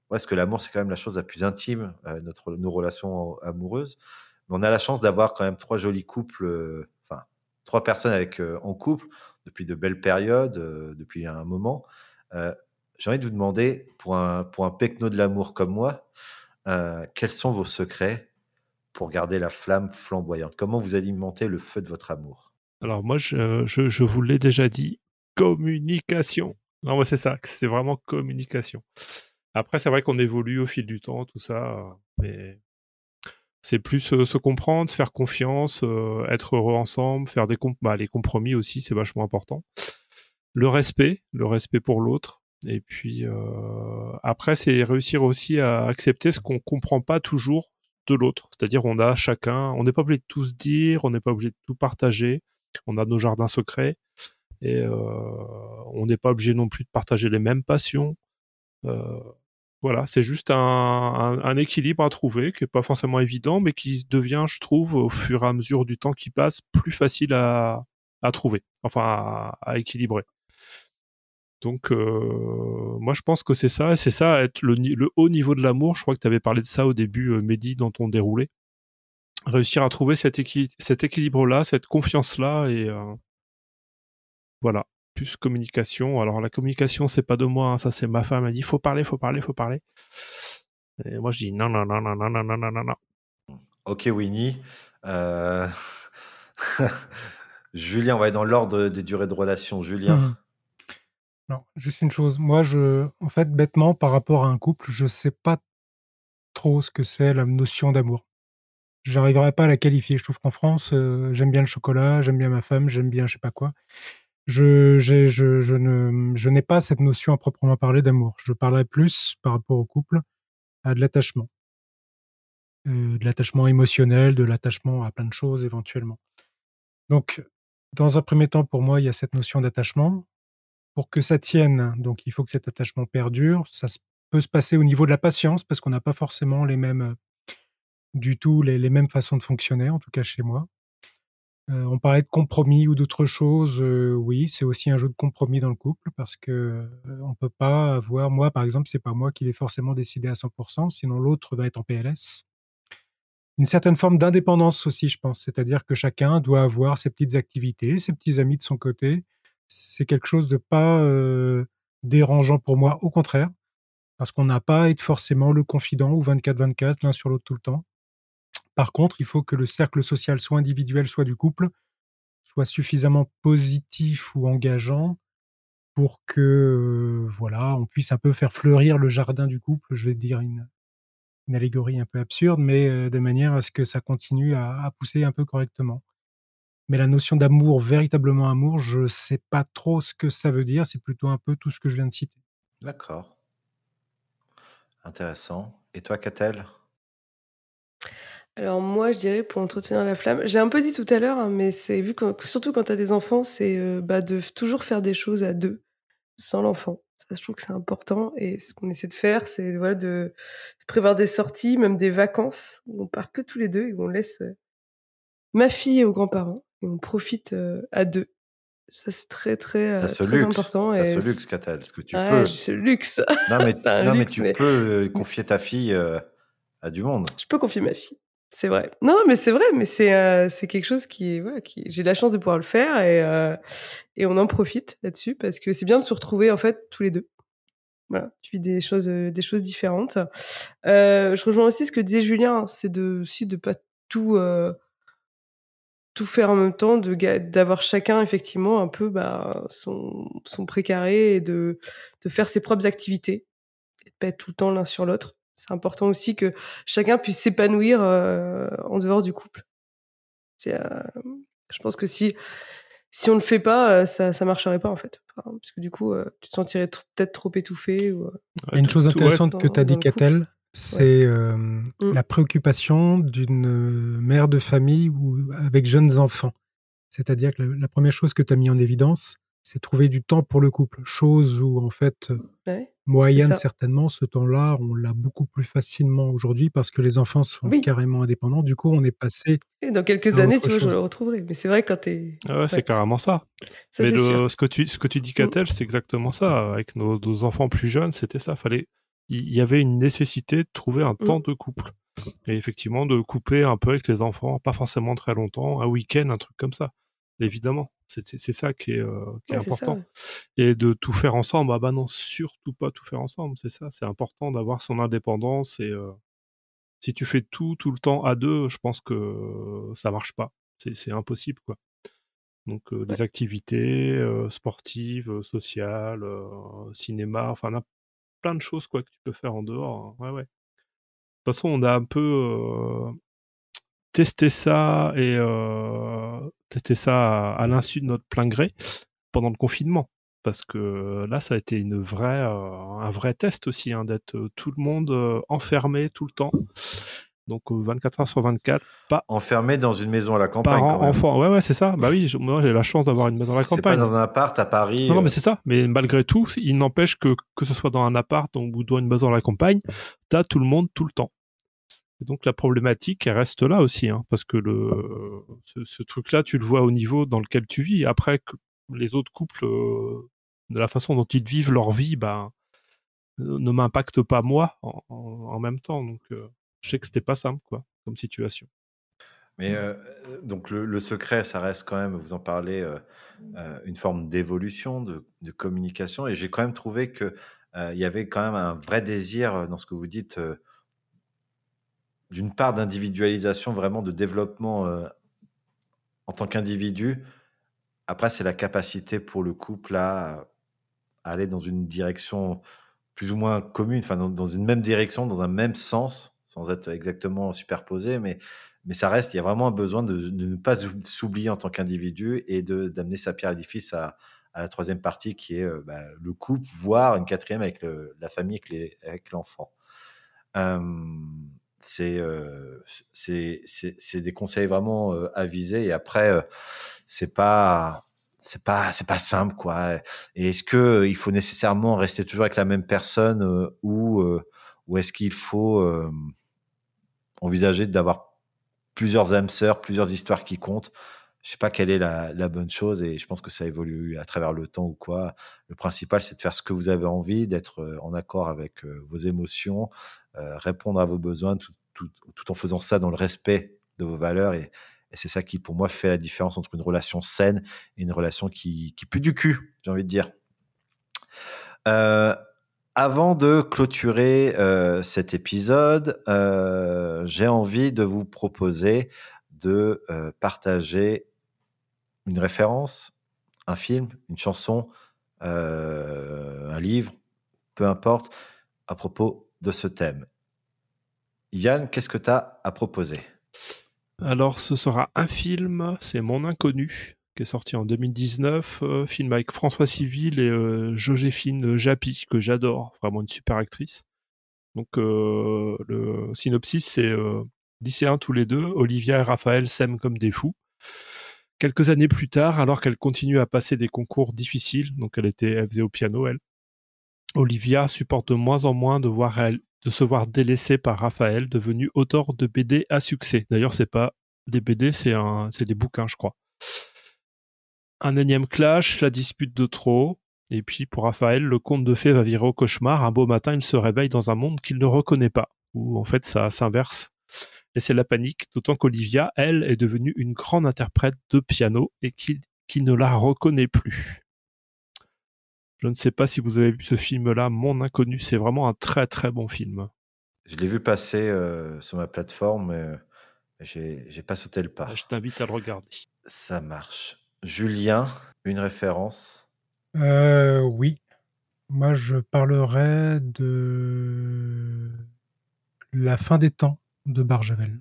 Parce que l'amour, c'est quand même la chose la plus intime, euh, notre, nos relations amoureuses. Mais on a la chance d'avoir quand même trois jolis couples, euh, enfin, trois personnes avec, euh, en couple depuis de belles périodes, depuis un moment. J'ai envie de vous demander, pour un, pour un pecno de l'amour comme moi, quels sont vos secrets pour garder la flamme flamboyante? Comment vous alimentez le feu de votre amour? Alors moi, je, je vous l'ai déjà dit, communication. Non, c'est ça, c'est vraiment communication. Après, c'est vrai qu'on évolue au fil du temps, tout ça, mais c'est plus euh, se comprendre, se faire confiance, euh, être heureux ensemble, faire des comp bah, les compromis aussi, c'est vachement important. Le respect, le respect pour l'autre. Et puis euh, après, c'est réussir aussi à accepter ce qu'on comprend pas toujours de l'autre. C'est-à-dire, on a chacun, on n'est pas obligé de tout se dire, on n'est pas obligé de tout partager. On a nos jardins secrets et euh, on n'est pas obligé non plus de partager les mêmes passions. Euh, voilà, c'est juste un, équilibre à trouver qui est pas forcément évident, mais qui devient, je trouve, au fur et à mesure du temps qui passe, plus facile à, trouver, enfin à, équilibrer. Donc, euh, moi, je pense que c'est ça, c'est ça, être le, haut niveau de l'amour. Je crois que tu avais parlé de ça au début, euh, Mehdi, dans ton déroulé. Réussir à trouver cet, équi cet équilibre-là, cette confiance-là, et voilà, plus communication. Alors, la communication, c'est pas de moi, hein, ça, c'est ma femme. Elle dit faut parler, faut parler, faut parler. Et moi, je dis non, non, non, non, non, non, non, non, non, non. Ok, Winnie. Euh... [LAUGHS] Julien, on va être dans l'ordre des durées de relation. Julien. Mmh. Non, juste une chose. Moi, je, en fait, bêtement, par rapport à un couple, je sais pas trop ce que c'est la notion d'amour. J'arriverai pas à la qualifier. Je trouve qu'en France, euh, j'aime bien le chocolat, j'aime bien ma femme, j'aime bien je sais pas quoi. Je, je, je, je ne, je n'ai pas cette notion à proprement parler d'amour. Je parlerai plus par rapport au couple à de l'attachement, euh, de l'attachement émotionnel, de l'attachement à plein de choses éventuellement. Donc, dans un premier temps, pour moi, il y a cette notion d'attachement pour que ça tienne, donc il faut que cet attachement perdure. Ça peut se passer au niveau de la patience parce qu'on n'a pas forcément les mêmes du tout les, mêmes façons de fonctionner, en tout cas chez moi. Euh, on parlait de compromis ou d'autres choses. Euh, oui, c'est aussi un jeu de compromis dans le couple parce que euh, on peut pas avoir. Moi, par exemple, c'est pas moi qui l'ai forcément décidé à 100%, sinon l'autre va être en PLS. Une certaine forme d'indépendance aussi, je pense. C'est-à-dire que chacun doit avoir ses petites activités, ses petits amis de son côté c'est quelque chose de pas euh, dérangeant pour moi, au contraire, parce qu'on n'a pas à être forcément le confident ou 24-24 l'un sur l'autre tout le temps. Par contre, il faut que le cercle social, soit individuel, soit du couple, soit suffisamment positif ou engageant pour que euh, voilà, on puisse un peu faire fleurir le jardin du couple. Je vais dire une, allégorie un peu absurde, mais euh, de manière à ce que ça continue à, pousser un peu correctement. Mais la notion d'amour, véritablement amour, je sais pas trop ce que ça veut dire. C'est plutôt un peu tout ce que je viens de citer. D'accord. Intéressant. Et toi, Catel? Alors moi, je dirais pour entretenir la flamme, j'ai un peu dit tout à l'heure, hein, mais c'est vu que surtout quand tu as des enfants, c'est euh, bah, de toujours faire des choses à deux, sans l'enfant. Ça, je trouve que c'est important. Et ce qu'on essaie de faire, c'est voilà, de se prévoir des sorties, même des vacances, où on part que tous les deux et où on laisse euh, ma fille aux grands-parents et on profite euh, à deux. Ça, c'est très, très, ce très luxe. important. T'as et ce luxe. Parce que tu ouais, peux. Ce luxe. Non, mais, [LAUGHS] non, mais tu mais- peux confier ta fille à du monde. Je peux confier ma fille. C'est vrai. Non, mais c'est vrai, mais c'est euh, c'est quelque chose qui voilà, qui j'ai la chance de pouvoir le faire et euh, et on en profite là-dessus parce que c'est bien de se retrouver en fait tous les deux. Voilà, tu vis des choses, euh, des choses différentes. Euh, je rejoins aussi ce que disait Julien, c'est de aussi de pas tout euh, tout faire en même temps, de d'avoir chacun effectivement un peu bah, son son précaré et de de faire ses propres activités, et de pas être tout le temps l'un sur l'autre. C'est important aussi que chacun puisse s'épanouir euh, en dehors du couple. Euh, je pense que si si on le fait pas, euh, ça ça marcherait pas en fait, Enfin, parce que du coup, euh, tu te sentirais tr- peut-être trop étouffé. Ou, euh, une chose ouais. intéressante que tu as dit. Catel, c'est euh, Mm. la préoccupation d'une mère de famille ou avec jeunes enfants. C'est-à-dire que la, la première chose que tu as mis en évidence, c'est trouver du temps pour le couple. Chose où, en fait, Ouais, ça. certainement, ce temps-là, on l'a beaucoup plus facilement aujourd'hui parce que les enfants sont Oui. carrément indépendants. Du coup, on est passé Et dans quelques à années, autre tu vois, je chose. le retrouverai. Mais c'est vrai quand t'es. Ah ouais, c'est Ouais. carrément ça. Ça, Mais c'est le- sûr. ce que tu ce que tu dis, Catel, c'est exactement ça. Avec nos, nos enfants plus jeunes, c'était ça. Fallait, il y avait une nécessité de trouver un Mm. temps de couple. Et effectivement, de couper un peu avec les enfants, pas forcément très longtemps, un week-end, un truc comme ça. Évidemment, c'est c'est- c'est ça qui est, euh, qui est ça, important. ouais. Et de tout faire ensemble, ah bah non, surtout pas tout faire ensemble, c'est ça. C'est important d'avoir son indépendance et euh, si tu fais tout tout le temps à deux, je pense que ça marche pas. C'est c'est impossible quoi. Donc euh, des activités euh, sportives, sociales, euh, cinéma, enfin n'im- plein de choses quoi que tu peux faire en dehors. hein. Ouais ouais. De toute façon, on a un peu euh, testé ça et euh, testé ça à, à l'insu de notre plein gré pendant le confinement. Parce que là, ça a été une vraie, euh, un vrai test aussi, hein, d'être euh, tout le monde euh, enfermé tout le temps. Donc euh, 24 heures sur 24, pas Enfermé dans une maison à la campagne. parents, enfants. Ouais, ouais, c'est ça. Bah oui, je- moi j'ai la chance d'avoir une maison à la C'est pas campagne. dans un appart à Paris. Non, non, euh, mais c'est ça. Mais malgré tout, il n'empêche que, que ce soit dans un appart ou dans une maison à la campagne, t'as tout le monde tout le temps. Et donc la problématique, elle reste là aussi, hein, parce que le, ce, ce truc-là, tu le vois au niveau dans lequel tu vis. Après, que les autres couples, euh, de la façon dont ils vivent leur vie, bah, euh, ne m'impacte pas moi en, en- en même temps. Donc, euh, je sais que c'était pas simple, quoi, comme situation. Mais euh, donc le, le secret, ça reste quand même, vous en parlez, euh, euh, une forme d'évolution, de, de communication. Et j'ai quand même trouvé que il y avait quand même un vrai désir dans ce que vous dites, d'une part d'individualisation, vraiment de développement euh, en tant qu'individu. Après, c'est la capacité pour le couple à, aller dans une direction plus ou moins commune, enfin dans, une même direction, dans un même sens, sans être exactement superposé, mais mais ça reste, il y a vraiment un besoin de, ne pas ou- s'oublier en tant qu'individu et de d'amener sa pierre à à, la troisième partie qui est euh, bah, le couple, voire une quatrième avec la famille, avec l'enfant. C'est des conseils vraiment avisés et après c'est pas c'est pas c'est pas simple quoi et est-ce que il faut nécessairement rester toujours avec la même personne euh, ou ou est-ce qu'il faut envisager d'avoir plusieurs âmes sœurs, plusieurs histoires qui comptent. Je sais pas quelle est la, bonne chose et je pense que ça évolue à travers le temps ou quoi. Le principal, c'est de faire ce que vous avez envie, d'être euh, en accord avec euh, vos émotions, euh, répondre à vos besoins, tout, tout, tout en faisant ça dans le respect de vos valeurs. Et, c'est ça qui, pour moi, fait la différence entre une relation saine et une relation qui, pue du cul, j'ai envie de dire. Avant de clôturer cet épisode, j'ai envie de vous proposer de partager une référence, un film, une chanson, euh, un livre, peu importe, à propos de ce thème. Yann, qu'est-ce que tu as à proposer? Alors, ce sera un film, c'est Mon Inconnu, qui est sorti en 2019, euh, film avec François Civil et euh, Joséphine Japy, que j'adore, vraiment une super actrice. Donc, le synopsis, c'est lycéens tous les deux, Olivia et Raphaël s'aiment comme des fous. Quelques années plus tard, alors qu'elle continue à passer des concours difficiles, donc elle était, elle faisait au piano, elle, Olivia supporte de moins en moins de voir elle, de se voir délaissée par Raphaël, devenu auteur de BD à succès. D'ailleurs, c'est pas des BD, c'est un, c'est des bouquins, je crois. Un énième clash, la dispute de trop. Et puis, pour Raphaël, le conte de fées va virer au cauchemar. Un beau matin, il se réveille dans un monde qu'il ne reconnaît pas, où en fait, ça s'inverse. Et c'est la panique, d'autant qu'Olivia, elle, est devenue une grande interprète de piano et qu'il qui ne la reconnaît plus. Je ne sais pas si vous avez vu ce film-là, Mon Inconnu. C'est vraiment un très très bon film. Je l'ai vu passer euh, sur ma plateforme, mais j'ai j'ai pas sauté le pas. Je t'invite à le regarder. Ça marche. Julien, une référence? Euh, oui. Moi, je parlerai de La fin des temps de Barjavel.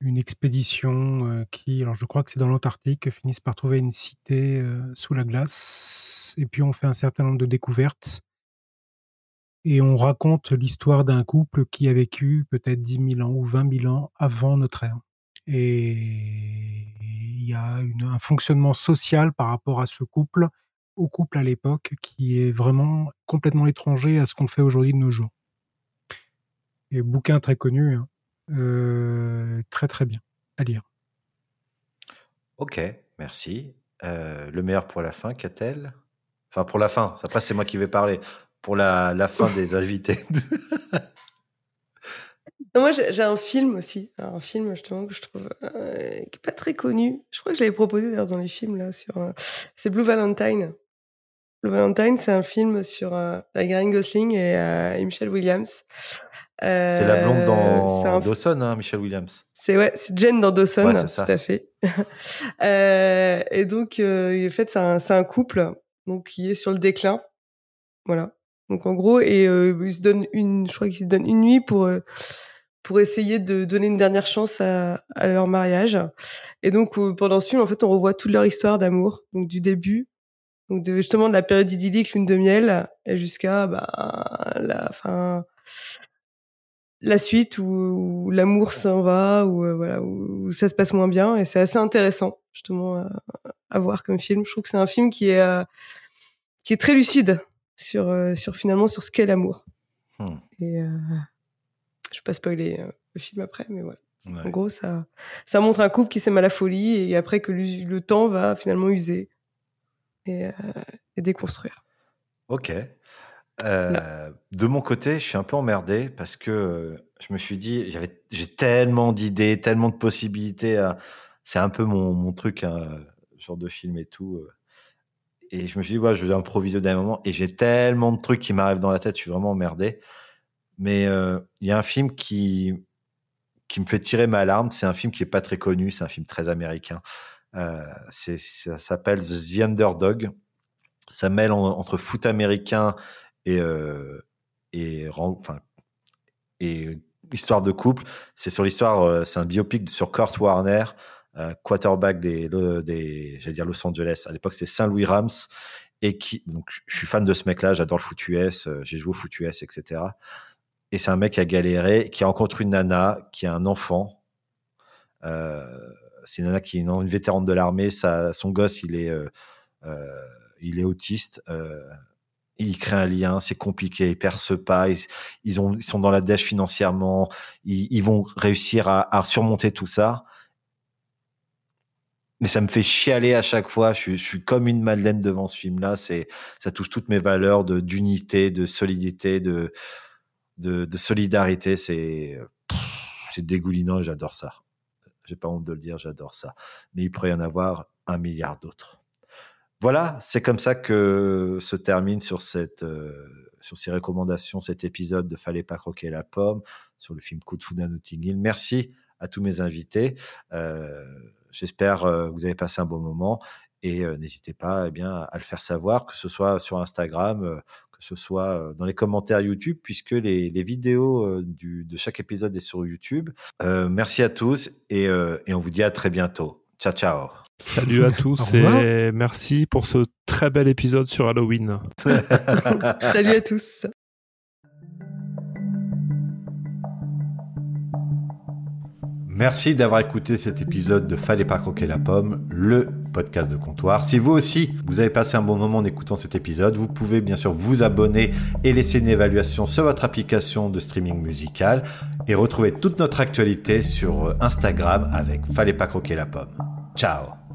Une expédition euh, qui, alors je crois que c'est dans l'Antarctique, finissent par trouver une cité euh, sous la glace. Et puis on fait un certain nombre de découvertes. Et on raconte l'histoire d'un couple qui a vécu peut-être 10 000 ans ou 20 000 ans avant notre ère. Et il y a un fonctionnement social par rapport à ce couple, au couple à l'époque, qui est vraiment complètement étranger à ce qu'on fait aujourd'hui de nos jours. Et bouquin très connu, hein. Euh, très très bien à lire. Ok, merci. Euh, le meilleur pour la fin, qu'a-t-elle Enfin, pour la fin, après c'est moi qui vais parler. Pour la, la fin [LAUGHS] des invités. Non, [LAUGHS] moi, j'ai un film aussi. Alors, un film, justement, que je trouve euh, qui est pas très connu. Je crois que je l'avais proposé d'ailleurs dans les films, là. sur. euh, c'est Blue Valentine. Blue Valentine, c'est un film sur euh, Ryan Gosling et, euh, et Michelle Williams. C'est la blonde Euh, dans un Dawson, hein, Michelle Williams. c'est ouais, c'est Jen dans Dawson, Ouais, tout à fait. [LAUGHS] Euh, et donc, euh, en fait, c'est un, un couple donc qui est sur le déclin, voilà. Donc en gros, et euh, ils se donnent une, je crois qu'ils se donnent une nuit pour euh, pour essayer de donner une dernière chance à, à leur mariage. Et donc euh, pendant ce film, en fait, on revoit toute leur histoire d'amour, donc du début, donc de, justement de la période idyllique, lune de miel, jusqu'à bah, la fin la suite où, où l'amour s'en va, où, euh, voilà, où, où ça se passe moins bien. Et c'est assez intéressant, justement, à, à voir comme film. Je trouve que c'est un film qui est, euh, qui est très lucide sur, euh, sur finalement sur ce qu'est l'amour. Hmm. Et je vais pas spoiler le film après, mais voilà. Ouais. En gros, ça, ça montre un couple qui s'aime à la folie et après que le temps va finalement user et, et déconstruire. Ok. Euh, de mon côté, je suis un peu emmerdé parce que euh, je me suis dit, j'avais, j'ai tellement d'idées, tellement de possibilités. à- C'est un peu mon, mon truc, hein, genre de film et tout. euh. Et je me suis dit, ouais, je vais improviser au dernier moment. Et j'ai tellement de trucs qui m'arrivent dans la tête, je suis vraiment emmerdé. Mais euh, il y a un film qui, qui me fait tirer ma larme. C'est un film qui est pas très connu, c'est un film très américain. Euh, c'est, ça s'appelle The Underdog. Ça mêle en- entre foot américain et, euh, et, enfin, et histoire de couple. C'est sur l'histoire, euh, c'est un biopic sur Kurt Warner, euh, quarterback des, des dire Los Angeles. À l'époque, c'est Saint-Louis Rams. Et qui, donc, je- suis fan de ce mec-là, j'adore le foot US, euh, j'ai joué au foot US, etc. Et c'est un mec qui a galéré, qui rencontre une nana, qui a un enfant. Euh, c'est une nana qui est une, vétérane de l'armée. Son gosse, il est, euh, euh, il est autiste. Euh, il crée un lien, c'est compliqué, ils percent pas, ils, ils, ont, ils sont dans la dèche financièrement, ils, ils vont réussir à, surmonter tout ça. Mais ça me fait chialer à chaque fois. Je suis, comme une madeleine devant ce film-là. C'est, ça touche toutes mes valeurs de d'unité, de solidité, de, solidarité. C'est, c'est dégoulinant. J'adore ça. J'ai pas honte de le dire. J'adore ça. Mais il pourrait y en avoir un milliard d'autres. Voilà, c'est comme ça que se termine sur cette euh, sur ces recommandations cet épisode de Fallait pas croquer la pomme sur le film Coup de. Merci à tous mes invités. Euh, J'espère euh, que vous avez passé un bon moment et euh, n'hésitez pas eh bien à le faire savoir, que ce soit sur Instagram, euh, que ce soit dans les commentaires YouTube, puisque les, vidéos de chaque épisode est sur YouTube. Merci à tous et, et on vous dit à très bientôt. Ciao ciao. Salut à tous et merci pour ce très bel épisode sur Halloween. [LAUGHS] Salut à tous. Merci d'avoir écouté cet épisode de Fallait pas croquer la pomme, le podcast de comptoir. Si vous aussi, vous avez passé un bon moment en écoutant cet épisode, vous pouvez bien sûr vous abonner et laisser une évaluation sur votre application de streaming musical et retrouver toute notre actualité sur Instagram avec Fallait pas croquer la pomme. Ciao